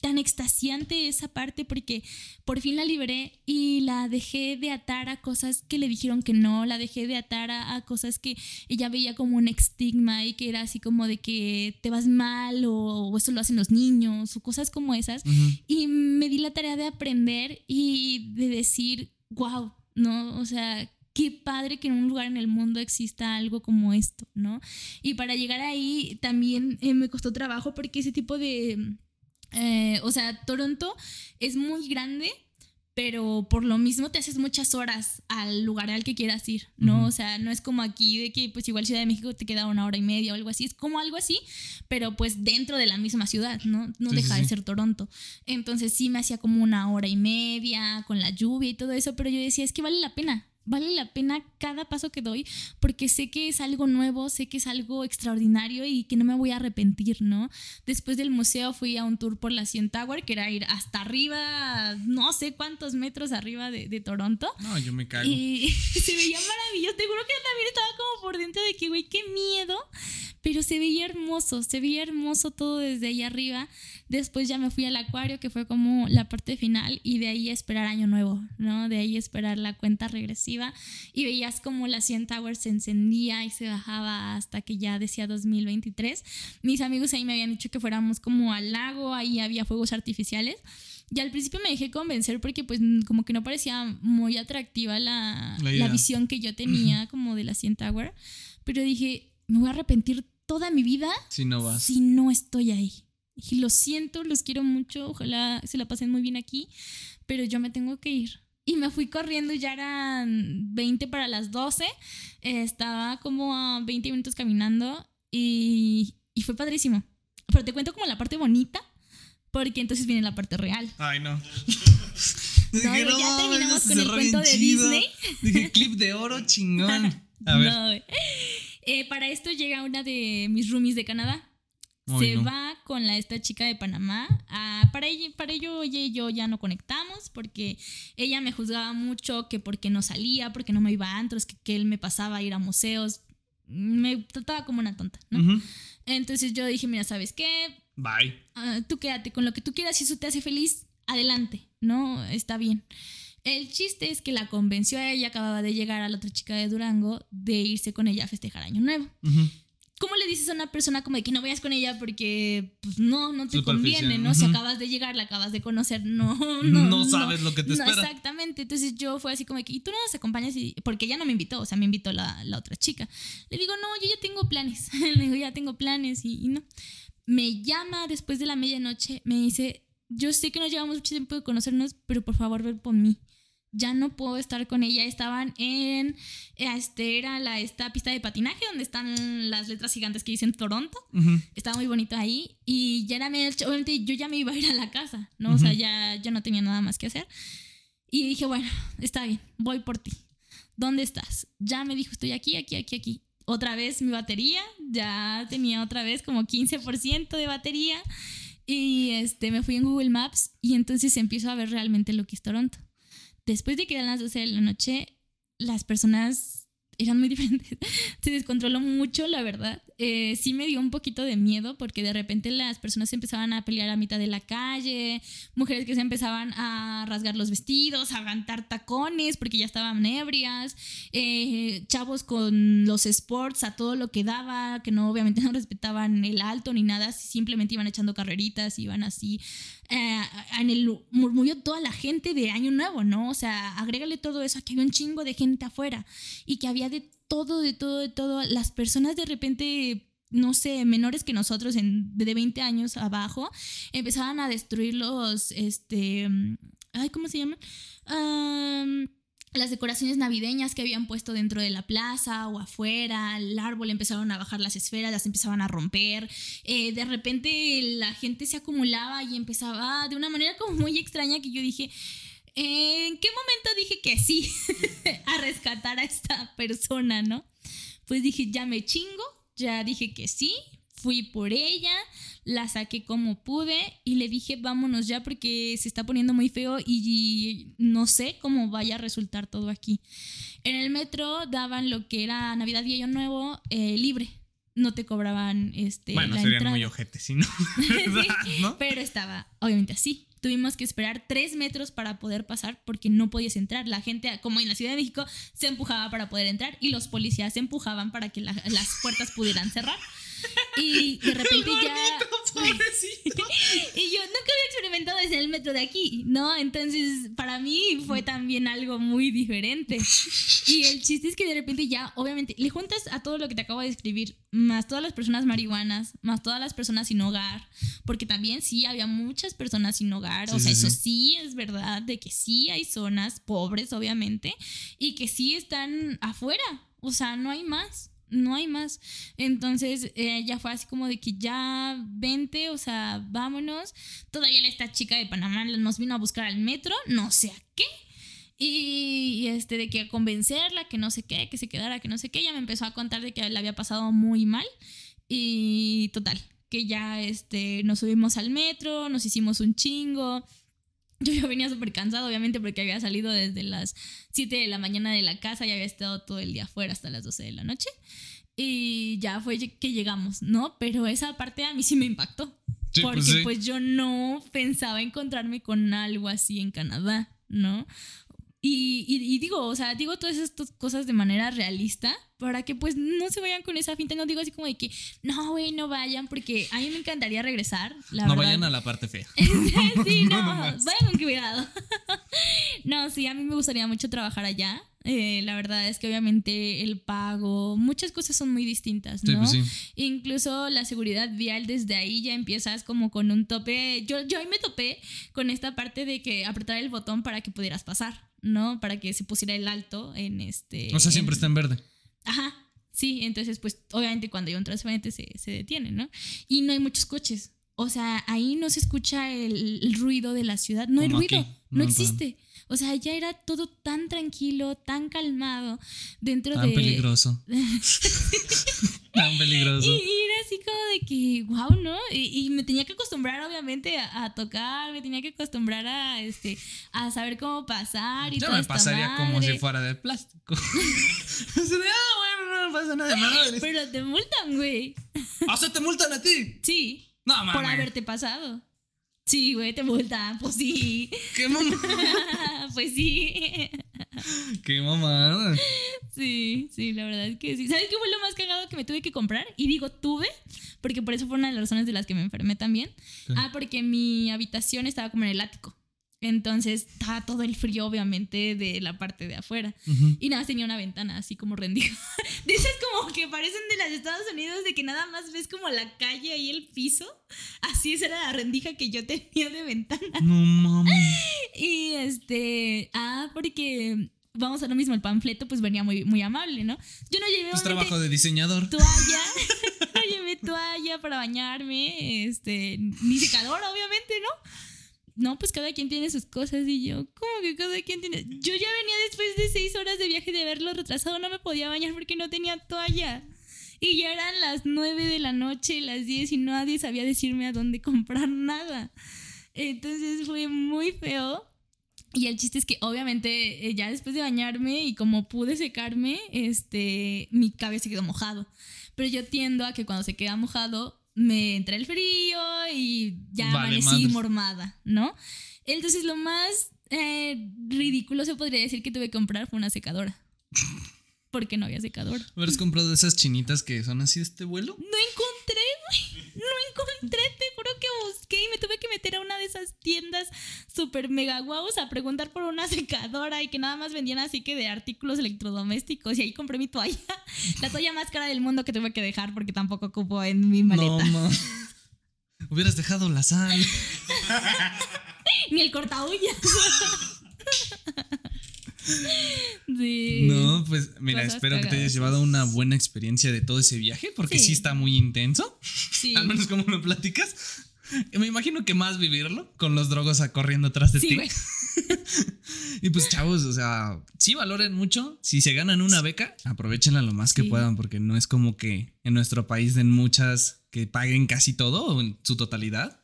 tan extasiante esa parte porque por fin la liberé y la dejé de atar a cosas que le dijeron que no, la dejé de atar a, cosas que ella veía como un estigma y que era así como de que te vas mal o, eso lo hacen los niños o cosas como esas. Y me di la tarea de aprender y de decir, wow, ¿no? O sea, qué padre que en un lugar en el mundo exista algo como esto, ¿no? Y para llegar ahí también eh, me costó trabajo porque ese tipo de... Eh, o sea, Toronto es muy grande, pero por lo mismo te haces muchas horas al lugar al que quieras ir, ¿no? O sea, no es como aquí de que pues igual Ciudad de México te queda una hora y media o algo así, es como algo así, pero pues dentro de la misma ciudad, ¿no? No deja de ser Toronto. Entonces sí me hacía como una hora y media con la lluvia y todo eso, pero yo decía, es que vale la pena, vale la pena cada paso que doy porque sé que es algo nuevo, sé que es algo extraordinario y que no me voy a arrepentir, ¿no? Después del museo fui a un tour por la CN Tower, que era ir hasta arriba, no sé cuántos metros arriba de, de Toronto. No, yo me cago. Y se veía maravilloso. Te juro que yo también estaba como por dentro de que, güey, qué miedo. Pero se veía hermoso, se veía hermoso todo desde ahí arriba. Después ya me fui al acuario, que fue como la parte final, y de ahí esperar año nuevo, ¿no? De ahí esperar la cuenta regresiva. Y veías como la 100 Tower se encendía y se bajaba hasta que ya decía 2023. Mis amigos ahí me habían dicho que fuéramos como al lago, ahí había fuegos artificiales. Y al principio me dejé convencer porque pues como que no parecía muy atractiva la, la, visión que yo tenía como de la 100 Tower. Pero dije, me voy a arrepentir toda mi vida si no vas. Si no estoy ahí. Y lo siento, los quiero mucho, ojalá se la pasen muy bien aquí, pero yo me tengo que ir. Y me fui corriendo, ya eran 20 para las 12, estaba como a 20 minutos caminando y, y fue padrísimo. Pero te cuento como la parte bonita, porque entonces viene la parte real. Ay, no. no, ya terminamos con el cuento de Disney. Dije, clip de oro chingón. A ver. Eh, para esto llega una de mis roomies de Canadá se va con la, esta chica de Panamá. Ah, para, ella, para ello ella y yo ya no conectamos porque ella me juzgaba mucho que porque no salía, porque no me iba a antros, que, que él me pasaba a ir a museos. Me trataba como una tonta, ¿no? Entonces yo dije, mira, ¿sabes qué? Bye. Ah, tú quédate con lo que tú quieras, si eso te hace feliz, adelante, ¿no? Está bien. El chiste es que la convenció a ella, acababa de llegar a la otra chica de Durango, de irse con ella a festejar Año Nuevo. ¿Cómo le dices a una persona como de que no vayas con ella porque pues, no, no te conviene, ¿no? Si acabas de llegar, la acabas de conocer, no, no. No sabes lo que te espera. exactamente. Entonces yo fue así como de que, ¿y tú no nos acompañas? Y, porque ella no me invitó, o sea, me invitó la, la otra chica. Le digo, no, yo ya tengo planes. le digo, ya tengo planes y, y no. Me llama después de la medianoche, me dice, yo sé que no llevamos mucho tiempo de conocernos, pero por favor, ver por mí ya no puedo estar con ella. Estaban en, este era la, esta pista de patinaje donde están las letras gigantes que dicen Toronto. Estaba muy bonito ahí y ya era medio, obviamente yo ya me iba a ir a la casa, ¿no? O sea, ya, ya no tenía nada más que hacer. Y dije, bueno, está bien, voy por ti. ¿Dónde estás? Ya me dijo, estoy aquí, aquí, aquí, aquí. Otra vez mi batería, ya tenía otra vez como 15% de batería. Y este, me fui en Google Maps y entonces empiezo a ver realmente lo que es Toronto después de que eran las 12 de la noche, las personas eran muy diferentes. Se descontroló mucho, la verdad. Eh, sí me dio un poquito de miedo porque de repente las personas se empezaban a pelear a mitad de la calle, mujeres que se empezaban a rasgar los vestidos, a aguantar tacones porque ya estaban ebrias, eh, chavos con los sports a todo lo que daba, que no obviamente no respetaban el alto ni nada, simplemente iban echando carreritas, iban así eh, en el murmullo toda la gente de Año Nuevo, ¿no? O sea, agrégale todo eso, que había un chingo de gente afuera y que había de todo, de todo, de todo. Las personas de repente no sé, menores que nosotros en, de 20 años abajo, empezaban a destruir los, este, ay, ¿cómo se llaman? Las decoraciones navideñas que habían puesto dentro de la plaza o afuera, el árbol empezaron a bajar las esferas, las empezaban a romper, eh, de repente la gente se acumulaba y empezaba de una manera como muy extraña que yo dije, ¿en qué momento dije que sí a rescatar a esta persona, no? Pues dije, ya me chingo, ya dije que sí, fui por ella, la saqué como pude y le dije vámonos ya porque se está poniendo muy feo y, no sé cómo vaya a resultar todo aquí. En el metro daban lo que era Navidad y Año Nuevo eh, libre. No te cobraban este. Bueno, serían muy ojete, ¿sí, no? Pero estaba, obviamente, así. Tuvimos que esperar tres metros para poder pasar porque no podías entrar. La gente, como en la Ciudad de México, se empujaba para poder entrar y los policías se empujaban para que las puertas pudieran cerrar. Y de repepente ya. y yo nunca había repente es el metro de aquí, ¿no? Entonces, para mí fue también algo muy diferente. Y el chiste es que de repente ya, obviamente, le juntas a todo lo que te acabo de escribir, más todas las personas marihuanas, más todas las personas sin hogar, porque también sí había muchas personas sin hogar, o sea, eso sí es verdad, de que sí hay zonas pobres, obviamente, y que sí están afuera, o sea, no hay más no hay más. Entonces eh, ya fue así como de que ya vente, o sea, vámonos. Todavía esta chica de Panamá nos vino a buscar al metro, no sé a qué. Y, este, de que a convencerla, que no sé qué, que se quedara, que no sé qué. Ella me empezó a contar de que le había pasado muy mal. Y total, que ya este, nos subimos al metro, nos hicimos un chingo. Yo ya venía súper cansado, obviamente, porque había salido desde las 7 de la mañana de la casa y había estado todo el día afuera hasta las 12 de la noche. Y ya fue que llegamos, ¿no? Pero esa parte a mí sí me impactó. Pues porque pues yo no pensaba encontrarme con algo así en Canadá, ¿no? Y, y, digo, o sea, digo todas estas cosas de manera realista para que pues no se vayan con esa finta. No digo así como de que, no, güey, no vayan, porque a mí me encantaría regresar. La no vayan a la parte fea. sí, no, vayan con cuidado. no, sí, a mí me gustaría mucho trabajar allá. Eh, la verdad es que obviamente el pago, muchas cosas son muy distintas, ¿no? Pues Incluso la seguridad vial desde ahí ya empiezas como con un tope. Yo, yo ahí me topé con esta parte de que apretar el botón para que pudieras pasar. ¿no? Para que se pusiera el alto en este... O sea, siempre está en verde. Ajá, sí, entonces pues obviamente cuando hay un transferente se, se detiene, ¿no? Y no hay muchos coches. O sea, ahí no se escucha el, ruido de la ciudad, no hay ruido, no, existe. O sea, ya era todo tan tranquilo, tan calmado dentro tan de... Peligroso. tan peligroso. Y, era así como de que, wow, ¿no? Y, me tenía que acostumbrar, obviamente, a, tocar, me tenía que acostumbrar a, este, a saber cómo pasar y Yo me pasaría como si fuera de plástico. ah, bueno, no pasa nada. de Pero te multan, güey. ¿Ah, sea, te multan a ti? Sí. No, mames. Por haberte pasado. Sí, güey, te multan. Pues sí. ¿Qué mamá? pues sí. Qué mamada. Sí, sí, la verdad es que sí. ¿Sabes qué fue lo más cagado que me tuve que comprar? Y digo tuve, porque por eso fue una de las razones de las que me enfermé también. Ah, porque mi habitación estaba como en el ático. Entonces estaba todo el frío, obviamente, de la parte de afuera. Y nada más tenía una ventana así como rendida. Dices como que parecen de las Estados Unidos, de que nada más ves como la calle y el piso. Así esa era la rendija que yo tenía de ventana. No mames. Y este. Ah, porque. Vamos a lo mismo, el panfleto pues venía muy, muy amable, ¿no? Yo no llevé... Pues trabajo de diseñador. Toalla. no llevé toalla para bañarme, este, ni secador, obviamente, ¿no? No, pues cada quien tiene sus cosas y yo, ¿cómo que cada quien tiene? Yo ya venía después de seis horas de viaje de haberlo retrasado, no me podía bañar porque no tenía toalla. Y ya eran las nueve de la noche, las diez y nadie sabía decirme a dónde comprar nada. Entonces fue muy feo. Y el chiste es que obviamente eh, ya después de bañarme y como pude secarme, este, mi cabello quedó mojado. Pero yo tiendo a que cuando se queda mojado, me entra el frío y ya amanecí mormada, ¿no? Entonces lo más eh, ridículo se podría decir que tuve que comprar fue una secadora. Porque no había secadora. ¿Hubieras comprado esas chinitas que son así de este vuelo? No encontré, güey. No encontré, me tuve que meter a una de esas tiendas super mega guaus a preguntar por una secadora y que nada más vendían así que de artículos electrodomésticos. Y ahí compré mi toalla. La toalla más cara del mundo que tuve que dejar porque tampoco ocupo en mi maleta. No, Hubieras dejado la sal. Ni el corta No, pues mira, espero que te hayas llevado una buena experiencia de todo ese viaje, porque sí, está muy intenso. Sí. Al menos como lo platicas. Me imagino que más vivirlo con los drogos corriendo atrás de ti. y pues chavos, o sea, sí valoren mucho. Si se ganan una beca, aprovechenla lo más que puedan, porque no es como que en nuestro país den muchas que paguen casi todo o en su totalidad.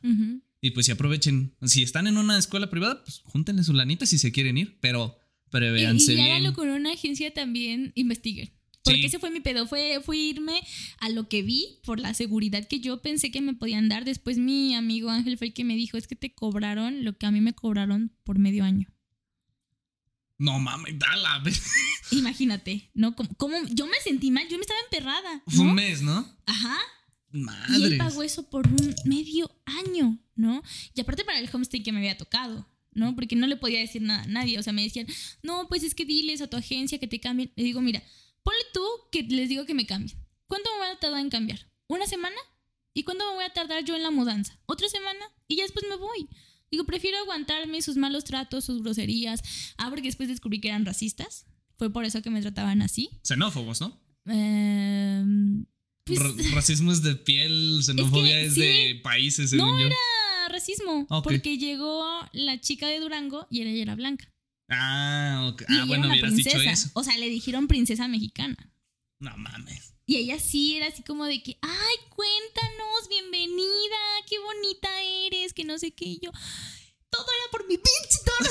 Y pues si aprovechen. Si están en una escuela privada, pues júntenle su lanita si se quieren ir, pero prevéanse y, y háganlo con una agencia también, investiguen. Porque ese fue mi pedo, fue, fue irme a lo que vi por la seguridad que yo pensé que me podían dar. Después mi amigo Ángel fue el que me dijo, es que te cobraron lo que a mí me cobraron por medio año. No mames, dale. Imagínate, ¿no? Como, yo me sentí mal, yo me estaba emperrada. Fue un mes, ¿no? Ajá. Madre. Y él pagó eso por un medio año, ¿no? ¿no? Y aparte para el homestay que me había tocado, ¿no? Porque no le podía decir nada a nadie. O sea, me decían, no, pues es que diles a tu agencia que te cambien. Le digo, mira, ponle tú que les digo que me cambien. ¿Cuánto me voy a tardar en cambiar? ¿Una semana? ¿Y cuándo me voy a tardar yo en la mudanza? ¿Otra semana? Y ya después me voy. Digo, prefiero aguantarme sus malos tratos, sus groserías. Ah, porque después descubrí que eran racistas. Fue por eso que me trataban así. Xenófobos, ¿no? Eh, pues, racismo es de piel, xenofobia es, de países, no yo. era racismo, porque llegó la chica de Durango y ella era blanca. Ah, ok. ah bueno, hubieras dicho eso. O sea, le dijeron princesa mexicana. No mames. Y ella sí era así como de que, ay, cuéntanos, bienvenida, qué bonita eres, que no sé qué. Y yo, todo era por mi pinche todo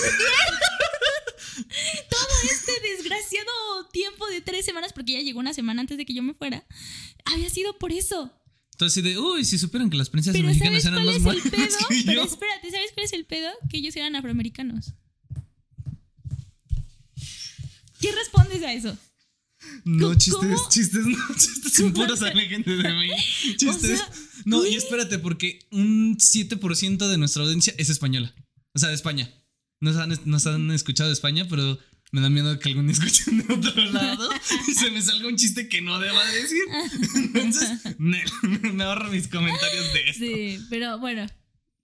Todo este desgraciado tiempo de tres semanas, porque ella llegó una semana antes de que yo me fuera, había sido por eso. Entonces, de, uy, si supieran que las princesas mexicanas eran más malas que Pero espérate, ¿sabes cuál es el pedo? Que ellos eran afroamericanos. ¿Qué respondes a eso? No, chistes, chistes, no, chistes sin pura gente de mí. Chistes. no, y espérate, porque un 7% de nuestra audiencia es española. O sea, de España. Nos han, nos han escuchado de España, pero me da miedo que algún día escuchen de otro lado y se me salga un chiste que no deba decir. Entonces, me ahorro mis comentarios de esto. Sí, pero bueno,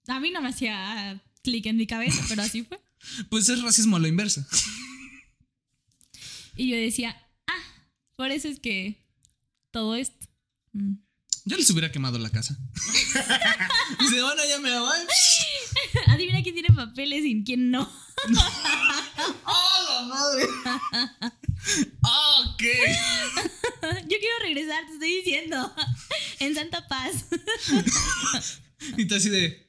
a mí no me hacía clic en mi cabeza, pero así fue. Pues es racismo a lo inverso. Y yo decía, ah, por eso es que todo esto. Mm. Yo les hubiera quemado la casa. Dice, bueno, ya me voy. Adivina quién tiene papeles y quién no. ¡Oh, la madre! ok. Yo quiero regresar, te estoy diciendo. En Santa Paz. y tú así de.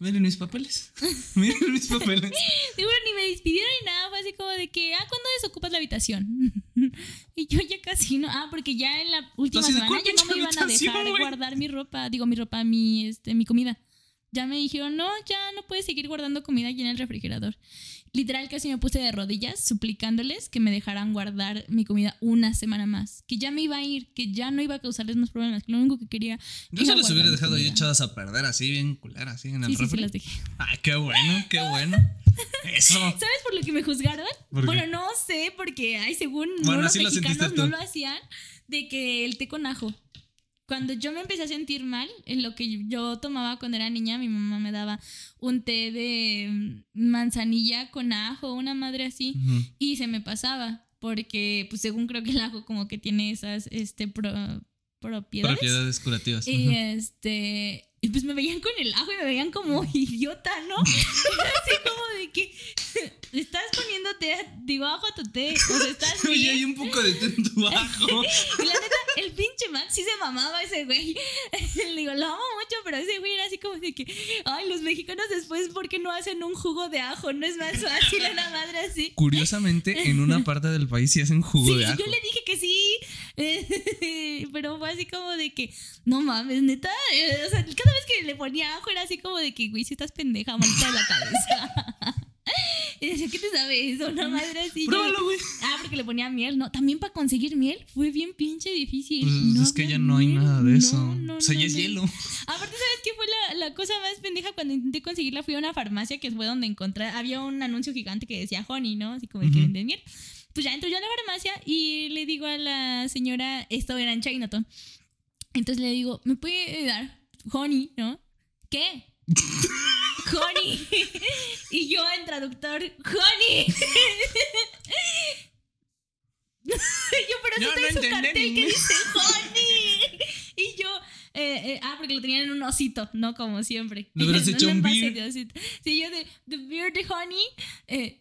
Miren mis papeles. Miren mis papeles. Seguro ni me despidieron ni nada. Fue así como de que, ah, ¿cuándo desocupas la habitación? y yo ya casi no. Ah, porque ya en la última semana ya no me iban a dejar guardar mi ropa. Digo, mi ropa, mi, este, mi comida. Ya me dijeron, no, ya no puedes seguir guardando comida aquí en el refrigerador. Literal casi me puse de rodillas suplicándoles que me dejaran guardar mi comida una semana más. Que ya me iba a ir, que ya no iba a causarles más problemas. Que lo único que quería... Yo se les hubiera dejado ahí echadas a perder así, bien culera, así en el sí, Sí, las dejé. Ay, qué bueno, qué bueno. Eso. ¿Sabes por lo que me juzgaron? bueno, no sé, porque, ay, según bueno, los mexicanos no lo hacían, de que el té con ajo cuando yo me empecé a sentir mal, en lo que yo tomaba cuando era niña, mi mamá me daba un té de manzanilla con ajo, una madre así, y se me pasaba, porque pues según creo que el ajo como que tiene esas este, propiedades. Propiedades curativas. Y este... Y pues me veían con el ajo y me veían como idiota, ¿no? así como de que estás poniéndote, digo, ajo a tu té. O sea, estás bien. Oye, hay un poco de té en tu ajo. y la neta, el pinche Max sí se mamaba ese güey. Le digo, lo amo mucho, pero ese güey era así como de que, ay, los mexicanos después, ¿por qué no hacen un jugo de ajo? No es más fácil, una madre así. Curiosamente, en una parte del país sí hacen jugo de ajo. Yo le dije que sí, pero fue así como de que, no mames, neta. Eh, o sea, cada vez que le ponía ajo era así como de que, güey, si estás pendeja, malita de la cabeza. Y decía, ¿qué te sabe eso? Una madre así. Pruébalo, güey. Ah, porque le ponía miel, ¿no? También para conseguir miel fue bien pinche difícil. Pues es que ya no hay nada de eso. o sea, ya es hielo. Aparte, ¿sabes qué fue la, la, cosa más pendeja? Cuando intenté conseguirla, fui a una farmacia que fue donde encontré. Había un anuncio gigante que decía honey, ¿no? Así como que venden miel. Pues ya entro yo a la farmacia y le digo a la señora, esto era en Chinatown. Entonces le digo, ¿me puede dar honey, no? ¿Qué? honey. y yo en traductor, honey. yo, pero no, sí no su cartel que dice honey. y yo, eh, eh, ah, porque lo tenían en un osito, ¿no? Como siempre. ¿Lo hubieras hecho un beer? Sí, yo de, the beer de honey, eh,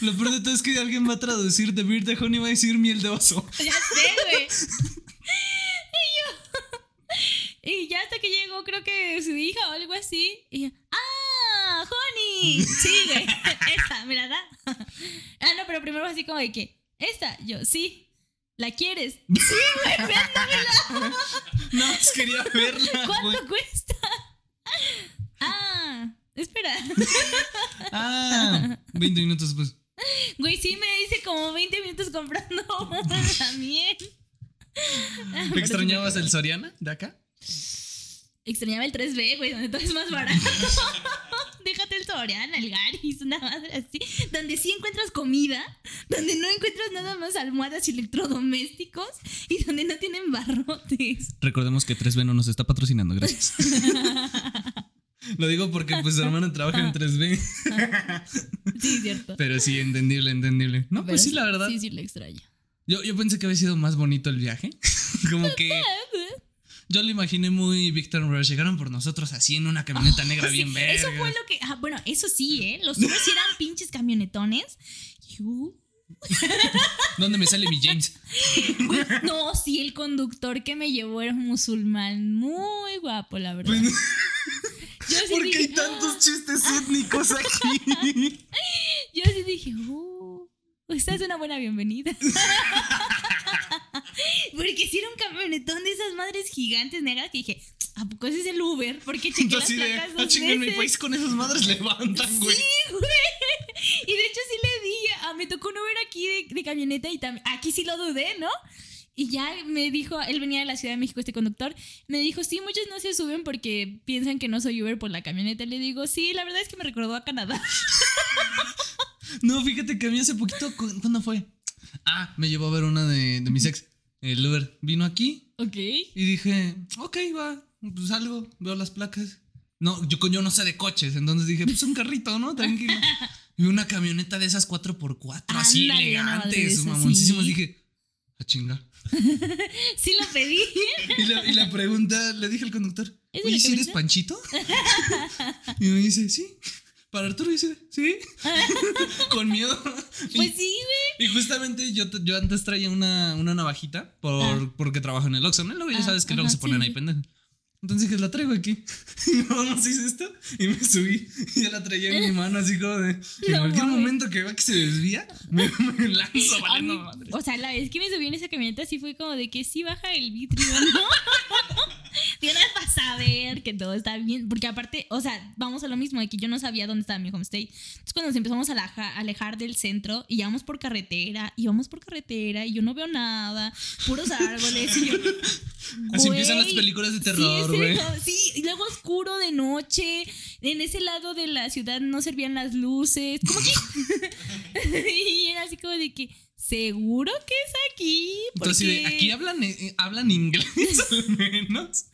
Lo peor de todo es que alguien va a traducir The Beard de Honey va a decir miel de oso. Ya sé, güey. Y ya hasta que llegó, creo que su hija o algo así. Y yo, ¡ah! ¡Honey! Sí, güey. Esta, ¿me la da? ah, no, pero primero así como de que, ¿esta? Yo, sí. ¿La quieres? Sí, güey, véndamela. no, quería verla. ¿Cuánto cuesta? Ah, espera. ah, 20 minutos después. Güey, sí me dice como 20 minutos comprando una miel. ¿Extrañabas el Soriana de acá? Extrañaba el 3B, güey, donde todo es más barato. Déjate el Soriana, el Garis, una madre así. Donde sí encuentras comida, donde no encuentras nada más almohadas y electrodomésticos y donde no tienen barrotes. Recordemos que 3B no nos está patrocinando, gracias. Lo digo porque pues su hermana trabaja en 3B. sí, cierto. Pero sí, entendible, entendible. No, pues sí, la verdad. Sí, sí, le extraño. Yo, yo pensé que había sido más bonito el viaje. Como que yo lo imaginé muy Victor Rush. Llegaron por nosotros así en una camioneta negra bien verde. Eso fue lo que. Ah, bueno, eso sí, ¿eh? Los Ubers eran pinches camionetones. ¿Dónde me sale mi James? No, sí, el conductor que me llevó era musulmán. Muy guapo, la verdad. Pues, ¿Por qué hay tantos chistes étnicos aquí? Yo sí dije, uh, esta es una buena bienvenida. Porque si era un camionetón de esas madres gigantes negras que dije, ¿a poco ese es el Uber? Porque chequé las placas ah, dos en mi país con esas madres levantan, güey. Sí, güey. Y de hecho sí le dije, ah, me tocó un Uber aquí de, camioneta y también, aquí sí lo dudé, ¿no? Y ya me dijo, él venía de la Ciudad de México, este conductor, me dijo, sí, muchos no se suben porque piensan que no soy Uber por la camioneta. Le digo, sí, la verdad es que me recordó a Canadá. no, fíjate que a mí hace poquito, ¿cuándo fue? Ah, me llevó a ver una de, de mis ex el Uber vino aquí. Ok. Y dije, ok, va, pues salgo, veo las placas. No, yo, yo no sé de coches, entonces dije, pues un carrito, ¿no? Tranquilo. y una camioneta de esas 4x4, así elegantes, mamoncísimas. Dije, a chingar. sí lo pedí. y, la, y la pregunta, le dije al conductor, oye, ¿si eres Panchito? y me dice, sí. Para Arturo dice, ¿sí? Con miedo. Pues sí, güey. Y justamente yo, yo antes traía una, una navajita por, ah. porque trabajo en el Oxxo, ¿no? Luego ya ah, sabes que luego se ponen ahí pendejos. Entonces dije, la traigo aquí. Y vamos, hice esto. Y me subí. Y ya la traía en mi mano, así como de. en cualquier momento que vea que se desvía, me, lanzo valiendo madre. O sea, la vez que me subí en esa camioneta, sí fue como de que sí baja el vitrio, ¿no? Tienes para saber que todo está bien. Porque aparte, o sea, vamos a lo mismo, de que yo no sabía dónde estaba mi homestay. Entonces, cuando nos empezamos a alejar del centro y íbamos por carretera, y vamos por carretera, y yo no veo nada, puros árboles. y yo, Así empiezan las películas de terror, güey. Sí, y luego oscuro de noche. En ese lado de la ciudad no servían las luces. ¿Cómo que? y era así como de que ¿Seguro que es aquí? Entonces, aquí hablan, eh, hablan inglés al menos.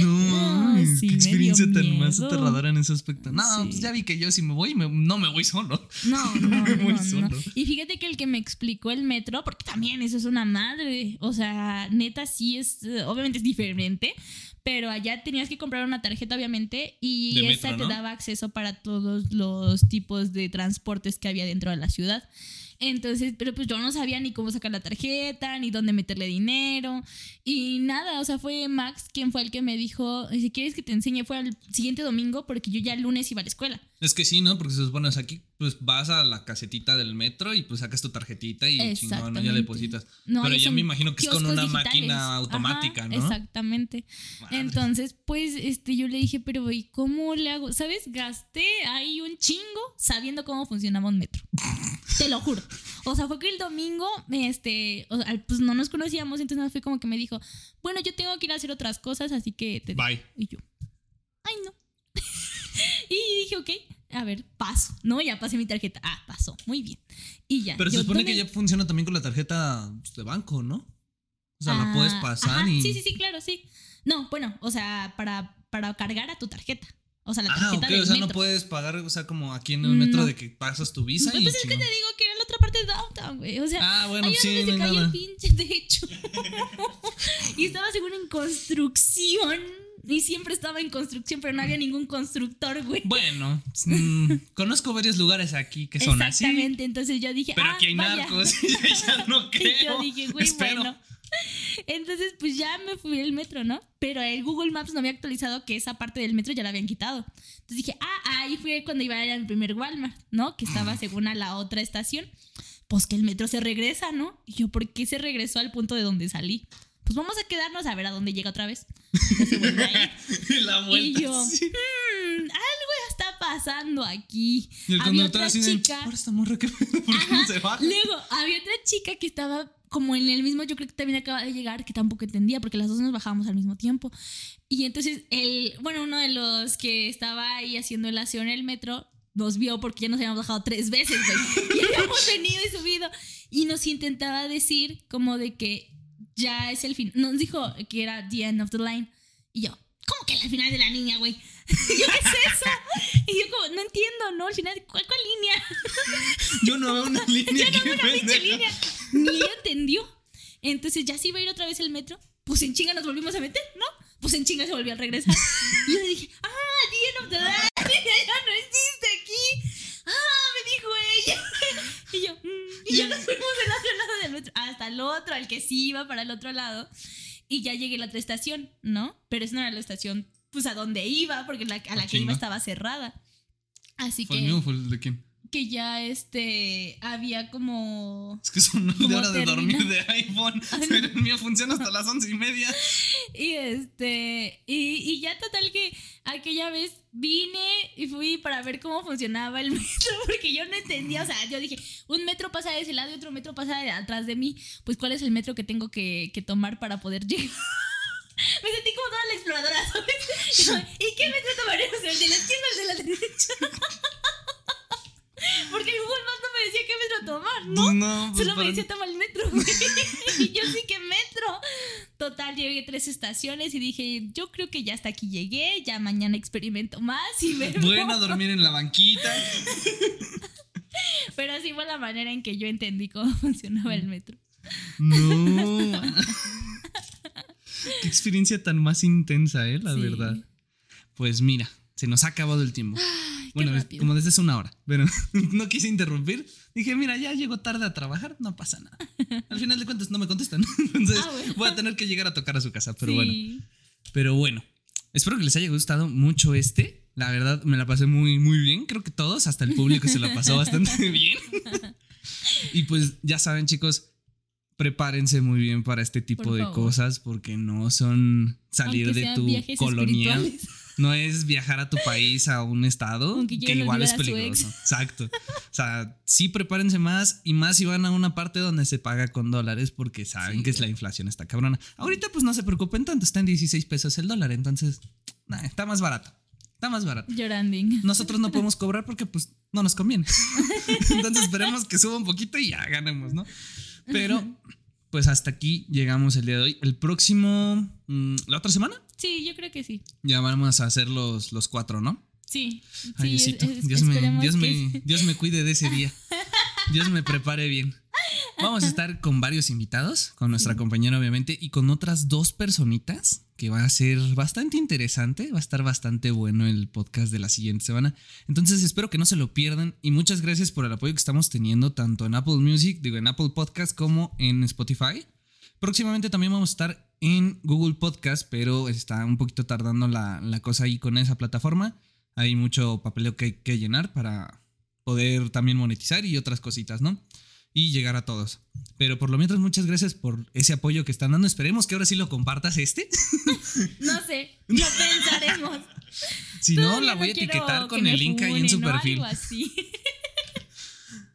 No, qué experiencia tan más aterradora en ese aspecto. No, pues ya vi que yo si me voy, no me voy solo. No, no, me voy solo. Y fíjate que el que me explicó el metro, porque también eso es una madre. O sea, neta sí es, eh, obviamente es diferente, pero allá tenías que comprar una tarjeta, obviamente, y esa te daba acceso para todos los tipos de transportes que había dentro de la ciudad. Entonces, pero pues yo no sabía ni cómo sacar la tarjeta, ni dónde meterle dinero, y nada, o sea, fue Max quien fue el que me dijo, si quieres que te enseñe, fue el siguiente domingo, porque yo ya el lunes iba a la escuela. Es que sí, ¿no? Porque se supone, aquí pues vas a la casetita del metro y pues sacas tu tarjetita y chingón, ya depositas. Pero ya me imagino que es con una máquina automática, ¿no? Exactamente. Entonces, pues este yo le dije, pero ¿y cómo le hago? ¿Sabes? Gasté ahí un chingo sabiendo cómo funcionaba un metro. Te lo juro. O sea, fue que el domingo, este, pues no nos conocíamos, entonces fue como que me dijo, bueno, yo tengo que ir a hacer otras cosas, así que te... Bye. Y yo, ay, no. y dije, ok, a ver, paso. No, ya pasé mi tarjeta. Ah, pasó. Muy bien. Y ya. Pero se supone que ya funciona también con la tarjeta de banco, ¿no? O sea, la puedes ah, pasar y. Sí, sí, sí, claro, sí. No, bueno, o sea, para, para cargar a tu tarjeta. O sea, la ah, tarjeta ah, o sea, no puedes pagar, o sea, como aquí en el metro de que pasas tu visa. Pues, y pues es que te digo que era la otra parte de downtown, güey. O sea, ah, bueno, sí, se cayó el pinche techo. y estaba seguro en construcción y siempre estaba en construcción, pero no había ningún constructor, güey. Bueno, mm, conozco varios lugares aquí que son así. Exactamente, entonces yo dije, pero aquí hay ah, narcos y ya no creo. Y yo dije, güey, bueno. Entonces, pues ya me fui al metro, ¿no? Pero el Google Maps no había actualizado que esa parte del metro ya la habían quitado. Entonces dije, ah, ahí fue cuando iba a ir al primer Walmart, ¿no? Que estaba según a la otra estación. Pues que el metro se regresa, ¿no? Y yo, ¿por qué se regresó al punto de donde salí? pues vamos a quedarnos a ver a dónde llega otra vez. y la vuelta. Y yo, hmm, algo está pasando aquí. Y el había otra chica. De, esta morra que ¿por qué no se baja? Luego, había otra chica que estaba como en el mismo, yo creo que también acaba de llegar, que tampoco entendía, porque las dos nos bajábamos al mismo tiempo. Y entonces, el, bueno, uno de los que estaba ahí haciendo el aseo en el metro nos vio porque ya nos habíamos bajado tres veces, güey. Y habíamos venido y subido. Y nos intentaba decir como de que ya es el fin. Nos dijo que era the end of the line. Y yo, ¿cómo que el final de la niña, güey? ¿qué es eso? Y yo como, no entiendo, ¿no? Al final, ¿cuál, cuál línea? Yo no veo una línea. yo no veo una pinche línea. Ni ella entendió. Entonces ya se iba a ir otra vez el metro. Pues en chinga nos volvimos a meter, ¿no? Pues en chinga se volvió a regresar. Y yo le dije, ah, the end of the. Ya no existe aquí. Ah, me dijo ella. Y yo, mm. y ya nos fuimos del otro lado del metro. Hasta el otro, al que sí iba para el otro lado. Y ya llegué a la otra estación, ¿no? Pero esa no era la estación pues a donde iba, porque la, a la que iba estaba cerrada. Así ¿Fue que. el mío o fue el de quién? Que ya este había como. Es que son de hora de dormir de iPhone. Pero el mío funciona hasta las once y media. Y este. Y, y ya total que aquella vez vine y fui para ver cómo funcionaba el metro, porque yo no entendía. O sea, yo dije, un metro pasa de ese lado y otro metro pasa de atrás de mí. Pues, ¿cuál es el metro que tengo que, que tomar para poder llegar? Me sentí como toda la exploradora, ¿sabes? ¿Y qué metro tomaríamos? ¿El de la izquierda o el de la derecha? Porque el Google Maps no me decía qué metro tomar, ¿no? No, pues Solo me decía toma el metro, güey. Y yo sí que metro. Total, llegué tres estaciones y dije, yo creo que ya hasta aquí llegué, ya mañana experimento más y vemos. Bueno, dormir en la banquita. Pero así fue la manera en que yo entendí cómo funcionaba el metro. No. Qué experiencia tan más intensa, ¿eh? La Sí. verdad. Pues mira, se nos ha acabado el tiempo. Bueno, como desde hace una hora, pero no quise interrumpir. Dije, mira, ya llego tarde a trabajar, no pasa nada. Al final de cuentas no me contestan. Entonces Ah, bueno. voy a tener que llegar a tocar a su casa, pero Sí. bueno. Pero bueno, espero que les haya gustado mucho este. La verdad, me la pasé muy, muy bien. Creo que todos, hasta el público se la pasó bastante bien. y pues ya saben, chicos, prepárense muy bien para este tipo de cosas porque no son salir de tu colonia. No es viajar a tu país, a un estado, Aunque que igual es peligroso. Exacto. O sea, sí prepárense más y más si van a una parte donde se paga con dólares porque saben Sí. que es la inflación está cabrona. Ahorita pues no se preocupen tanto, está en 16 pesos el dólar, entonces nah, está más barato. Está más barato. Lloranding. Nosotros no podemos cobrar porque pues no nos conviene. Entonces esperemos que suba un poquito y ya ganemos, ¿no? Pero pues hasta aquí llegamos el día de hoy. El próximo, mm, la otra semana, Sí, yo creo que sí. ya vamos a hacer los, los cuatro, ¿no? Sí. Ay, sí, Diosito, es- es- Dios, me, Dios, que me. Dios me cuide de ese día. Dios me prepare bien. Vamos a estar con varios invitados, con nuestra compañera obviamente y con otras dos personitas que va a ser bastante interesante, va a estar bastante bueno el podcast de la siguiente semana. Entonces espero que no se lo pierdan y muchas gracias por el apoyo que estamos teniendo tanto en Apple Music, digo en Apple Podcast como en Spotify. Próximamente también vamos a estar en Google Podcast, pero está un poquito tardando la, la cosa ahí con esa plataforma. Hay mucho papeleo que hay que llenar para poder también monetizar y otras cositas, ¿no? Y llegar a todos. Pero por lo mientras, muchas gracias por ese apoyo que están dando. Esperemos que ahora sí lo compartas este. No sé, lo pensaremos. Si no, la voy a etiquetar que con el link ahí en su perfil. algo así.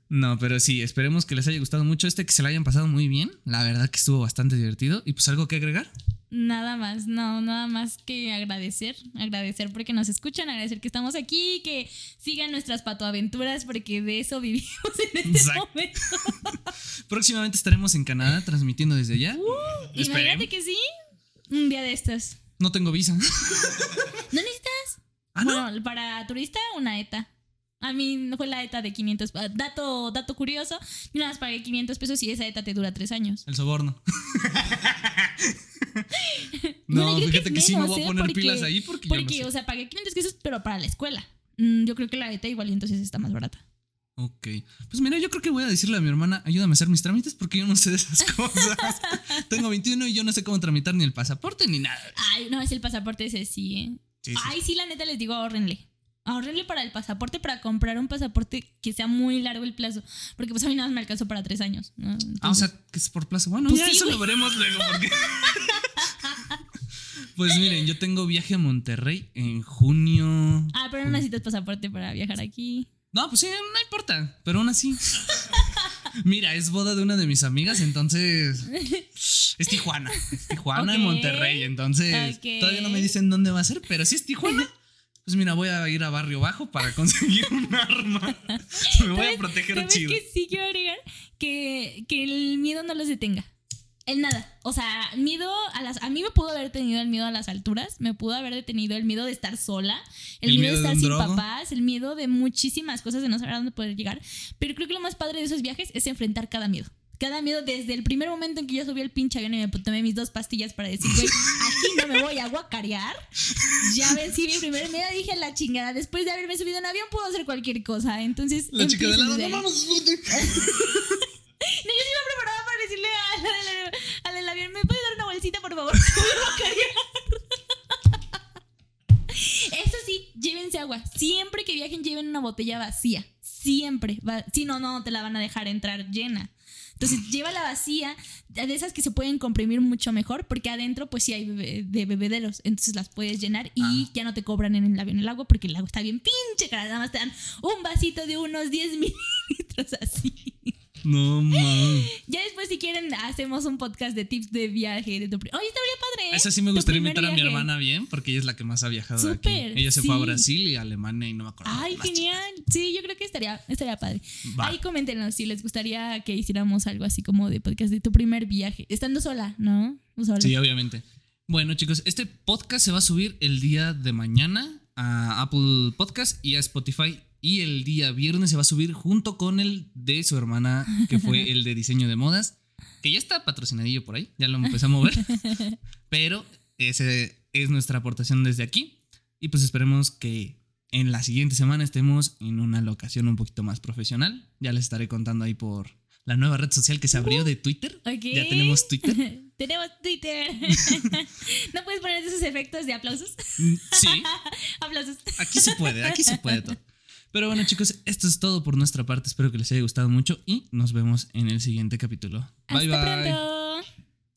No, pero sí, esperemos que les haya gustado mucho este, que se la hayan pasado muy bien. La verdad que estuvo bastante divertido. Y pues algo que agregar. Nada más, no, nada más que agradecer, agradecer porque nos escuchan, agradecer que estamos aquí, que sigan nuestras patoaventuras porque de eso vivimos en este Exacto. momento. Próximamente estaremos en Canadá transmitiendo desde allá. Imagínate Esperemos. que sí, un día de estos. No tengo visa. ¿No necesitas? Ah, no. Bueno, para turista, una ETA. A mí fue la ETA de 500. ah, Dato, dato curioso, yo nada más pagué 500 pesos y esa ETA te dura tres años. El soborno. No, fíjate que, sí me voy a ¿eh? poner Porque- pilas ahí porque, Porque, yo no o sea, pagué 500 pesos, pero para la escuela. Mm, yo creo que la ETA igual y entonces está más barata. Ok. Pues mira, yo creo que voy a decirle a mi hermana, ayúdame a hacer mis trámites porque yo no sé de esas cosas. Tengo 21 y yo no sé cómo tramitar ni el pasaporte ni nada. Ay, no, es el pasaporte ese sí, ¿eh? Sí, sí. Ay, sí, la neta les digo, ahorrenle. Ahorrenle para el pasaporte, para comprar un pasaporte que sea muy largo el plazo. Porque pues a mí nada más me alcanzó para tres años. ¿no? Ah, o sea, que es por plazo. Bueno, Pues ya sí, eso lo veremos luego porque... Pues miren, yo tengo viaje a Monterrey en junio. Ah, pero no necesitas pasaporte para viajar aquí. No, pues sí, no importa, pero aún así. Mira, es boda de una de mis amigas, entonces. Es Tijuana. Es Tijuana en Monterrey. Entonces. Todavía no me dicen dónde va a ser, pero sí es Tijuana. Pues mira, voy a ir a Barrio Bajo para conseguir un arma. Me voy a proteger ¿sabes chido. que sí quiero agregar? Que, que el miedo no los detenga. El nada. O sea, miedo a las. A mí me pudo haber tenido el miedo a las alturas. Me pudo haber detenido el miedo de estar sola. El, miedo, de estar sin papás. El miedo de muchísimas cosas de no saber a dónde poder llegar. Pero creo que lo más padre de esos viajes es enfrentar cada miedo. Cada miedo desde el primer momento en que yo subí al pinche avión y me tomé mis dos pastillas para decir, güey, aquí no me voy a guacarear. Ya vencí mi primer miedo, dije la chingada. Después de haberme subido en avión, puedo hacer cualquier cosa. Entonces. La chica de la no, no, no, no, No, yo sí a la, a la del avión, ¿me puedes dar una bolsita, por favor? Eso sí, llévense agua. Siempre que viajen, lleven una botella vacía. Siempre. Si no, no te la van a dejar entrar llena. Entonces, lleva la vacía, de esas que se pueden comprimir mucho mejor, porque adentro, pues sí hay de bebederos. Entonces las puedes llenar y ah. ya no te cobran en el avión el agua, porque el agua está bien pinche cara. Nada más te dan un vasito de unos 10 mililitros así. No mames. Ya después, si quieren, hacemos un podcast de tips de viaje. De tu Oye, estaría padre. ¿eh? Esa sí me gustaría invitar a mi hermana bien, porque ella es la que más ha viajado aquí. Ella se fue a Brasil y a Alemania y no me acuerdo. Ay, genial. Sí, yo creo que estaría, estaría padre. Ahí coméntenos si les gustaría que hiciéramos algo así como de podcast de tu primer viaje. Estando sola, ¿no? Sí, obviamente. Bueno, chicos, este podcast se va a subir el día de mañana a Apple Podcast y a Spotify y el día viernes se va a subir junto con el de su hermana, que fue el de diseño de modas, que ya está patrocinadillo por ahí, ya lo empezamos a mover. Pero ese es nuestra aportación desde aquí. Y pues esperemos que en la siguiente semana estemos en una locación un poquito más profesional. Ya les estaré contando ahí por la nueva red social que se abrió de Twitter. Ya tenemos Twitter. tenemos Twitter. ¿No puedes poner esos efectos de aplausos? Mm, sí. aplausos. Aquí se puede, aquí se puede todo. Pero bueno, chicos, esto es todo por nuestra parte. Espero que les haya gustado mucho y nos vemos en el siguiente capítulo. bye, bye.